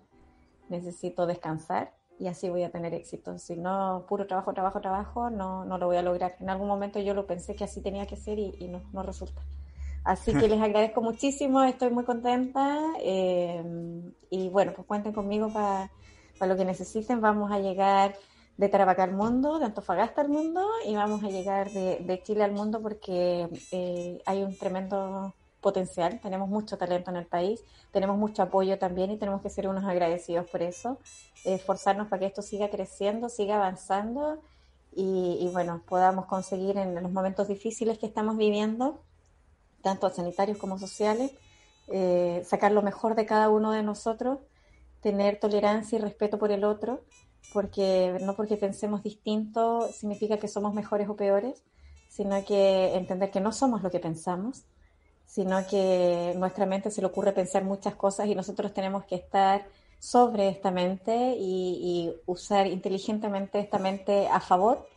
necesito descansar y así voy a tener éxito. Si no, puro trabajo, trabajo, trabajo, no, no lo voy a lograr. En algún momento yo lo pensé que así tenía que ser y, y no, no resulta. Así que les agradezco muchísimo, estoy muy contenta eh, y bueno, pues cuenten conmigo para lo que necesiten. Vamos a llegar de Tarapacá al mundo, de Antofagasta al mundo y vamos a llegar de, Chile al mundo porque eh, hay un tremendo potencial, tenemos mucho talento en el país, tenemos mucho apoyo también y tenemos que ser unos agradecidos por eso, esforzarnos para que esto siga creciendo, siga avanzando y, y bueno, podamos conseguir en los momentos difíciles que estamos viviendo, tanto sanitarios como sociales, eh, sacar lo mejor de cada uno de nosotros, tener tolerancia y respeto por el otro, porque no porque pensemos distinto significa que somos mejores o peores, sino que entender que no somos lo que pensamos, sino que nuestra mente se le ocurre pensar muchas cosas y nosotros tenemos que estar sobre esta mente y, y usar inteligentemente esta mente a favor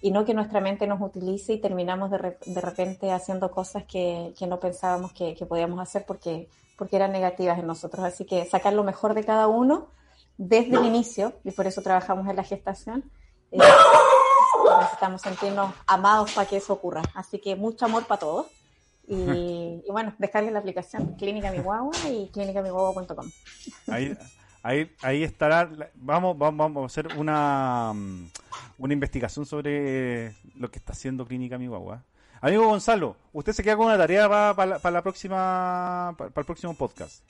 y no que nuestra mente nos utilice y terminamos de, re- de repente haciendo cosas que, que no pensábamos que, que podíamos hacer porque, porque eran negativas en nosotros. Así que sacar lo mejor de cada uno desde el inicio, y por eso trabajamos en la gestación, eh, necesitamos sentirnos amados para que eso ocurra. Así que mucho amor para todos. Y, y bueno, descarguen la aplicación Clínica Mi Guagua y clínicamiguagua.com. Ahí, ahí, ahí estará. Vamos, vamos, vamos a hacer una, mm, una investigación sobre lo que está haciendo Clínica Mi Guagua. Amigo Gonzalo, usted se queda con una tarea para, la, para la próxima, para, el próximo podcast.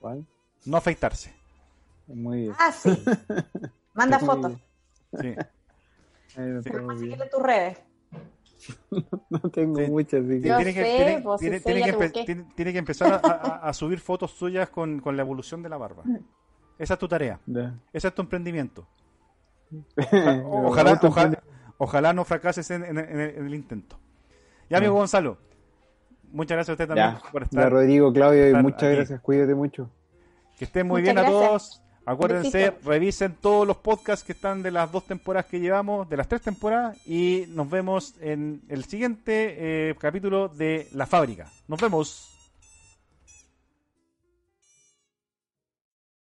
¿Cuál? No afeitarse. Muy bien. Ah, sí. Manda fotos. Sí. Sí. tus redes. No tengo Sí. muchas, Yo tiene, que, tiene, ya que empe- tiene- que empezar a, a- a subir fotos suyas con, con la evolución de la barba. Esa es tu tarea. Ya. Ese es tu emprendimiento. Ojalá, ojalá, ojalá no fracases en, en- en el, en el intento. Ya, amigo Ya. Gonzalo, muchas gracias a usted también Ya, por ya, estar. Rodrigo, Claudio, y muchas aquí. gracias, cuídate mucho. Que estén muy Muchas bien a todos. Acuérdense, revisen todos los podcasts que están de las dos temporadas que llevamos, de las tres temporadas, y nos vemos en el siguiente eh, capítulo de La Fábrica. Nos vemos.